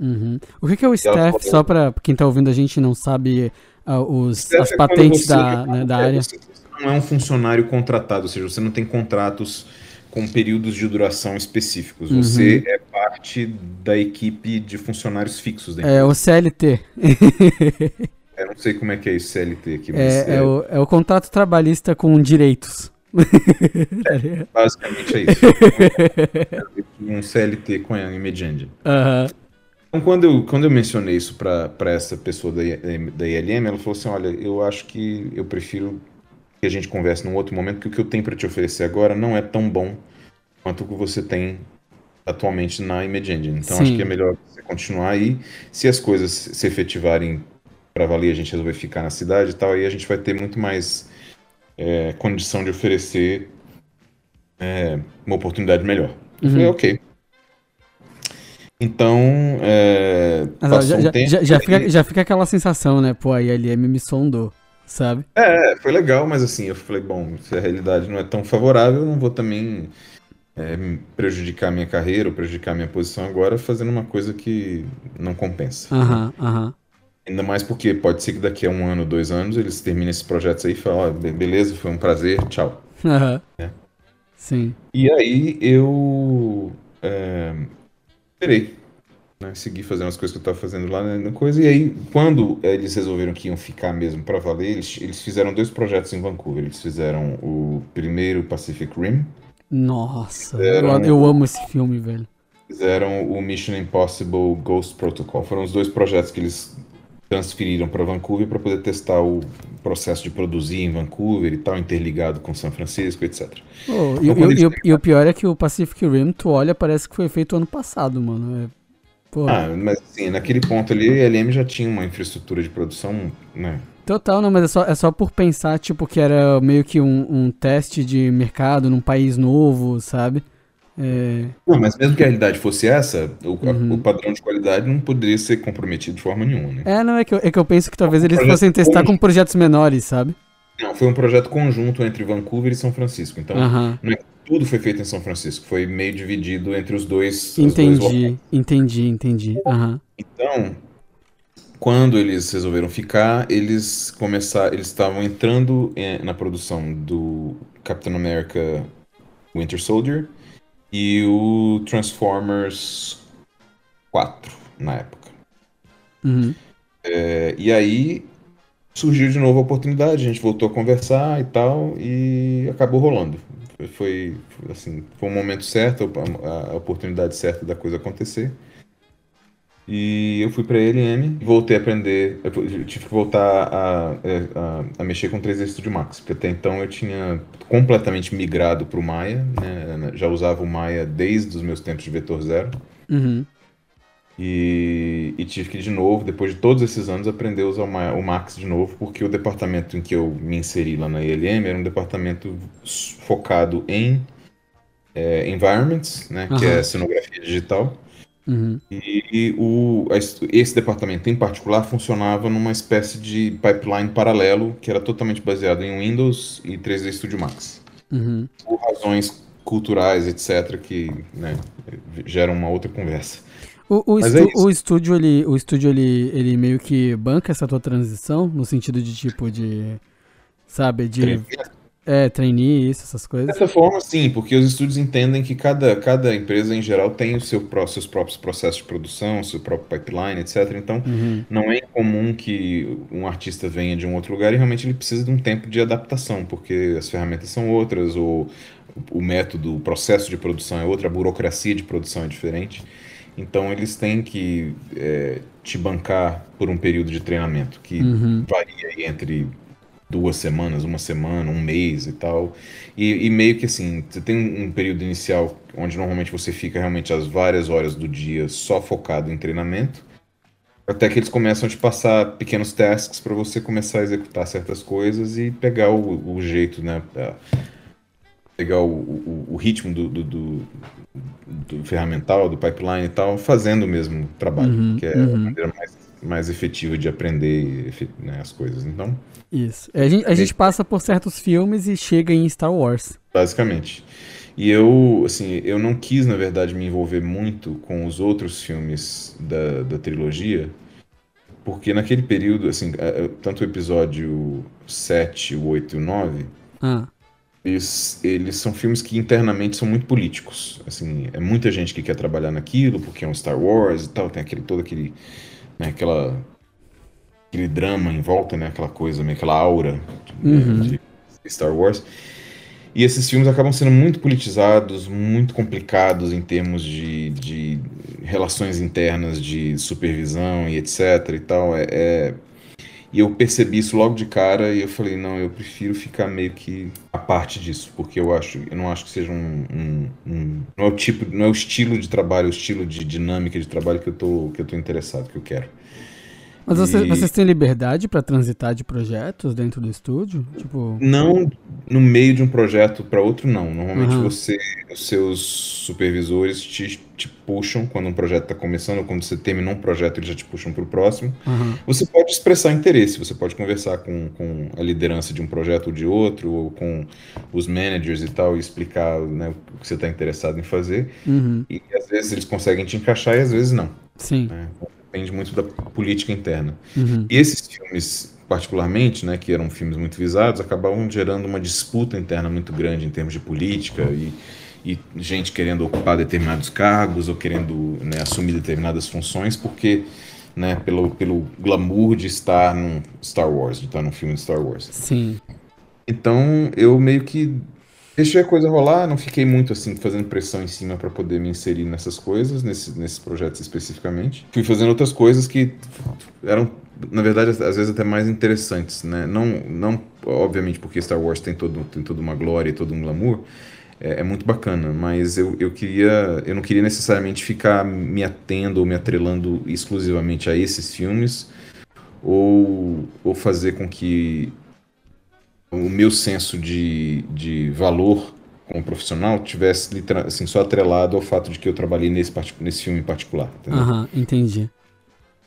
Speaker 1: Uhum. O que, que é o staff? Falou, Só para quem está ouvindo a gente não sabe os, as é patentes da, né, da área. Você
Speaker 2: não é um funcionário contratado, ou seja, você não tem contratos com períodos de duração específicos. Uhum. Você é parte da equipe de funcionários fixos. Da
Speaker 1: é o CLT.
Speaker 2: Eu não sei como é que é isso, CLT aqui.
Speaker 1: Mas é, é... é, o, é o contrato trabalhista com direitos.
Speaker 2: É, basicamente é isso. um CLT com a
Speaker 1: Aham. Uhum.
Speaker 2: Então, quando eu, quando eu mencionei isso para essa pessoa da, da ILM, ela falou assim: Olha, eu acho que eu prefiro que a gente converse num outro momento, porque o que eu tenho para te oferecer agora não é tão bom quanto o que você tem atualmente na Image Engine. Então, Sim. acho que é melhor você continuar aí. Se as coisas se efetivarem para valer, a gente resolver ficar na cidade e tal, aí a gente vai ter muito mais é, condição de oferecer é, uma oportunidade melhor. Eu falei,
Speaker 1: uhum.
Speaker 2: ok. Então, é,
Speaker 1: Mas, já, um já, já, já, fica, já fica aquela sensação, né? Pô, a ILM me sondou, sabe?
Speaker 2: É, foi legal, mas assim, eu falei, bom, se a realidade não é tão favorável, eu não vou também é, prejudicar minha carreira ou prejudicar minha posição agora fazendo uma coisa que não compensa.
Speaker 1: Aham, aham.
Speaker 2: Ainda mais porque pode ser que daqui a um ano, dois anos, eles terminem esses projetos aí e falem, ó, beleza, foi um prazer, tchau.
Speaker 1: Aham. É. Sim.
Speaker 2: E aí eu é, esperei, né, segui fazendo as coisas que eu estava fazendo lá na coisa. E aí, quando eles resolveram que iam ficar mesmo para valer, eles, eles fizeram dois projetos em Vancouver. Eles fizeram o primeiro Pacific Rim.
Speaker 1: Nossa, fizeram, eu amo esse filme, velho.
Speaker 2: Fizeram o Mission Impossible Ghost Protocol. Foram os dois projetos que eles transferiram para Vancouver para poder testar o processo de produzir em Vancouver e tal, interligado com São Francisco, etc.
Speaker 1: Oh, então, e, e, e, e, o pior é que o Pacific Rim, tu olha, parece que foi feito ano passado, mano. É,
Speaker 2: ah, mas assim, naquele ponto ali, a LM já tinha uma infraestrutura de produção, né?
Speaker 1: Total, não, mas é só, é só por pensar, tipo, que era meio que um, um teste de mercado num país novo, sabe?
Speaker 2: É... Não, mas mesmo que a realidade fosse essa, o, uhum. o, padrão de qualidade não poderia ser comprometido de forma nenhuma, né?
Speaker 1: É, não, é que eu, é que eu penso que talvez um eles fossem testar com projetos menores, sabe?
Speaker 2: Não, foi um projeto conjunto entre Vancouver e São Francisco. Então,
Speaker 1: uhum.
Speaker 2: não é tudo foi feito em São Francisco, foi meio dividido entre os dois.
Speaker 1: Entendi, entendi, entendi. Uhum.
Speaker 2: Então, quando eles resolveram ficar, eles começaram, eles estavam entrando na produção do Capitão America Winter Soldier e o Transformers 4 na época.
Speaker 1: Uhum.
Speaker 2: É, e aí surgiu de novo a oportunidade, a gente voltou a conversar e tal, e acabou rolando. Foi, assim, foi um momento certo, a, a oportunidade certa da coisa acontecer. E eu fui para a ELM, voltei a aprender, eu tive que voltar a, é, a, a mexer com 3D Studio Max, porque até então eu tinha completamente migrado para o Maya, né? já usava o Maya desde os meus tempos de Vetor Zero.
Speaker 1: Uhum.
Speaker 2: E, e, tive que, de novo, depois de todos esses anos, aprender a usar o, o Max de novo, porque o departamento em que eu me inseri lá na ELM era um departamento focado em é, environments, né, uhum. que é cenografia digital.
Speaker 1: Uhum.
Speaker 2: E, e o, esse departamento em particular funcionava numa espécie de pipeline paralelo que era totalmente baseado em Windows e 3D Studio Max.
Speaker 1: Uhum.
Speaker 2: Por razões culturais, etc., que né, geram uma outra conversa.
Speaker 1: O, o, estu, é o, estúdio, ele, o estúdio ele, ele meio que banca essa tua transição, no sentido de tipo de. Sabe, de. É, trainee, isso, essas coisas.
Speaker 2: Dessa forma, sim, porque os estúdios entendem que cada, cada empresa em geral tem os seu, seus próprios processos de produção, seu próprio pipeline, etc. Então,
Speaker 1: uhum.
Speaker 2: não é incomum que um artista venha de um outro lugar e realmente ele precisa de um tempo de adaptação, porque as ferramentas são outras, ou o método, o processo de produção é outro, a burocracia de produção é diferente. Então eles têm que é, te bancar por um período de treinamento que
Speaker 1: uhum.
Speaker 2: varia entre duas semanas, uma semana, um mês e tal. E, e, meio que assim, você tem um período inicial onde normalmente você fica realmente as várias horas do dia só focado em treinamento, até que eles começam a te passar pequenos tasks para você começar a executar certas coisas e pegar o, o jeito, né? Pegar o, o, o ritmo do, do, do, do ferramental, do pipeline e tal, fazendo o mesmo trabalho,
Speaker 1: uhum,
Speaker 2: que é
Speaker 1: uhum.
Speaker 2: a maneira mais, mais efetiva de aprender né, as coisas. Então.
Speaker 1: Isso. A gente, a gente passa por certos filmes e chega em Star Wars.
Speaker 2: Basicamente. E eu, assim, eu não quis, na verdade, me envolver muito com os outros filmes da, da trilogia, porque naquele período, assim, tanto o episódio 7, o 8 e o 9,
Speaker 1: ah
Speaker 2: eles, eles são filmes que internamente são muito políticos. Assim, é muita gente que quer trabalhar naquilo, porque é um Star Wars e tal, tem aquele todo aquele, né, aquela aquele drama em volta, né, aquela coisa, meio aquela aura
Speaker 1: uhum.
Speaker 2: de Star Wars. E esses filmes acabam sendo muito politizados, muito complicados em termos de, de relações internas, de supervisão e etc e tal. É, é e eu percebi isso logo de cara e eu falei, não, eu prefiro ficar meio que a parte disso, porque eu acho, eu não acho que seja um, um, um não é o tipo, não é o estilo de trabalho, o estilo de dinâmica de trabalho que eu tô, que eu tô interessado, que eu quero.
Speaker 1: Mas
Speaker 2: E-
Speaker 1: vocês têm liberdade pra transitar de projetos dentro do estúdio? Tipo,
Speaker 2: Não no meio de um projeto para outro, não. Normalmente
Speaker 1: Aham.
Speaker 2: você, os seus supervisores te, te puxam quando um projeto está começando, ou quando você terminou um projeto, eles já te puxam para o próximo.
Speaker 1: aham,
Speaker 2: Você pode expressar interesse, você pode conversar com, com a liderança de um projeto ou de outro, ou com os managers e tal, e explicar né, o que você está interessado em fazer.
Speaker 1: uhum,
Speaker 2: E às vezes eles conseguem te encaixar e às vezes não.
Speaker 1: sim,
Speaker 2: né? Depende muito da política interna.
Speaker 1: uhum,
Speaker 2: E esses filmes, particularmente, né, que eram filmes muito visados, acabavam gerando uma disputa interna muito grande em termos de política e, e gente querendo ocupar determinados cargos ou querendo né, assumir determinadas funções, porque né, pelo, pelo glamour de estar num Star Wars, de estar num filme de Star Wars.
Speaker 1: sim,
Speaker 2: Então eu meio que deixei a coisa rolar, não fiquei muito assim fazendo pressão em cima para poder me inserir nessas coisas, nesse, nesses projetos especificamente. Fui fazendo outras coisas que eram, na verdade, às vezes até mais interessantes, né? Não, não obviamente porque Star Wars tem todo tem toda uma glória e todo um glamour. É, é muito bacana, mas eu, eu queria, eu não queria necessariamente ficar me atendo ou me atrelando exclusivamente a esses filmes, ou, ou fazer com que o meu senso de, de valor como profissional tivesse assim, só atrelado ao fato de que eu trabalhei nesse, nesse filme em particular.
Speaker 1: aham, entendi.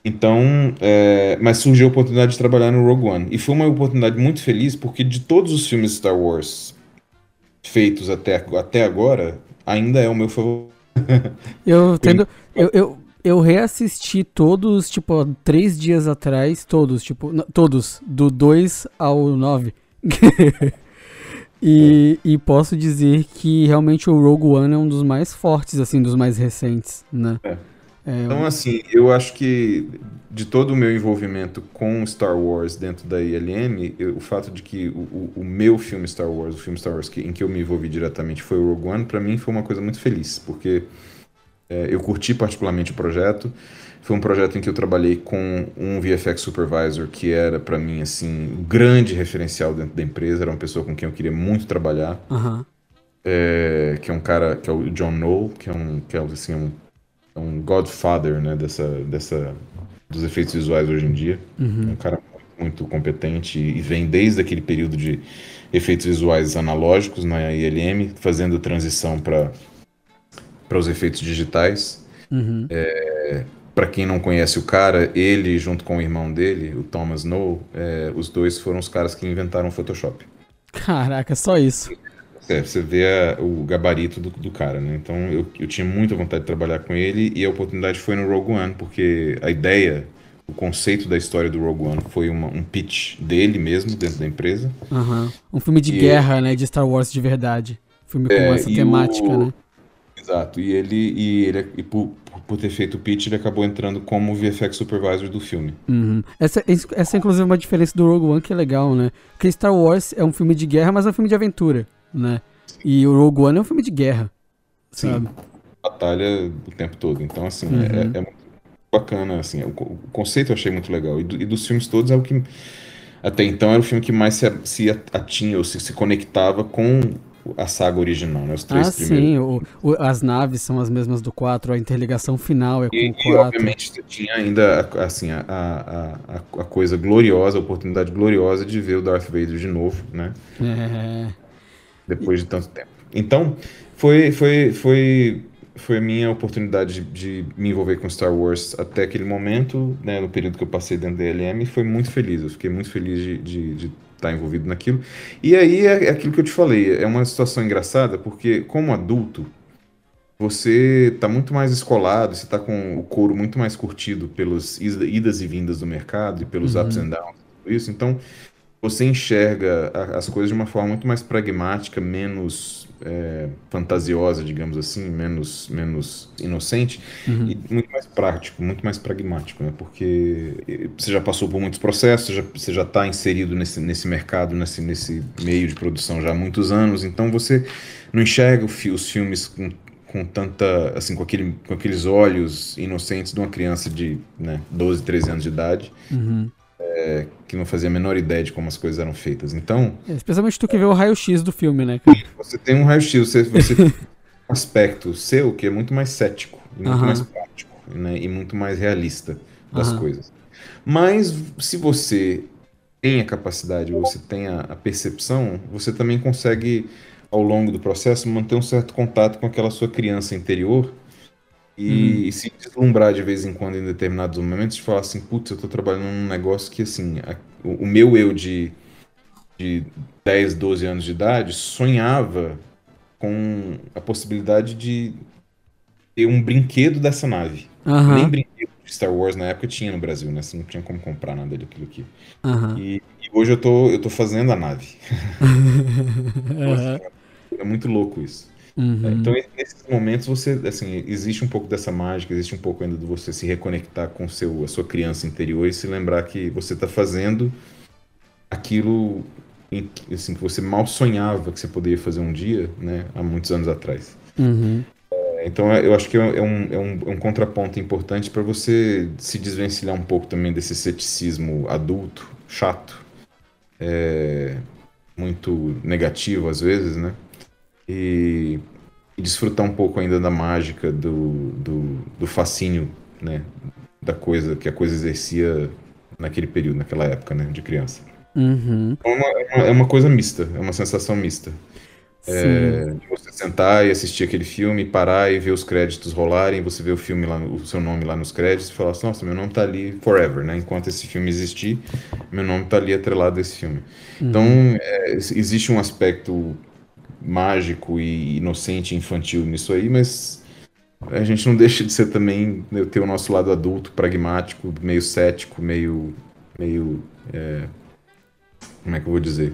Speaker 2: Então, é, mas surgiu a oportunidade de trabalhar no Rogue One. E foi uma oportunidade muito feliz, porque de todos os filmes Star Wars feitos até, até agora, ainda é o meu favorito.
Speaker 1: Eu tendo. Eu, eu, eu reassisti todos, tipo, três dias atrás, todos, tipo, todos, do 2 ao 9. e, e posso dizer que realmente o Rogue One é um dos mais fortes, assim, dos mais recentes, né?
Speaker 2: É.
Speaker 1: É,
Speaker 2: Então, assim, eu acho que de todo o meu envolvimento com Star Wars dentro da ILM, eu- o fato de que o, o- meu filme Star Wars, o filme Star Wars que- em que eu me envolvi diretamente foi o Rogue One, pra mim foi uma coisa muito feliz, porque é, eu curti particularmente o projeto. Foi um projeto em que eu trabalhei com um VFX supervisor que era pra mim assim o grande referencial dentro da empresa, era uma pessoa com quem eu queria muito trabalhar
Speaker 1: aham,
Speaker 2: é, que é um cara que é o John Knoll, que é um que é assim um, é um godfather, né, dessa dessa dos efeitos visuais hoje em dia. É
Speaker 1: uhum,
Speaker 2: um cara muito, competente e vem desde aquele período de efeitos visuais analógicos na ILM, fazendo transição para para os efeitos digitais.
Speaker 1: uhum.
Speaker 2: Para quem não conhece o cara, ele junto com o irmão dele, o Thomas Knoll, é, os dois foram os caras que inventaram o Photoshop.
Speaker 1: Caraca, só isso.
Speaker 2: É, você vê a- o gabarito do, do cara, né? Então eu, eu tinha muita vontade de trabalhar com ele e a oportunidade foi no Rogue One, porque a ideia, o conceito da história do Rogue One foi uma- um pitch dele mesmo dentro da empresa.
Speaker 1: Aham. Um filme de
Speaker 2: E-
Speaker 1: guerra, né? De Star Wars de verdade. Filme com
Speaker 2: É,
Speaker 1: essa temática,
Speaker 2: o-
Speaker 1: né?
Speaker 2: Exato. E ele, e ele e por, por ter feito o pitch, ele acabou entrando como VFX supervisor do filme.
Speaker 1: Uhum. Essa, essa é inclusive uma diferença do Rogue One que é legal, né? Porque Star Wars é um filme de guerra, mas é um filme de aventura, né? E o Rogue One é um filme de guerra,
Speaker 2: Sim.
Speaker 1: sabe?
Speaker 2: Batalha o tempo todo. Então, assim,
Speaker 1: Uhum.
Speaker 2: é, é muito bacana, assim. O, co- o conceito eu achei muito legal. E, do- e dos filmes todos é o que. Até então era o filme que mais se, se atinha ou se, se conectava com a saga original, né? Os três
Speaker 1: Ah,
Speaker 2: primeiros.
Speaker 1: sim. o- o- as naves são as mesmas do 4, a interligação final é com
Speaker 2: E,
Speaker 1: o
Speaker 2: e,
Speaker 1: 4.
Speaker 2: obviamente você tinha ainda a- assim, a, a, a, a coisa gloriosa, a oportunidade gloriosa de ver o Darth Vader de novo, né?
Speaker 1: É.
Speaker 2: Depois de tanto tempo. Então, foi, foi, foi, foi a minha oportunidade de, de me envolver com Star Wars até aquele momento, né? No período que eu passei dentro da LM, e foi muito feliz. Eu fiquei muito feliz de, de, de estar envolvido naquilo. E aí é, é aquilo que eu te falei, é uma situação engraçada, porque como adulto, você está muito mais escolado, você está com o couro muito mais curtido pelas ida- idas e vindas do mercado e pelos ups and downs, tudo isso. Então, você enxerga as coisas de uma forma muito mais pragmática, menos é, fantasiosa, digamos assim, menos, menos inocente
Speaker 1: Uhum.
Speaker 2: e muito mais prático, muito mais pragmático, né? Porque você já passou por muitos processos, você já- você já está inserido nesse, nesse mercado, nesse, nesse meio de produção já há muitos anos, então você não enxerga os filmes com, com tanta, assim, com, aquele, com aqueles olhos inocentes de uma criança de né, 12, 13 anos de idade,
Speaker 1: Uhum.
Speaker 2: Que não fazia a menor ideia de como as coisas eram feitas. Então,
Speaker 1: É, Especialmente tu que vê o raio-x do filme, né? cara?
Speaker 2: você tem um raio-x, você, você tem um aspecto seu que é muito mais cético, muito
Speaker 1: Aham.
Speaker 2: mais prático, né, e muito mais realista das
Speaker 1: Aham.
Speaker 2: coisas. Mas se você tem a capacidade, você tem a, a percepção, você também consegue, ao longo do processo, manter um certo contato com aquela sua criança interior e,
Speaker 1: Uhum.
Speaker 2: e se deslumbrar de vez em quando em determinados momentos, de falar assim, putz, eu tô trabalhando num negócio que, assim, a- o, o meu eu de, de 10, 12 anos de idade sonhava com a possibilidade de ter um brinquedo dessa nave. Nem
Speaker 1: Aham,
Speaker 2: brinquedo de Star Wars na época tinha no Brasil, né? Você não tinha como comprar nada daquilo aqui.
Speaker 1: aham.
Speaker 2: E, e hoje eu tô, eu tô fazendo a nave.
Speaker 1: Aham.
Speaker 2: É muito louco isso. É,
Speaker 1: Uhum.
Speaker 2: Então, e- nesses momentos, você, assim, existe um pouco dessa mágica, existe um pouco ainda de você se reconectar com seu, a sua criança interior e se lembrar que você está fazendo aquilo em que, assim, que você mal sonhava que você poderia fazer um dia, né, há muitos anos atrás.
Speaker 1: Uhum.
Speaker 2: É, Então, é- eu acho que é um, é um, é um contraponto importante para você se desvencilhar um pouco também desse ceticismo adulto, chato, é, muito negativo às vezes, né? E, e desfrutar um pouco ainda da mágica, do, do, do fascínio, né? Da coisa que a coisa exercia naquele período, naquela época, né? De criança.
Speaker 1: Uhum.
Speaker 2: É uma, é uma- é uma coisa mista, é uma sensação mista. É, de você sentar e assistir aquele filme, parar e ver os créditos rolarem, você vê o filme lá, o seu nome lá nos créditos e falar assim, nossa, meu nome tá ali forever, né? Enquanto esse filme existir, meu nome tá ali atrelado a esse filme. Então,
Speaker 1: Uhum.
Speaker 2: é, existe um aspecto mágico e inocente, infantil nisso aí, mas a gente não deixa de ser também, né, ter o nosso lado adulto, pragmático, meio cético, meio, meio, é, como é que eu vou dizer?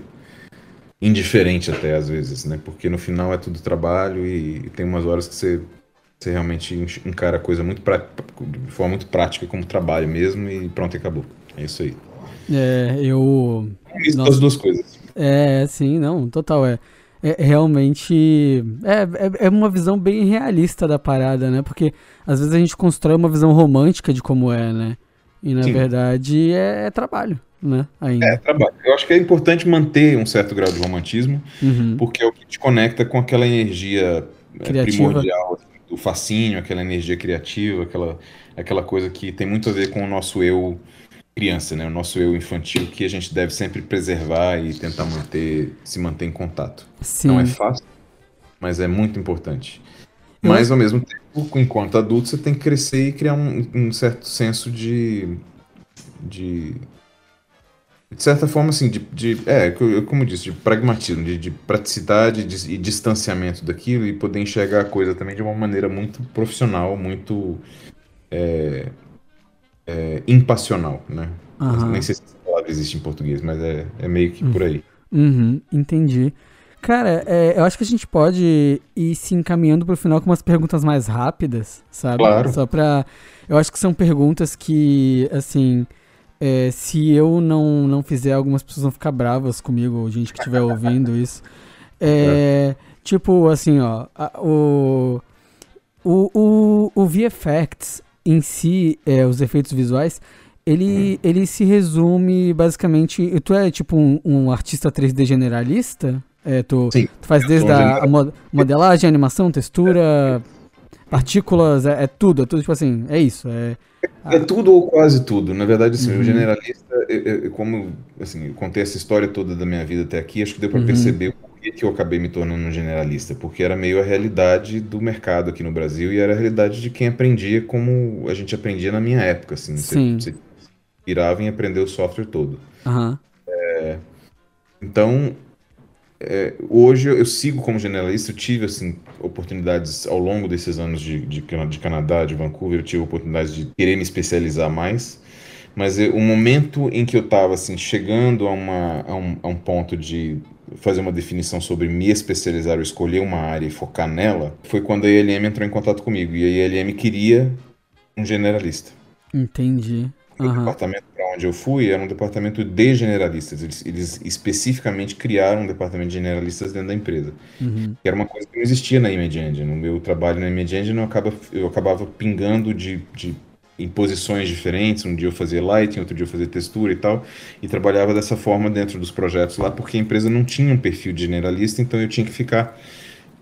Speaker 2: indiferente até às vezes, né? Porque no final é tudo trabalho e, e tem umas horas que você, você realmente encara a coisa muito pra, de forma muito prática como trabalho mesmo e pronto, e acabou. É isso aí.
Speaker 1: É, eu.
Speaker 2: Isso
Speaker 1: Nossa.
Speaker 2: das duas coisas.
Speaker 1: É, sim, não, total. É, é realmente. É, é, é uma visão bem realista da parada, né? Porque às vezes a gente constrói uma visão romântica de como é, né? E na
Speaker 2: Sim.
Speaker 1: verdade é, é trabalho, né?
Speaker 2: É,
Speaker 1: Ainda.
Speaker 2: trabalho. Eu acho que é importante manter um certo grau de romantismo,
Speaker 1: Uhum.
Speaker 2: porque é o que te conecta com aquela energia é,
Speaker 1: Criativa.
Speaker 2: primordial, assim, do fascínio, aquela energia criativa, aquela, aquela coisa que tem muito a ver com o nosso eu criança, né? O nosso eu infantil que a gente deve sempre preservar e tentar manter, se manter em contato.
Speaker 1: Sim.
Speaker 2: Não é fácil, mas é muito importante. Mas ao mesmo tempo, enquanto adulto, você tem que crescer e criar um, um certo senso de, de de certa forma, assim, de, de é, co- como eu disse, de pragmatismo, de, de praticidade de- e distanciamento daquilo e poder enxergar a coisa também de uma maneira muito profissional, muito é, é, impassional, né?
Speaker 1: Aham.
Speaker 2: Nem sei se essa palavra existe em português, mas é, é meio que por aí.
Speaker 1: Uhum, entendi. Cara, é, eu acho que a gente pode ir se encaminhando pro final com umas perguntas mais rápidas, sabe?
Speaker 2: Claro.
Speaker 1: Só pra. Eu acho que são perguntas que, assim, é, se eu não, não fizer, algumas pessoas vão ficar bravas comigo, ou gente que estiver ouvindo isso. É, Tipo, assim, ó, a- o, o, o, o VFX em si, é, os efeitos visuais, ele, ele se resume basicamente. Tu é tipo um, um artista 3D generalista? É, tu,
Speaker 2: Sim,
Speaker 1: tu faz desde a, a modelagem, animação, textura, partículas, é, é tudo, é tudo tipo assim, é isso. É,
Speaker 2: É tudo ou quase tudo. Na verdade, assim,
Speaker 1: Uhum.
Speaker 2: o generalista, eu- eu- como assim, eu contei essa história toda da minha vida até aqui, acho que deu para
Speaker 1: Uhum.
Speaker 2: perceber o porquê que eu acabei me tornando um generalista, porque era meio a realidade do mercado aqui no Brasil e era a realidade de quem aprendia como a gente aprendia na minha época, assim. Você,
Speaker 1: Sim.
Speaker 2: você virava em aprender o software todo.
Speaker 1: aham,
Speaker 2: Então, é, hoje eu, sigo como generalista, eu tive assim, oportunidades ao longo desses anos de, de, de Canadá, de Vancouver, eu tive oportunidades de querer me especializar mais, mas eu- o momento em que eu estava assim, chegando a, uma, a, um, a um ponto de fazer uma definição sobre me especializar ou escolher uma área e focar nela, foi quando a ILM entrou em contato comigo, e a ILM queria um generalista.
Speaker 1: entendi.
Speaker 2: O
Speaker 1: Aham,
Speaker 2: departamento para onde eu fui era um departamento de generalistas. Eles, eles especificamente criaram um departamento de generalistas dentro da empresa.
Speaker 1: uhum,
Speaker 2: Que era uma coisa que não existia na Image Engine. No meu trabalho na Image Engine, eu, acaba, eu acabava pingando de, de, em posições diferentes. Um dia eu fazia lighting, outro dia eu fazia textura e tal. E trabalhava dessa forma dentro dos projetos lá, porque a empresa não tinha um perfil de generalista, então eu tinha que ficar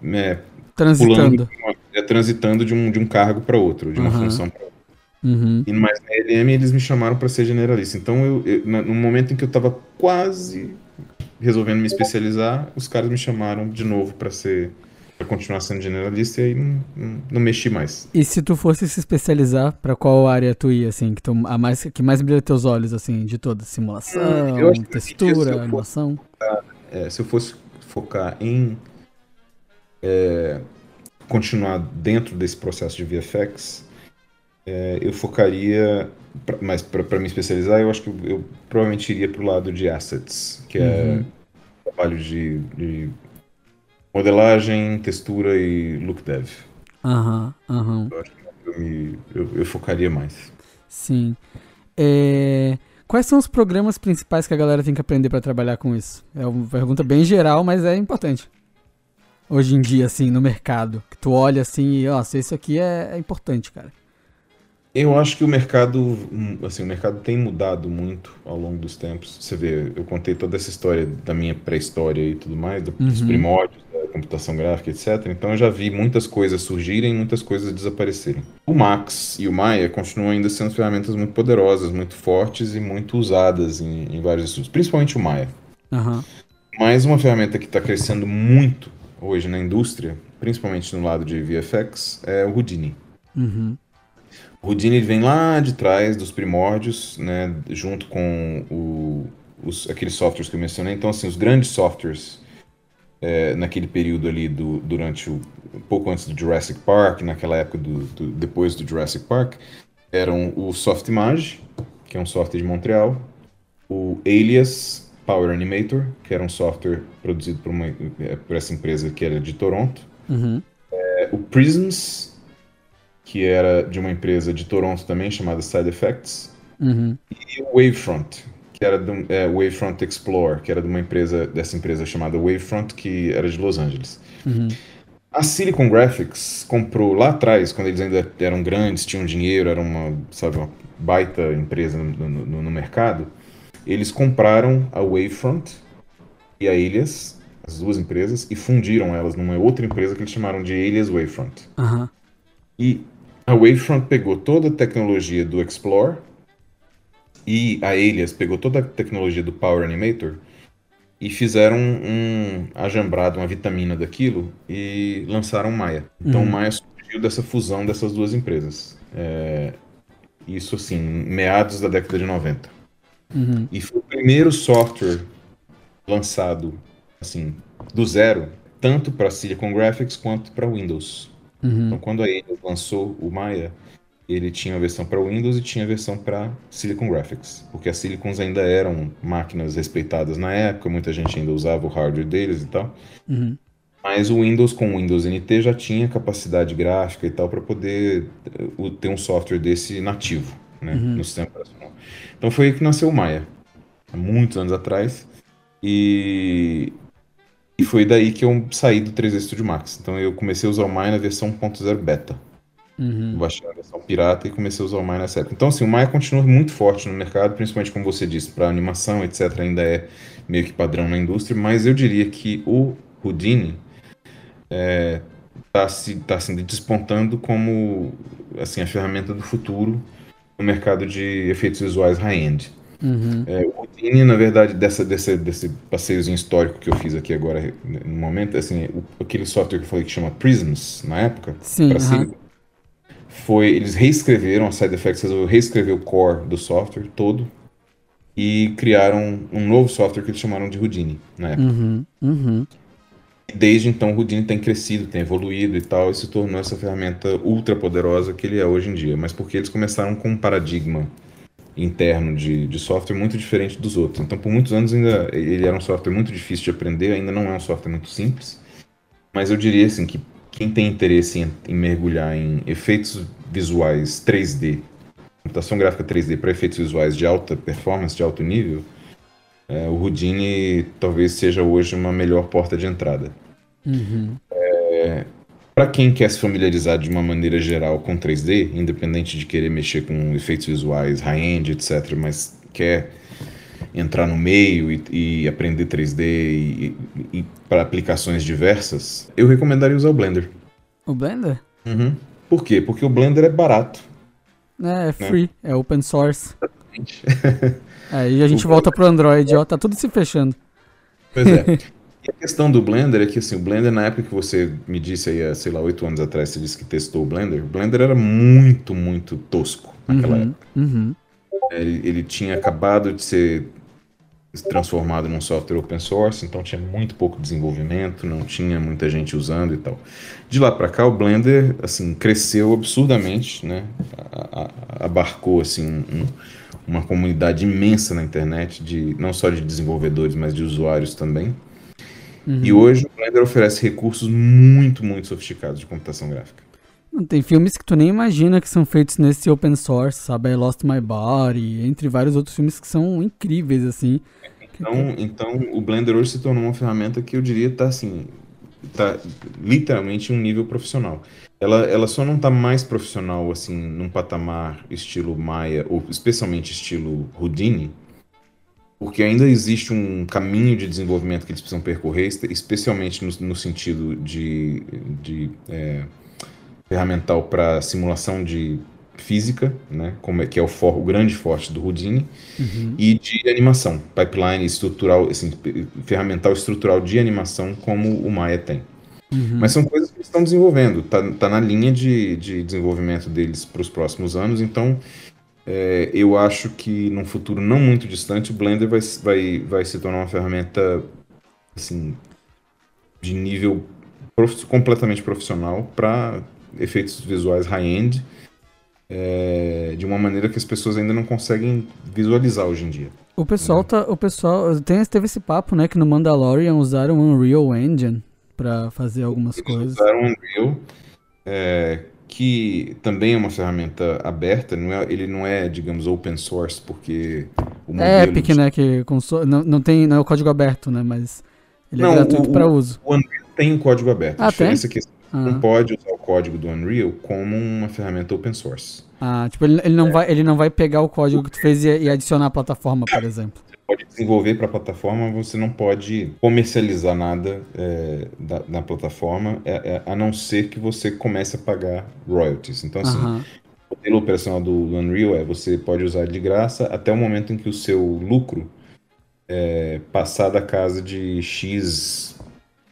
Speaker 2: é,
Speaker 1: transitando.
Speaker 2: pulando, é, transitando de um, de um cargo para outro, de uma
Speaker 1: Aham.
Speaker 2: função para outra.
Speaker 1: Uhum.
Speaker 2: E mais na LM eles me chamaram para ser generalista. Então, eu, eu, no momento em que eu estava quase resolvendo me especializar, os caras me chamaram de novo para ser para continuar sendo generalista e aí não, não, não, mexi mais.
Speaker 1: E se tu fosse se especializar, para qual área tu ia, assim, que, tu, a mais, que mais brilha teus olhos, assim, de todas? Simulação, hum, textura, animação?
Speaker 2: Focar, é, se eu fosse focar em é, continuar dentro desse processo de VFX, é, eu focaria, pra, mas para me especializar, eu acho que eu, eu provavelmente iria para o lado de assets, que é uhum. é trabalho de, de, modelagem, textura e look dev.
Speaker 1: Aham, uhum, aham. Uhum.
Speaker 2: Eu acho que eu, me, eu, eu focaria mais.
Speaker 1: Sim. É... Quais são os programas principais que a galera tem que aprender para trabalhar com isso? É uma pergunta bem geral, mas é importante. Hoje em dia, assim, no mercado. Que tu olha assim e, ó, isso aqui é, é importante, cara.
Speaker 2: Eu acho que o mercado, assim, o mercado tem mudado muito ao longo dos tempos. Você vê, eu contei toda essa história da minha pré-história e tudo mais, dos uhum. primórdios computação gráfica, etc. Então eu já vi muitas coisas surgirem, muitas coisas desaparecerem. O Max e o Maya continuam ainda sendo ferramentas muito poderosas, muito fortes e muito usadas em, em vários estudos, principalmente o Maya.
Speaker 1: Uhum.
Speaker 2: Mas uma ferramenta que está crescendo muito hoje na indústria, principalmente no lado de VFX, é o Houdini.
Speaker 1: Uhum.
Speaker 2: O Houdini vem lá de trás dos primórdios, né, junto com o, os, aqueles softwares que eu mencionei. Então, assim, os grandes softwares é, naquele período ali, do, durante o pouco antes do Jurassic Park, naquela época do, do, depois do Jurassic Park, eram o Softimage, que é um software de Montreal, o Alias Power Animator, que era um software produzido por, uma, é, por essa empresa que era de Toronto,
Speaker 1: uhum.
Speaker 2: é, o Prisms, que era de uma empresa de Toronto também, chamada Side Effects,
Speaker 1: uhum.
Speaker 2: e o Wavefront, que era do é, Wavefront Explorer, que era de uma empresa, dessa empresa chamada Wavefront, que era de Los Angeles.
Speaker 1: Uhum.
Speaker 2: A Silicon Graphics comprou lá atrás, quando eles ainda eram grandes, tinham dinheiro, era uma, sabe, uma baita empresa no, no, no mercado, eles compraram a Wavefront e a Alias, as duas empresas, e fundiram elas numa outra empresa que eles chamaram de Alias Wavefront.
Speaker 1: Uhum.
Speaker 2: E a Wavefront pegou toda a tecnologia do Explore e a Alias pegou toda a tecnologia do Power Animator e fizeram um ajambrado, uma vitamina daquilo e lançaram Maya. Então uhum. Maya surgiu dessa fusão dessas duas empresas. É, isso assim, meados da década de 90.
Speaker 1: Uhum.
Speaker 2: E foi o primeiro software lançado assim do zero, tanto para Silicon Graphics quanto para Windows.
Speaker 1: Uhum.
Speaker 2: Então, quando a Eidos lançou o Maya, ele tinha a versão para Windows e tinha a versão para Silicon Graphics, porque as Silicons ainda eram máquinas respeitadas na época, muita gente ainda usava o hardware deles e tal.
Speaker 1: Uhum.
Speaker 2: Mas o Windows com o Windows NT já tinha capacidade gráfica e tal para poder uh, ter um software desse nativo né, uhum. no sistema operacional. Então foi aí que nasceu o Maya, há muitos anos atrás. E e foi daí que eu saí do 3D Studio Max. Então eu comecei a usar o Maya na versão 1.0 beta.
Speaker 1: Uhum.
Speaker 2: Baixei a versão pirata e comecei a usar o Maya nessa época. Então, assim, o Maya continua muito forte no mercado, principalmente como você disse, para animação, etc. Ainda é meio que padrão na indústria, mas eu diria que o Houdini está é, tá se, tá se despontando como assim, a ferramenta do futuro no mercado de efeitos visuais high-end.
Speaker 1: Uhum.
Speaker 2: É, o Houdini, na verdade, dessa, desse, desse passeiozinho histórico que eu fiz aqui agora no momento, assim, o, aquele software que eu falei que chama Prisms, na época,
Speaker 1: Sim, uhum.
Speaker 2: Foi, eles reescreveram, a Side Effects resolveu reescrever o core do software todo e criaram um novo software que eles chamaram de Houdini, na época.
Speaker 1: Uhum, uhum.
Speaker 2: Desde então, o Houdini tem crescido, tem evoluído e tal, e se tornou essa ferramenta ultra poderosa que ele é hoje em dia. Mas porque eles começaram com um paradigma interno de, de software muito diferente dos outros. Então, por muitos anos ainda ele era um software muito difícil de aprender, ainda não é um software muito simples. Mas eu diria assim que quem tem interesse em, em mergulhar em efeitos visuais 3D, computação gráfica 3D para efeitos visuais de alta performance, de alto nível, é, o Houdini talvez seja hoje uma melhor porta de entrada.
Speaker 1: Uhum.
Speaker 2: É, para quem quer se familiarizar de uma maneira geral com 3D, independente de querer mexer com efeitos visuais high-end, etc., mas quer entrar no meio e, e aprender 3D e, e para aplicações diversas, eu recomendaria usar o Blender.
Speaker 1: O Blender?
Speaker 2: Uhum. Por quê? Porque o Blender é barato.
Speaker 1: É, é free, é open source. Aí a gente o volta pro Android, ó, tá tudo se fechando.
Speaker 2: Pois é. E a questão do Blender é que assim, o Blender, na época que você me disse aí, sei lá, oito anos atrás, você disse que testou o Blender, o Blender era muito, muito tosco naquela
Speaker 1: Uhum,
Speaker 2: época.
Speaker 1: uhum.
Speaker 2: Ele, ele tinha acabado de ser transformado num software open source, então tinha muito pouco desenvolvimento, não tinha muita gente usando e tal. De lá para cá, o Blender assim cresceu absurdamente, né? Abarcou assim um- uma comunidade imensa na internet de não só de desenvolvedores, mas de usuários também. E hoje o Blender oferece recursos muito, muito sofisticados de computação gráfica.
Speaker 1: Tem filmes que tu nem imagina que são feitos nesse open source, sabe? I Lost My Body, entre vários outros filmes que são incríveis, assim.
Speaker 2: Então, então o Blender hoje se tornou uma ferramenta que eu diria tá assim, tá literalmente um nível profissional. Ela, ela só não tá mais profissional assim num patamar estilo Maya ou especialmente estilo Houdini, porque ainda existe um caminho de desenvolvimento que eles precisam percorrer, espe- especialmente no, no sentido de, de é, ferramental para simulação de física, né, como é que é o, for, o grande forte do Houdini. E de animação, pipeline estrutural, assim, ferramental estrutural de animação como o Maya tem. Mas são coisas que eles estão desenvolvendo, tá, tá na linha de, de desenvolvimento deles para os próximos anos, então é, eu acho que num futuro não muito distante o Blender vai, vai, vai se tornar uma ferramenta assim, de nível prof- completamente profissional para efeitos visuais high-end, é, de uma maneira que as pessoas ainda não conseguem visualizar hoje em dia.
Speaker 1: O pessoal tá. O pessoal. Tem, teve esse papo, né? Que no Mandalorian usaram o Unreal Engine pra fazer algumas
Speaker 2: Eles
Speaker 1: coisas.
Speaker 2: usaram o Unreal, é, que também é uma ferramenta aberta, não é- ele não é, digamos, open source, porque o
Speaker 1: É Epic,
Speaker 2: de-
Speaker 1: né? Que conso- não, não tem. Não é o código aberto, né? Mas ele
Speaker 2: Não,
Speaker 1: é gratuito
Speaker 2: o- o-
Speaker 1: uso.
Speaker 2: o Unreal tem um código aberto.
Speaker 1: Ah,
Speaker 2: a diferença é que
Speaker 1: Ah.
Speaker 2: não pode usar o código do Unreal como uma ferramenta open source.
Speaker 1: Ah, tipo, ele, ele, não vai, ele não vai pegar o código que tu fez e, e adicionar à plataforma, por exemplo.
Speaker 2: pode desenvolver para a plataforma, você não pode comercializar nada é, da- na plataforma, é- é, a não ser que você comece a pagar royalties. Então, assim,
Speaker 1: Aham.
Speaker 2: o modelo operacional do, do Unreal é você pode usar de graça até o momento em que o seu lucro é, passar da casa de X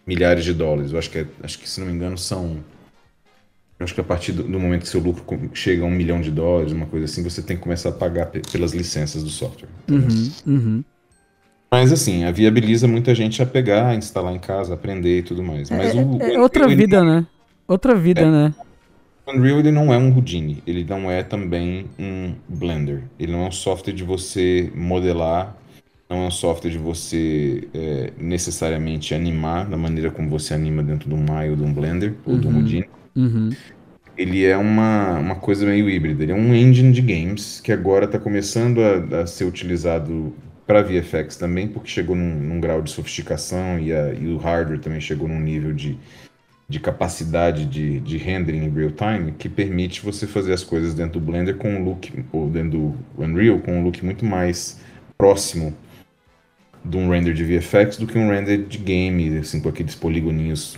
Speaker 2: milhares de dólares. Eu acho que, é- acho que se não me engano, são. eu Acho que a partir do, do momento que seu lucro chega a um milhão de dólares, uma coisa assim, você tem que começar a pagar pe- pelas licenças do software.
Speaker 1: Uhum, uhum.
Speaker 2: Mas assim, a viabiliza muita gente a pegar, instalar em casa, aprender e tudo mais. Mas
Speaker 1: É,
Speaker 2: o,
Speaker 1: é outra
Speaker 2: Unreal, ele
Speaker 1: vida, né? Outra vida, né?
Speaker 2: O Unreal ele não é um Houdini, ele não é também um Blender. Ele não é um software de você modelar, não é um software de você é, necessariamente animar da maneira como você anima dentro de um Maya ou de um Blender ou de um Houdini.
Speaker 1: Uhum.
Speaker 2: Ele é uma, uma coisa meio híbrida. Ele é um engine de games que agora está começando a, a ser utilizado para VFX também, porque chegou num, num grau de sofisticação e, a- e o hardware também chegou num nível de, de capacidade de, de rendering em real time que permite você fazer as coisas dentro do Blender com um look, ou dentro do Unreal, com um look muito mais próximo de um render de VFX do que um render de game, assim, com aqueles poligoninhos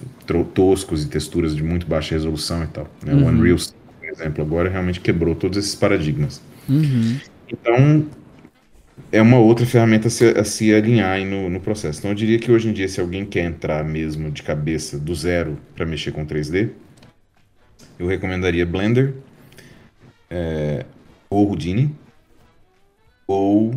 Speaker 2: toscos e texturas de muito baixa resolução e tal. né? O Unreal, por exemplo, agora realmente quebrou todos esses paradigmas.
Speaker 1: Uhum.
Speaker 2: Então, é uma outra ferramenta a se, a se alinhar aí no, no processo. Então, eu diria que hoje em dia, se alguém quer entrar mesmo de cabeça do zero para mexer com 3D, eu recomendaria Blender, é, ou Houdini, ou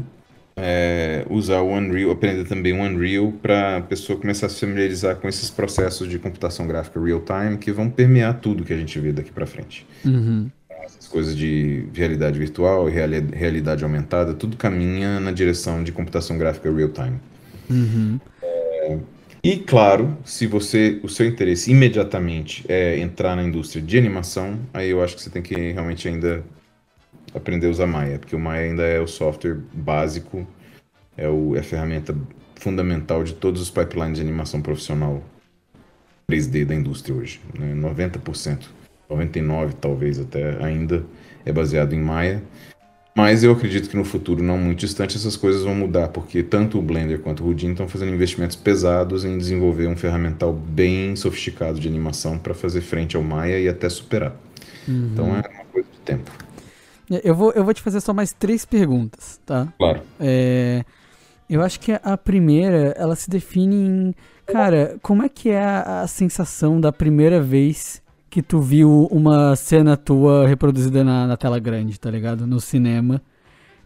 Speaker 2: é, usar o Unreal, aprender também o Unreal para a pessoa começar a se familiarizar com esses processos de computação gráfica real-time que vão permear tudo que a gente vê daqui para frente
Speaker 1: Uhum.
Speaker 2: essas coisas de realidade virtual e reali- realidade aumentada, tudo caminha na direção de computação gráfica real-time.
Speaker 1: Uhum.
Speaker 2: E claro, se você o seu interesse imediatamente é entrar na indústria de animação, aí eu acho que você tem que realmente ainda aprender a usar Maya, porque o Maya ainda é o software básico, é, o, é a ferramenta fundamental de todos os pipelines de animação profissional 3D da indústria hoje. Né? 90%, 99% talvez até ainda é baseado em Maya. Mas eu acredito que no futuro não muito distante essas coisas vão mudar, porque tanto o Blender quanto o Houdini estão fazendo investimentos pesados em desenvolver um ferramental bem sofisticado de animação para fazer frente ao Maya e até superar. Então é uma coisa de tempo.
Speaker 1: Eu vou, eu vou te fazer só mais três perguntas, tá?
Speaker 2: Claro.
Speaker 1: É, eu acho que a primeira, ela se define em. Cara, como é que é a, a sensação da primeira vez que tu viu uma cena tua reproduzida na, na tela grande, tá ligado? No cinema.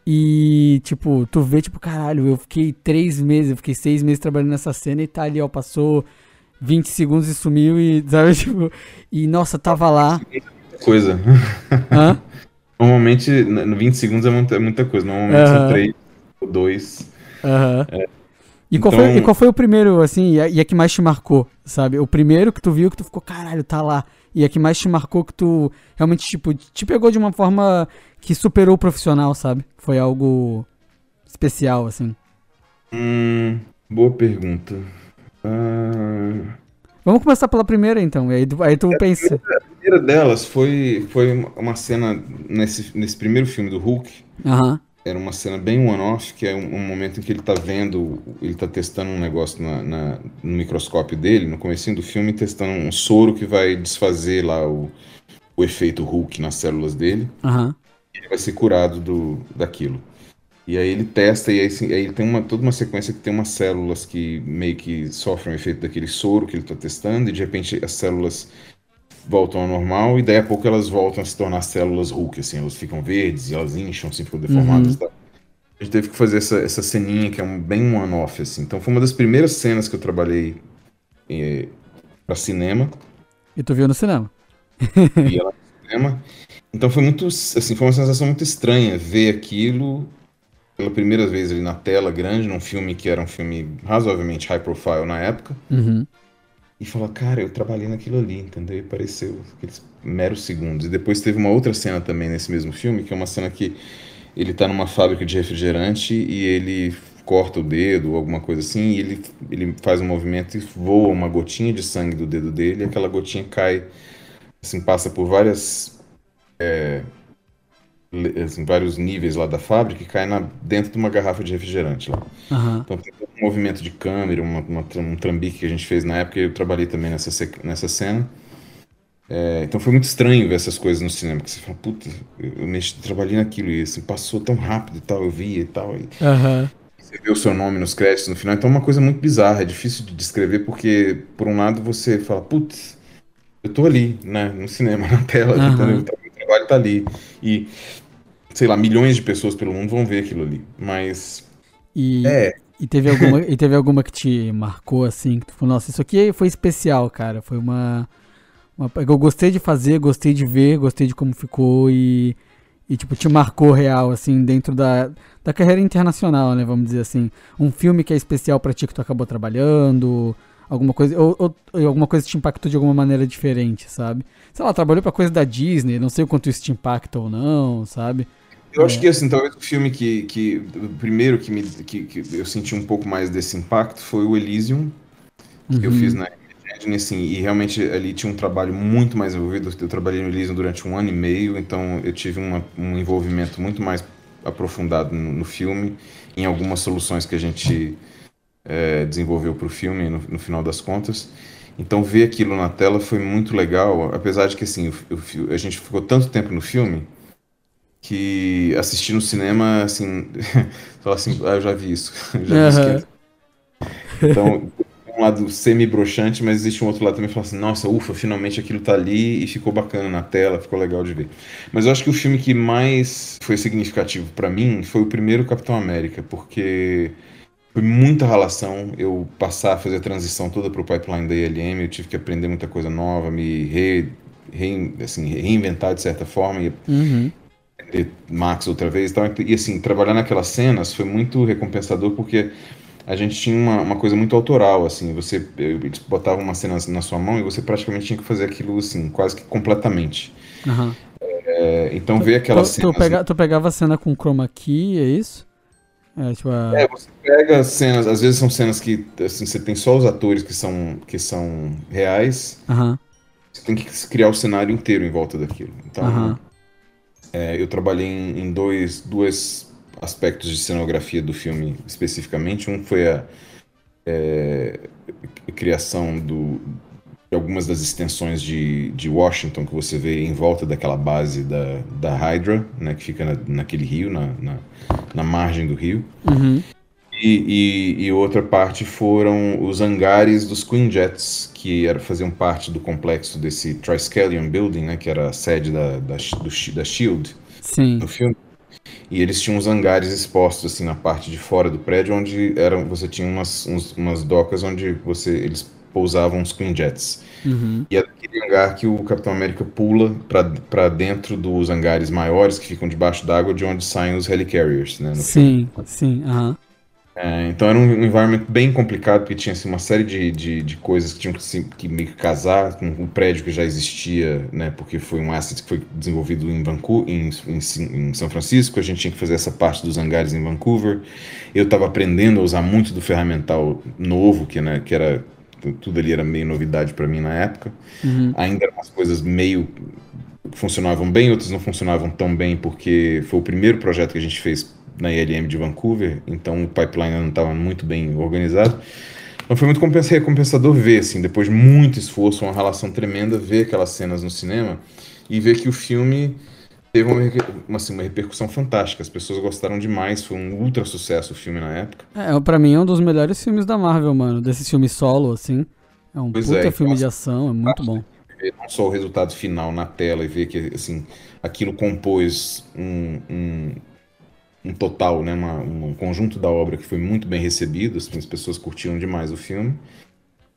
Speaker 1: E, tipo, tu vê, tipo, caralho, eu fiquei três meses, eu fiquei seis meses trabalhando nessa cena e tá ali, ó, passou 20 segundos e sumiu e, sabe, tipo, e nossa, tava lá.
Speaker 2: Coisa.
Speaker 1: Hã?
Speaker 2: Normalmente, no 20 segundos é muita, é muita coisa. Normalmente são três ou dois.
Speaker 1: Aham. É. E, qual foi, e qual foi o primeiro, assim, e a, e a, que mais te marcou, sabe? O primeiro que tu viu que tu ficou, caralho, tá lá. E a que mais te marcou que tu realmente, tipo, te pegou de uma forma que superou o profissional, sabe? Foi algo especial, assim.
Speaker 2: Hum, boa pergunta. Uh...
Speaker 1: Vamos começar pela primeira, então. Aí tu, aí tu
Speaker 2: a
Speaker 1: pensa.
Speaker 2: Primeira, a primeira delas foi, foi uma cena nesse, nesse primeiro filme do Hulk.
Speaker 1: Uh -huh
Speaker 2: era uma cena bem one-off, que é um, um, momento em que ele está vendo, ele está testando um negócio na, na, no microscópio dele, no começo do filme, testando um soro que vai desfazer lá o, o efeito Hulk nas células dele.
Speaker 1: Uhum.
Speaker 2: E ele vai ser curado do, daquilo. E aí ele testa, e aí, assim, aí tem uma, toda uma sequência que tem umas células que meio que sofrem o efeito daquele soro que ele está testando, e de repente as células voltam ao normal e daí a pouco elas voltam a se tornar células Hulk, assim, elas ficam verdes, elas incham, assim, ficam deformadas uhum. e tal. A gente teve que fazer essa, essa ceninha que é um, bem um one-off, assim. Então foi uma das primeiras cenas que eu trabalhei eh, para cinema.
Speaker 1: E tu viu no cinema?
Speaker 2: e ela no cinema. Então foi muito, assim, foi uma sensação muito estranha ver aquilo pela primeira vez ali na tela grande, num filme que era um filme razoavelmente high profile na época.
Speaker 1: Uhum
Speaker 2: e falou, cara, eu trabalhei naquilo ali, entendeu? E pareceu aqueles meros segundos. E depois teve uma outra cena também nesse mesmo filme, que é uma cena que ele tá numa fábrica de refrigerante e ele corta o dedo ou alguma coisa assim, e ele, ele faz um movimento e voa uma gotinha de sangue do dedo dele, e aquela gotinha cai, assim, passa por várias. É, assim, vários níveis lá da fábrica e cai na, dentro de uma garrafa de refrigerante lá.
Speaker 1: Uhum.
Speaker 2: Então tem movimento de câmera, uma, uma, um trambique que a gente fez na época eu trabalhei também nessa, nessa cena. É, então foi muito estranho ver essas coisas no cinema, porque você fala, puta, eu mexi, trabalhei naquilo e assim, passou tão rápido e tal, eu via e tal. E
Speaker 1: uhum.
Speaker 2: Você vê o seu nome nos créditos no final, então é uma coisa muito bizarra, é difícil de descrever, porque por um lado você fala, putz, eu tô ali, né, no cinema, na tela, uhum. então, o trabalho tá ali. E sei lá, milhões de pessoas pelo mundo vão ver aquilo ali. Mas.
Speaker 1: E,
Speaker 2: é.
Speaker 1: E, teve alguma, e teve alguma que te marcou assim? Que tu falou, nossa, isso aqui foi especial, cara. Foi uma, uma. Eu gostei de fazer, gostei de ver, gostei de como ficou e. E, tipo, te marcou real, assim, dentro da, da carreira internacional, né? Vamos dizer assim. Um filme que é especial pra ti que tu acabou trabalhando, alguma coisa, ou, ou, alguma coisa te impactou de alguma maneira diferente, sabe? Sei lá, trabalhou pra coisa da Disney, não sei o quanto isso te impacta ou não, sabe?
Speaker 2: Eu é. acho que, assim, talvez o filme que, que o primeiro que, me, que, que eu senti um pouco mais desse impacto foi o Elysium, que uhum. eu fiz na Imagine, assim, e realmente ali tinha um trabalho muito mais envolvido. Eu trabalhei no Elysium durante um ano e meio, então eu tive uma, um envolvimento muito mais aprofundado no, no, filme, em algumas soluções que a gente é, desenvolveu para o filme, no, no final das contas. Então ver aquilo na tela foi muito legal, apesar de que assim, o, o, a gente ficou tanto tempo no filme que assistir no cinema, assim, fala assim, ah, eu já vi isso, já vi uhum. isso. Então, um lado semi-broxante, mas existe um outro lado também que fala assim, nossa, ufa, finalmente aquilo tá ali e ficou bacana na tela, ficou legal de ver. Mas eu acho que o filme que mais foi significativo para mim foi o primeiro Capitão América, porque foi muita relação eu passar a fazer a transição toda pro pipeline da ILM, eu tive que aprender muita coisa nova, me re, re, assim, reinventar de certa forma, e,
Speaker 1: uhum.
Speaker 2: Max outra vez e tal. E assim, trabalhar naquelas cenas foi muito recompensador porque a gente tinha uma, uma coisa muito autoral, assim, você eles botavam uma cena na sua mão e você praticamente tinha que fazer aquilo assim, quase que completamente.
Speaker 1: Uhum.
Speaker 2: É, então ver aquela cena.
Speaker 1: Tu, pega, tu pegava a cena com chroma key, é isso?
Speaker 2: É, tipo a... é, você pega cenas, às vezes são cenas que assim, você tem só os atores que são, que são reais.
Speaker 1: Uhum.
Speaker 2: Você tem que criar o cenário inteiro em volta daquilo. Então,
Speaker 1: uhum.
Speaker 2: É, eu trabalhei em, em, dois, dois aspectos de cenografia do filme especificamente. Um foi a é, criação do algumas das extensões de, de Washington que você vê em volta daquela base da, da Hydra, né, que fica na, naquele rio, na, na, na, margem do rio.
Speaker 1: Uhum.
Speaker 2: E, e, e, outra parte foram os hangares dos Quinjets, que era, faziam parte do complexo desse Triskelion Building, né, que era a sede da, da, do, da SHIELD
Speaker 1: Sim.
Speaker 2: no filme. E eles tinham uns hangares expostos assim na parte de fora do prédio, onde eram, você tinha umas, uns, umas docas onde você eles pousavam os Quinjets.
Speaker 1: Uhum.
Speaker 2: E é aquele hangar que o Capitão América pula para dentro dos hangares maiores que ficam debaixo d'água, de onde saem os Helicarriers, né?
Speaker 1: sim, filme. sim, aham.
Speaker 2: É, então era um environment bem complicado, porque tinha assim, uma série de, de, de coisas que tinham que, se, que meio que casar com o prédio que já existia, né? Porque foi um asset que foi desenvolvido em, Vancouver, em, em, em São Francisco, a gente tinha que fazer essa parte dos hangares em Vancouver. Eu estava aprendendo a usar muito do ferramental novo, que, né, que era tudo ali era meio novidade para mim na época.
Speaker 1: Uhum.
Speaker 2: Ainda eram umas coisas meio funcionavam bem, outras não funcionavam tão bem, porque foi o primeiro projeto que a gente fez na ILM de Vancouver, então o pipeline não estava muito bem organizado. Então foi muito recompensador ver, assim, depois de muito esforço, uma relação tremenda, ver aquelas cenas no cinema e ver que o filme teve uma, uma, assim, uma repercussão fantástica. As pessoas gostaram demais, foi um ultra sucesso o filme na época.
Speaker 1: É, pra mim é um dos melhores filmes da Marvel, mano. Desse filme solo, assim. É um pois puta é, filme de ação, é muito bom.
Speaker 2: Ver não só o resultado final na tela e ver que, assim, aquilo compôs um, um um total, né, uma, um conjunto da obra que foi muito bem recebido, assim, as pessoas curtiram demais o filme,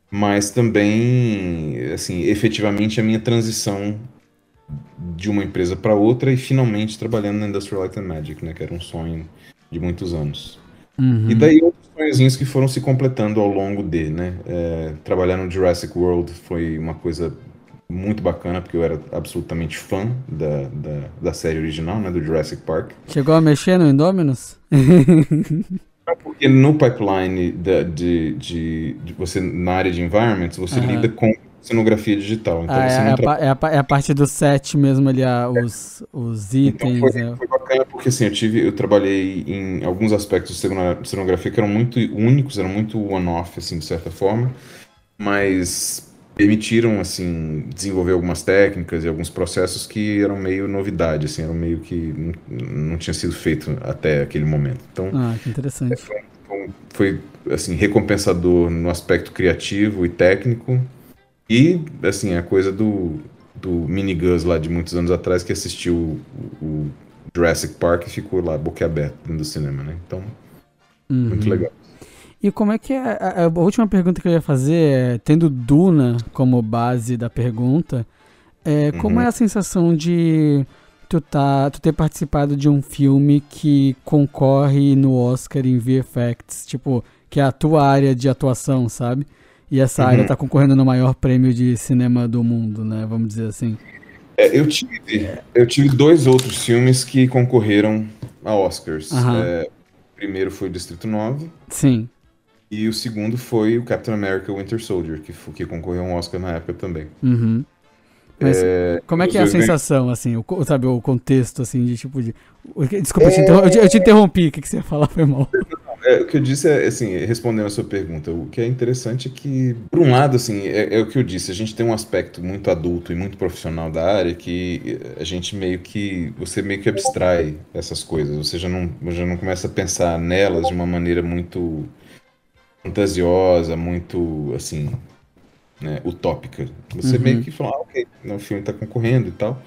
Speaker 2: mas também, assim, efetivamente a minha transição de uma empresa para outra e finalmente trabalhando na Industrial Light and Magic, né, que era um sonho de muitos anos.
Speaker 1: Uhum.
Speaker 2: E daí outros sonhozinhos que foram se completando ao longo de, né, é, trabalhar no Jurassic World foi uma coisa muito bacana, porque eu era absolutamente fã da, da, da, série original, né, do Jurassic Park.
Speaker 1: Chegou a mexer no Indominus?
Speaker 2: porque no pipeline de, de, de, de, você, na área de environments, você uhum. lida com cenografia digital. Então
Speaker 1: ah,
Speaker 2: você
Speaker 1: é,
Speaker 2: não
Speaker 1: é, tra... é, a, é, a, parte do set mesmo ali, os, os itens.
Speaker 2: Então foi,
Speaker 1: né?
Speaker 2: foi, bacana porque assim, eu tive, eu trabalhei em alguns aspectos de cenografia que eram muito únicos, eram muito one-off, assim, de certa forma, mas permitiram assim desenvolver algumas técnicas e alguns processos que eram meio novidade, assim, eram meio que não, tinha sido feito até aquele momento. Então,
Speaker 1: ah, que interessante.
Speaker 2: Foi, foi assim recompensador no aspecto criativo e técnico e assim a coisa do do Minigus lá de muitos anos atrás que assistiu o, o Jurassic Park e ficou lá boquiaberto dentro do cinema, né? Então,
Speaker 1: uhum.
Speaker 2: muito legal.
Speaker 1: E como é que é. A, a, última pergunta que eu ia fazer é, tendo Duna como base da pergunta, é, como uhum. é a sensação de tu, tá, tu ter participado de um filme que concorre no Oscar em VFX, tipo, que é a tua área de atuação, sabe? E essa uhum. área tá concorrendo no maior prêmio de cinema do mundo, né? Vamos dizer assim.
Speaker 2: É, eu, tive, eu tive dois outros filmes que concorreram a Oscars.
Speaker 1: Uhum.
Speaker 2: É, o primeiro foi o Distrito 9.
Speaker 1: Sim.
Speaker 2: E o segundo foi o Captain America Winter Soldier, que, que concorreu a um Oscar na época também.
Speaker 1: Uhum. Mas é, como é que é a sensação, assim, o, sabe, o contexto, assim, de tipo de... Desculpa, é... eu, te eu, te interrompi, o que, que você ia falar foi mal.
Speaker 2: É, o que eu disse é, assim, respondendo a sua pergunta, o que é interessante é que, por um lado, assim, é, é, o que eu disse, a gente tem um aspecto muito adulto e muito profissional da área que a gente meio que, você meio que abstrai essas coisas, você já não, já não começa a pensar nelas de uma maneira muito fantasiosa, muito, assim, né, utópica. Você uhum. meio que fala, ah, ok, o filme está concorrendo e tal.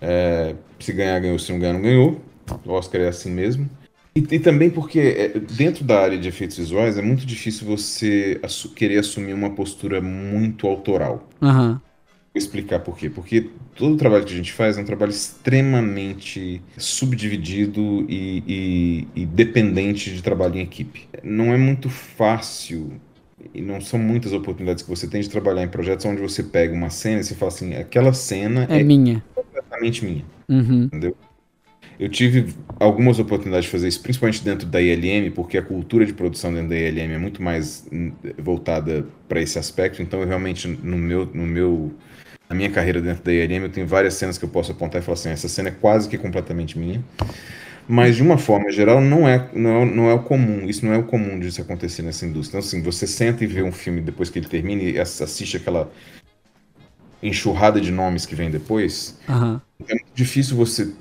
Speaker 2: É, se ganhar, ganhou, se não ganhar, não ganhou. O Oscar é assim mesmo. E, e também porque é, dentro da área de efeitos visuais é muito difícil você assu querer assumir uma postura muito autoral.
Speaker 1: Uhum.
Speaker 2: Vou explicar por quê. Porque todo o trabalho que a gente faz é um trabalho extremamente subdividido e, e, e dependente de trabalho em equipe. Não é muito fácil e não são muitas oportunidades que você tem de trabalhar em projetos onde você pega uma cena e você fala assim, aquela cena
Speaker 1: é, é minha.
Speaker 2: completamente minha.
Speaker 1: Uhum.
Speaker 2: Entendeu? Eu tive algumas oportunidades de fazer isso, principalmente dentro da ILM, porque a cultura de produção dentro da ILM é muito mais hum, voltada para esse aspecto. Então, eu realmente, no meu, no meu na minha carreira dentro da IRM, eu tenho várias cenas que eu posso apontar e falar assim, essa cena é quase que completamente minha. Mas, de uma forma geral, não é, não é, não é o comum. Isso não é o comum de isso acontecer nessa indústria. Então, assim, você senta e vê um filme depois que ele termina e assiste aquela enxurrada de nomes que vem depois,
Speaker 1: Aham.
Speaker 2: é muito difícil você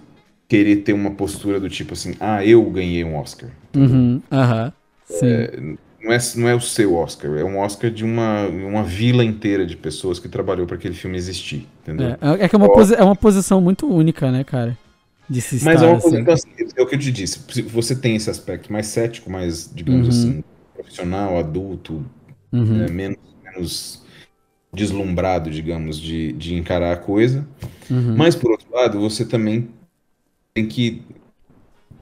Speaker 2: querer ter uma postura do tipo assim, ah, eu ganhei um Oscar.
Speaker 1: Uhum. Aham. Sim.
Speaker 2: Não é, não é o seu Oscar, é um Oscar de uma, uma vila inteira de pessoas que trabalhou para aquele filme existir, entendeu?
Speaker 1: É, é que é uma, posi- é uma posição muito única, né, cara? De se estar,
Speaker 2: Mas é uma
Speaker 1: assim.
Speaker 2: então, assim, é o que eu te disse, se você tem esse aspecto mais cético, mais, digamos
Speaker 1: Uhum.
Speaker 2: assim, profissional, adulto,
Speaker 1: Uhum.
Speaker 2: né, menos, menos deslumbrado, digamos, de, de encarar a coisa.
Speaker 1: Uhum.
Speaker 2: Mas, por outro lado, você também tem que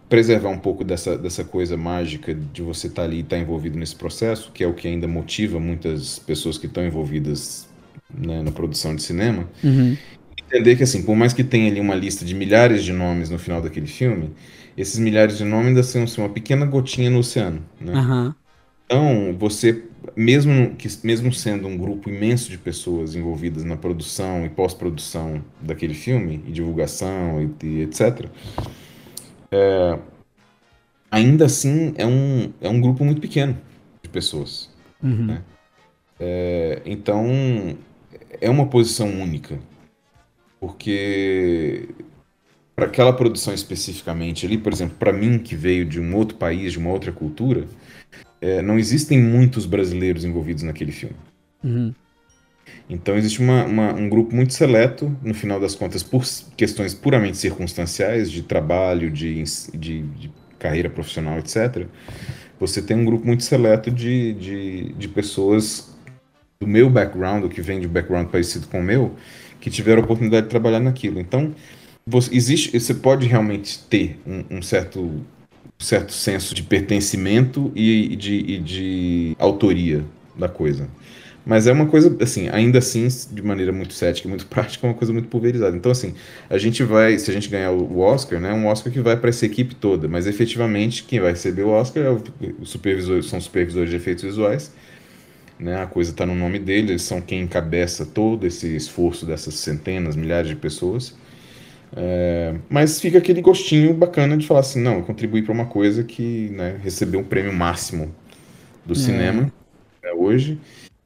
Speaker 2: preservar um pouco dessa, dessa coisa mágica de você estar ali e estar envolvido nesse processo, que é o que ainda motiva muitas pessoas que estão envolvidas né, na produção de cinema.
Speaker 1: Uhum.
Speaker 2: Entender que, assim, por mais que tenha ali uma lista de milhares de nomes no final daquele filme, esses milhares de nomes ainda são assim, uma pequena gotinha no oceano, né?
Speaker 1: Aham.
Speaker 2: Então, você, mesmo, que, mesmo sendo um grupo imenso de pessoas envolvidas na produção e pós-produção daquele filme, e divulgação e, e etc., é, ainda assim é um, é um grupo muito pequeno de pessoas.
Speaker 1: Uhum.
Speaker 2: É, então, é uma posição única, porque para aquela produção especificamente ali, por exemplo, para mim que veio de um outro país, de uma outra cultura, é, não existem muitos brasileiros envolvidos naquele filme.
Speaker 1: Uhum.
Speaker 2: Então existe uma- uma- um grupo muito seleto, no final das contas, por questões puramente circunstanciais, de trabalho, de, de- de carreira profissional, etc. Você tem um grupo muito seleto de, de, de pessoas do meu background, ou que vem de um background parecido com o meu, que tiveram a oportunidade de trabalhar naquilo. Então, você, existe, você pode realmente ter um, um certo, certo senso de pertencimento e, e de, e de autoria da coisa. Mas é uma coisa, assim, ainda assim, de maneira muito cética e muito prática, é uma coisa muito pulverizada. Então, assim, a gente vai, se a gente ganhar o Oscar, né, é um Oscar que vai para essa equipe toda, mas efetivamente quem vai receber o Oscar é o, supervisor, são supervisores de efeitos visuais, né, a coisa está no nome deles, eles são quem encabeça todo esse esforço dessas centenas, milhares de pessoas. É, mas fica aquele gostinho bacana de falar assim, não, eu contribuí para uma coisa que né, recebeu um prêmio máximo do cinema né, hoje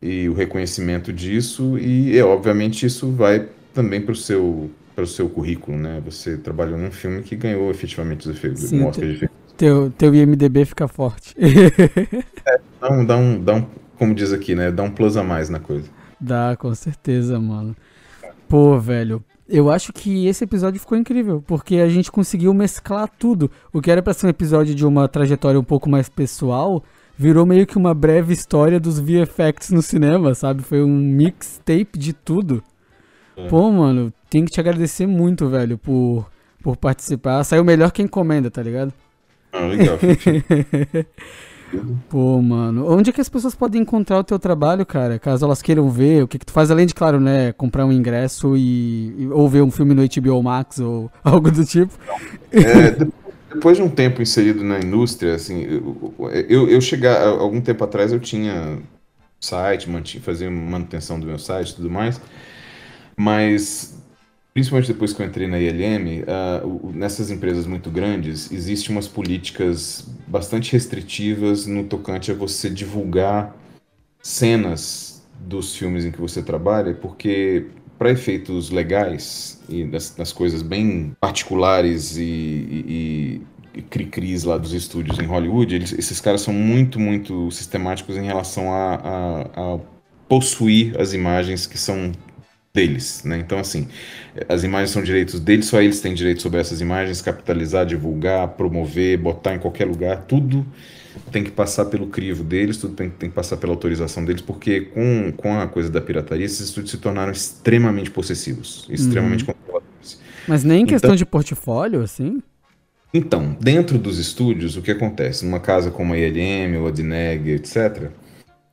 Speaker 2: e o reconhecimento disso e é, obviamente isso vai também para o seu para o seu currículo, né? Você trabalhou num filme que ganhou efetivamente os efeitos,
Speaker 1: Sim,
Speaker 2: Oscar de efeitos.
Speaker 1: Teu, teu IMDB fica forte.
Speaker 2: Dá um, dá um, dá um, como diz aqui, né? Dá um plus a mais na coisa.
Speaker 1: Dá, com certeza, mano. Pô, velho, eu acho que esse episódio ficou incrível, porque a gente conseguiu mesclar tudo. O que era pra ser um episódio de uma trajetória um pouco mais pessoal, virou meio que uma breve história dos VFX no cinema, sabe? Foi um mixtape de tudo.
Speaker 2: É.
Speaker 1: Pô, mano, tenho que te agradecer muito, velho, por, por participar. Saiu melhor que encomenda, tá ligado?
Speaker 2: Ah, legal.
Speaker 1: Pô, mano, onde é que as pessoas podem encontrar o teu trabalho, cara? Caso elas queiram ver, o que que tu faz, além de, claro, né, comprar um ingresso e, e- ou ver um filme no HBO Max ou algo do tipo.
Speaker 2: É, depois de um tempo inserido na indústria, assim, eu, eu, chegar, algum tempo atrás eu tinha site, manti, fazia manutenção do meu site e tudo mais, mas principalmente depois que eu entrei na ILM, ah, o- o- nessas empresas muito grandes, existem umas políticas bastante restritivas no tocante a você divulgar cenas dos filmes em que você trabalha, porque para efeitos legais e das, das coisas bem particulares e, e, e cri-cris lá dos estúdios em Hollywood, eles- esses caras são muito, muito sistemáticos em relação a, a- a possuir as imagens que são deles, né? Então, assim, as imagens são direitos deles, só eles têm direito sobre essas imagens, capitalizar, divulgar, promover, botar em qualquer lugar, tudo tem que passar pelo crivo deles, tudo tem, tem que passar pela autorização deles, porque com, com a coisa da pirataria, esses estúdios se tornaram extremamente possessivos, extremamente controladores.
Speaker 1: Mas nem em
Speaker 2: Então-
Speaker 1: questão de portfólio, assim?
Speaker 2: Então, dentro dos estúdios, o que acontece? Numa casa como a ILM ou a Dineg, etc.,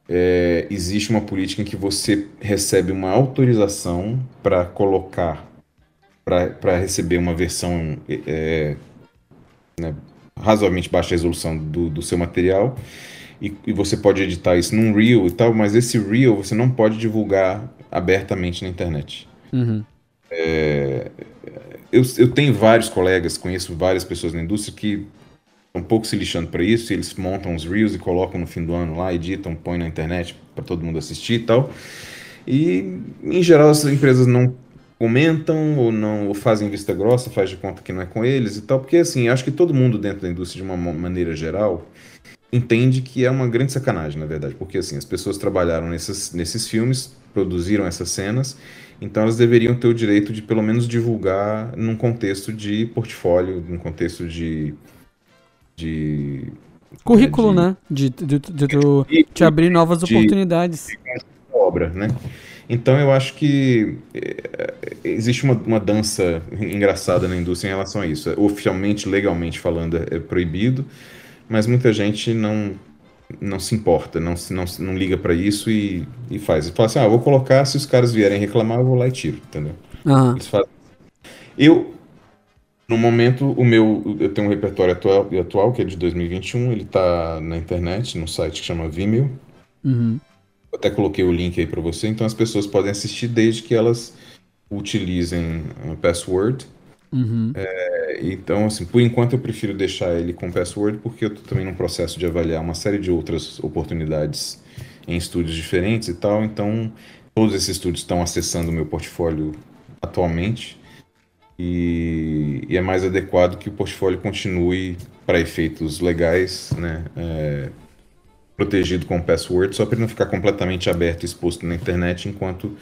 Speaker 2: é, existe uma política em que você recebe uma autorização para colocar, para receber uma versão é, né, razoavelmente baixa resolução do, do seu material, e, e você pode editar isso num Reel e tal, mas esse Reel você não pode divulgar abertamente na internet.
Speaker 1: Uhum.
Speaker 2: Eu, eu tenho vários colegas, conheço várias pessoas na indústria que estão um pouco se lixando para isso, e eles montam os reels e colocam no fim do ano lá, editam, põem na internet para todo mundo assistir e tal. E, em geral, as empresas não comentam ou não ou fazem vista grossa, faz de conta que não é com eles e tal, porque assim, acho que todo mundo dentro da indústria, de uma maneira geral, entende que é uma grande sacanagem, na verdade, porque assim, as pessoas trabalharam nesses, nesses filmes, produziram essas cenas, então elas deveriam ter o direito de pelo menos divulgar num contexto de portfólio, num contexto de. de
Speaker 1: Currículo, de, né? De, de, de, de, de abrir novas oportunidades. De
Speaker 2: obra, né? Então eu acho que é, existe uma, uma, dança engraçada na indústria em relação a isso. Oficialmente, legalmente falando, é proibido, mas muita gente não não se importa, não, não, não liga para isso e, e faz. E fala assim, ah, vou colocar, se os caras vierem reclamar, eu vou lá e tiro, entendeu?
Speaker 1: Uhum.
Speaker 2: Eles fazem. Eu, no momento, o meu, eu tenho um repertório atual, atual que é de 2021, ele tá na internet, num site que chama Vimeo.
Speaker 1: Uhum.
Speaker 2: Até coloquei o link aí para você, então as pessoas podem assistir desde que elas utilizem a password.
Speaker 1: Uhum.
Speaker 2: É, então, assim, por enquanto eu prefiro deixar ele com password, porque eu estou também num processo de avaliar uma série de outras oportunidades em estúdios diferentes e tal. Então, todos esses estúdios estão acessando o meu portfólio atualmente. E, e, é mais adequado que o portfólio continue para efeitos legais, né? É, protegido com password, só para não ficar completamente aberto e exposto na internet, enquanto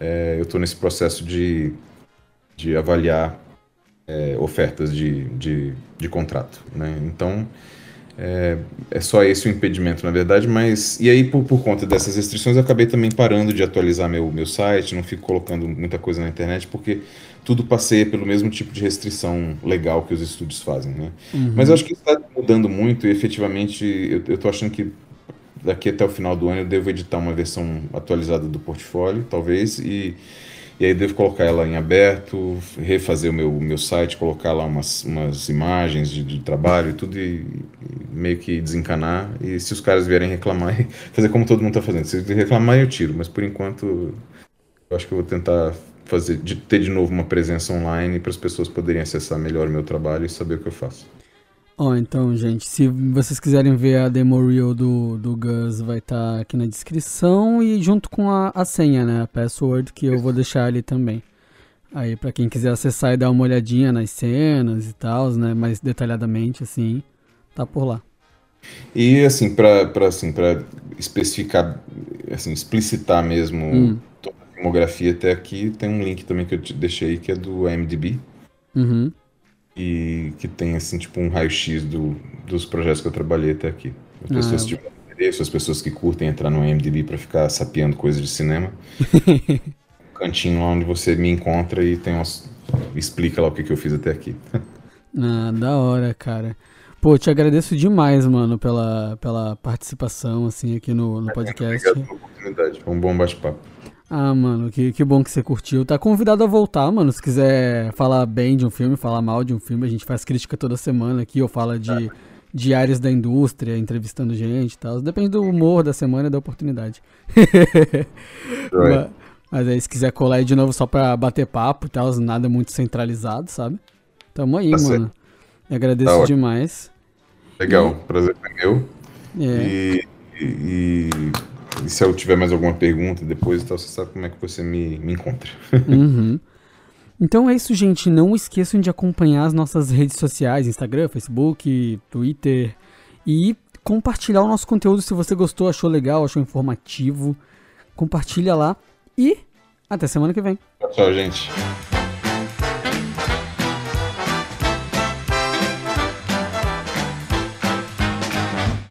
Speaker 2: é, eu estou nesse processo de, de avaliar é, ofertas de, de, de, contrato. Né? Então, é, é, só esse o impedimento, na verdade, mas. E aí, por, por conta dessas restrições, eu acabei também parando de atualizar meu, meu site, não fico colocando muita coisa na internet, porque tudo passeia pelo mesmo tipo de restrição legal que os estúdios fazem, né?
Speaker 1: Uhum.
Speaker 2: Mas eu acho que está mudando muito e efetivamente eu, estou achando que daqui até o final do ano eu devo editar uma versão atualizada do portfólio, talvez, e, e aí devo colocar ela em aberto, refazer o meu, meu site, colocar lá umas, umas imagens de, de trabalho e tudo, e, e, meio que desencanar. E se os caras vierem reclamar, fazer como todo mundo está fazendo. Se reclamar, eu tiro, mas por enquanto eu acho que eu vou tentar fazer, de ter de novo uma presença online para as pessoas poderem acessar melhor o meu trabalho e saber o que eu faço.
Speaker 1: Ó, oh, então, gente, se vocês quiserem ver a demo reel do, do Gus, vai estar tá aqui na descrição e junto com a, a senha, né? A password, que eu vou deixar ali também. Aí, para quem quiser acessar e dar uma olhadinha nas cenas e tal, né? Mais detalhadamente, assim, tá por lá.
Speaker 2: E, assim, para assim, especificar, assim, explicitar mesmo hum. toda a filmografia até aqui, tem um link também que eu te deixei que é do IMDb.
Speaker 1: Uhum
Speaker 2: e que tem assim tipo um raio-x do, dos projetos que eu trabalhei até aqui. As ah, pessoas, tipo, as pessoas que curtem entrar no IMDb para ficar sapeando coisas de cinema. cantinho lá onde você me encontra e tem umas, explica lá o que, que eu fiz até aqui.
Speaker 1: ah, da hora, cara. Pô, te agradeço demais, mano, pela, pela participação, assim, aqui no, no podcast.
Speaker 2: Obrigado pela oportunidade. Foi um bom bate-papo.
Speaker 1: Ah, mano, que, que bom que você curtiu. Tá convidado a voltar, mano. Se quiser falar bem de um filme, falar mal de um filme, a gente faz crítica toda semana aqui, ou fala de, de áreas da indústria, entrevistando gente e tal. Depende do humor da semana e da oportunidade. mas, mas, aí, se quiser colar aí de novo só pra bater papo e tal, nada muito centralizado, sabe? Tamo aí, tá mano. agradeço tá demais.
Speaker 2: Legal, e... prazer foi meu.
Speaker 1: É.
Speaker 2: E, e, e se eu tiver mais alguma pergunta depois, então, você sabe como é que você me, me encontra.
Speaker 1: Uhum. Então é isso, gente. Não esqueçam de acompanhar as nossas redes sociais: Instagram, Facebook, Twitter. E compartilhar o nosso conteúdo se você gostou, achou legal, achou informativo. Compartilha lá. E até semana que vem.
Speaker 2: Tchau, gente.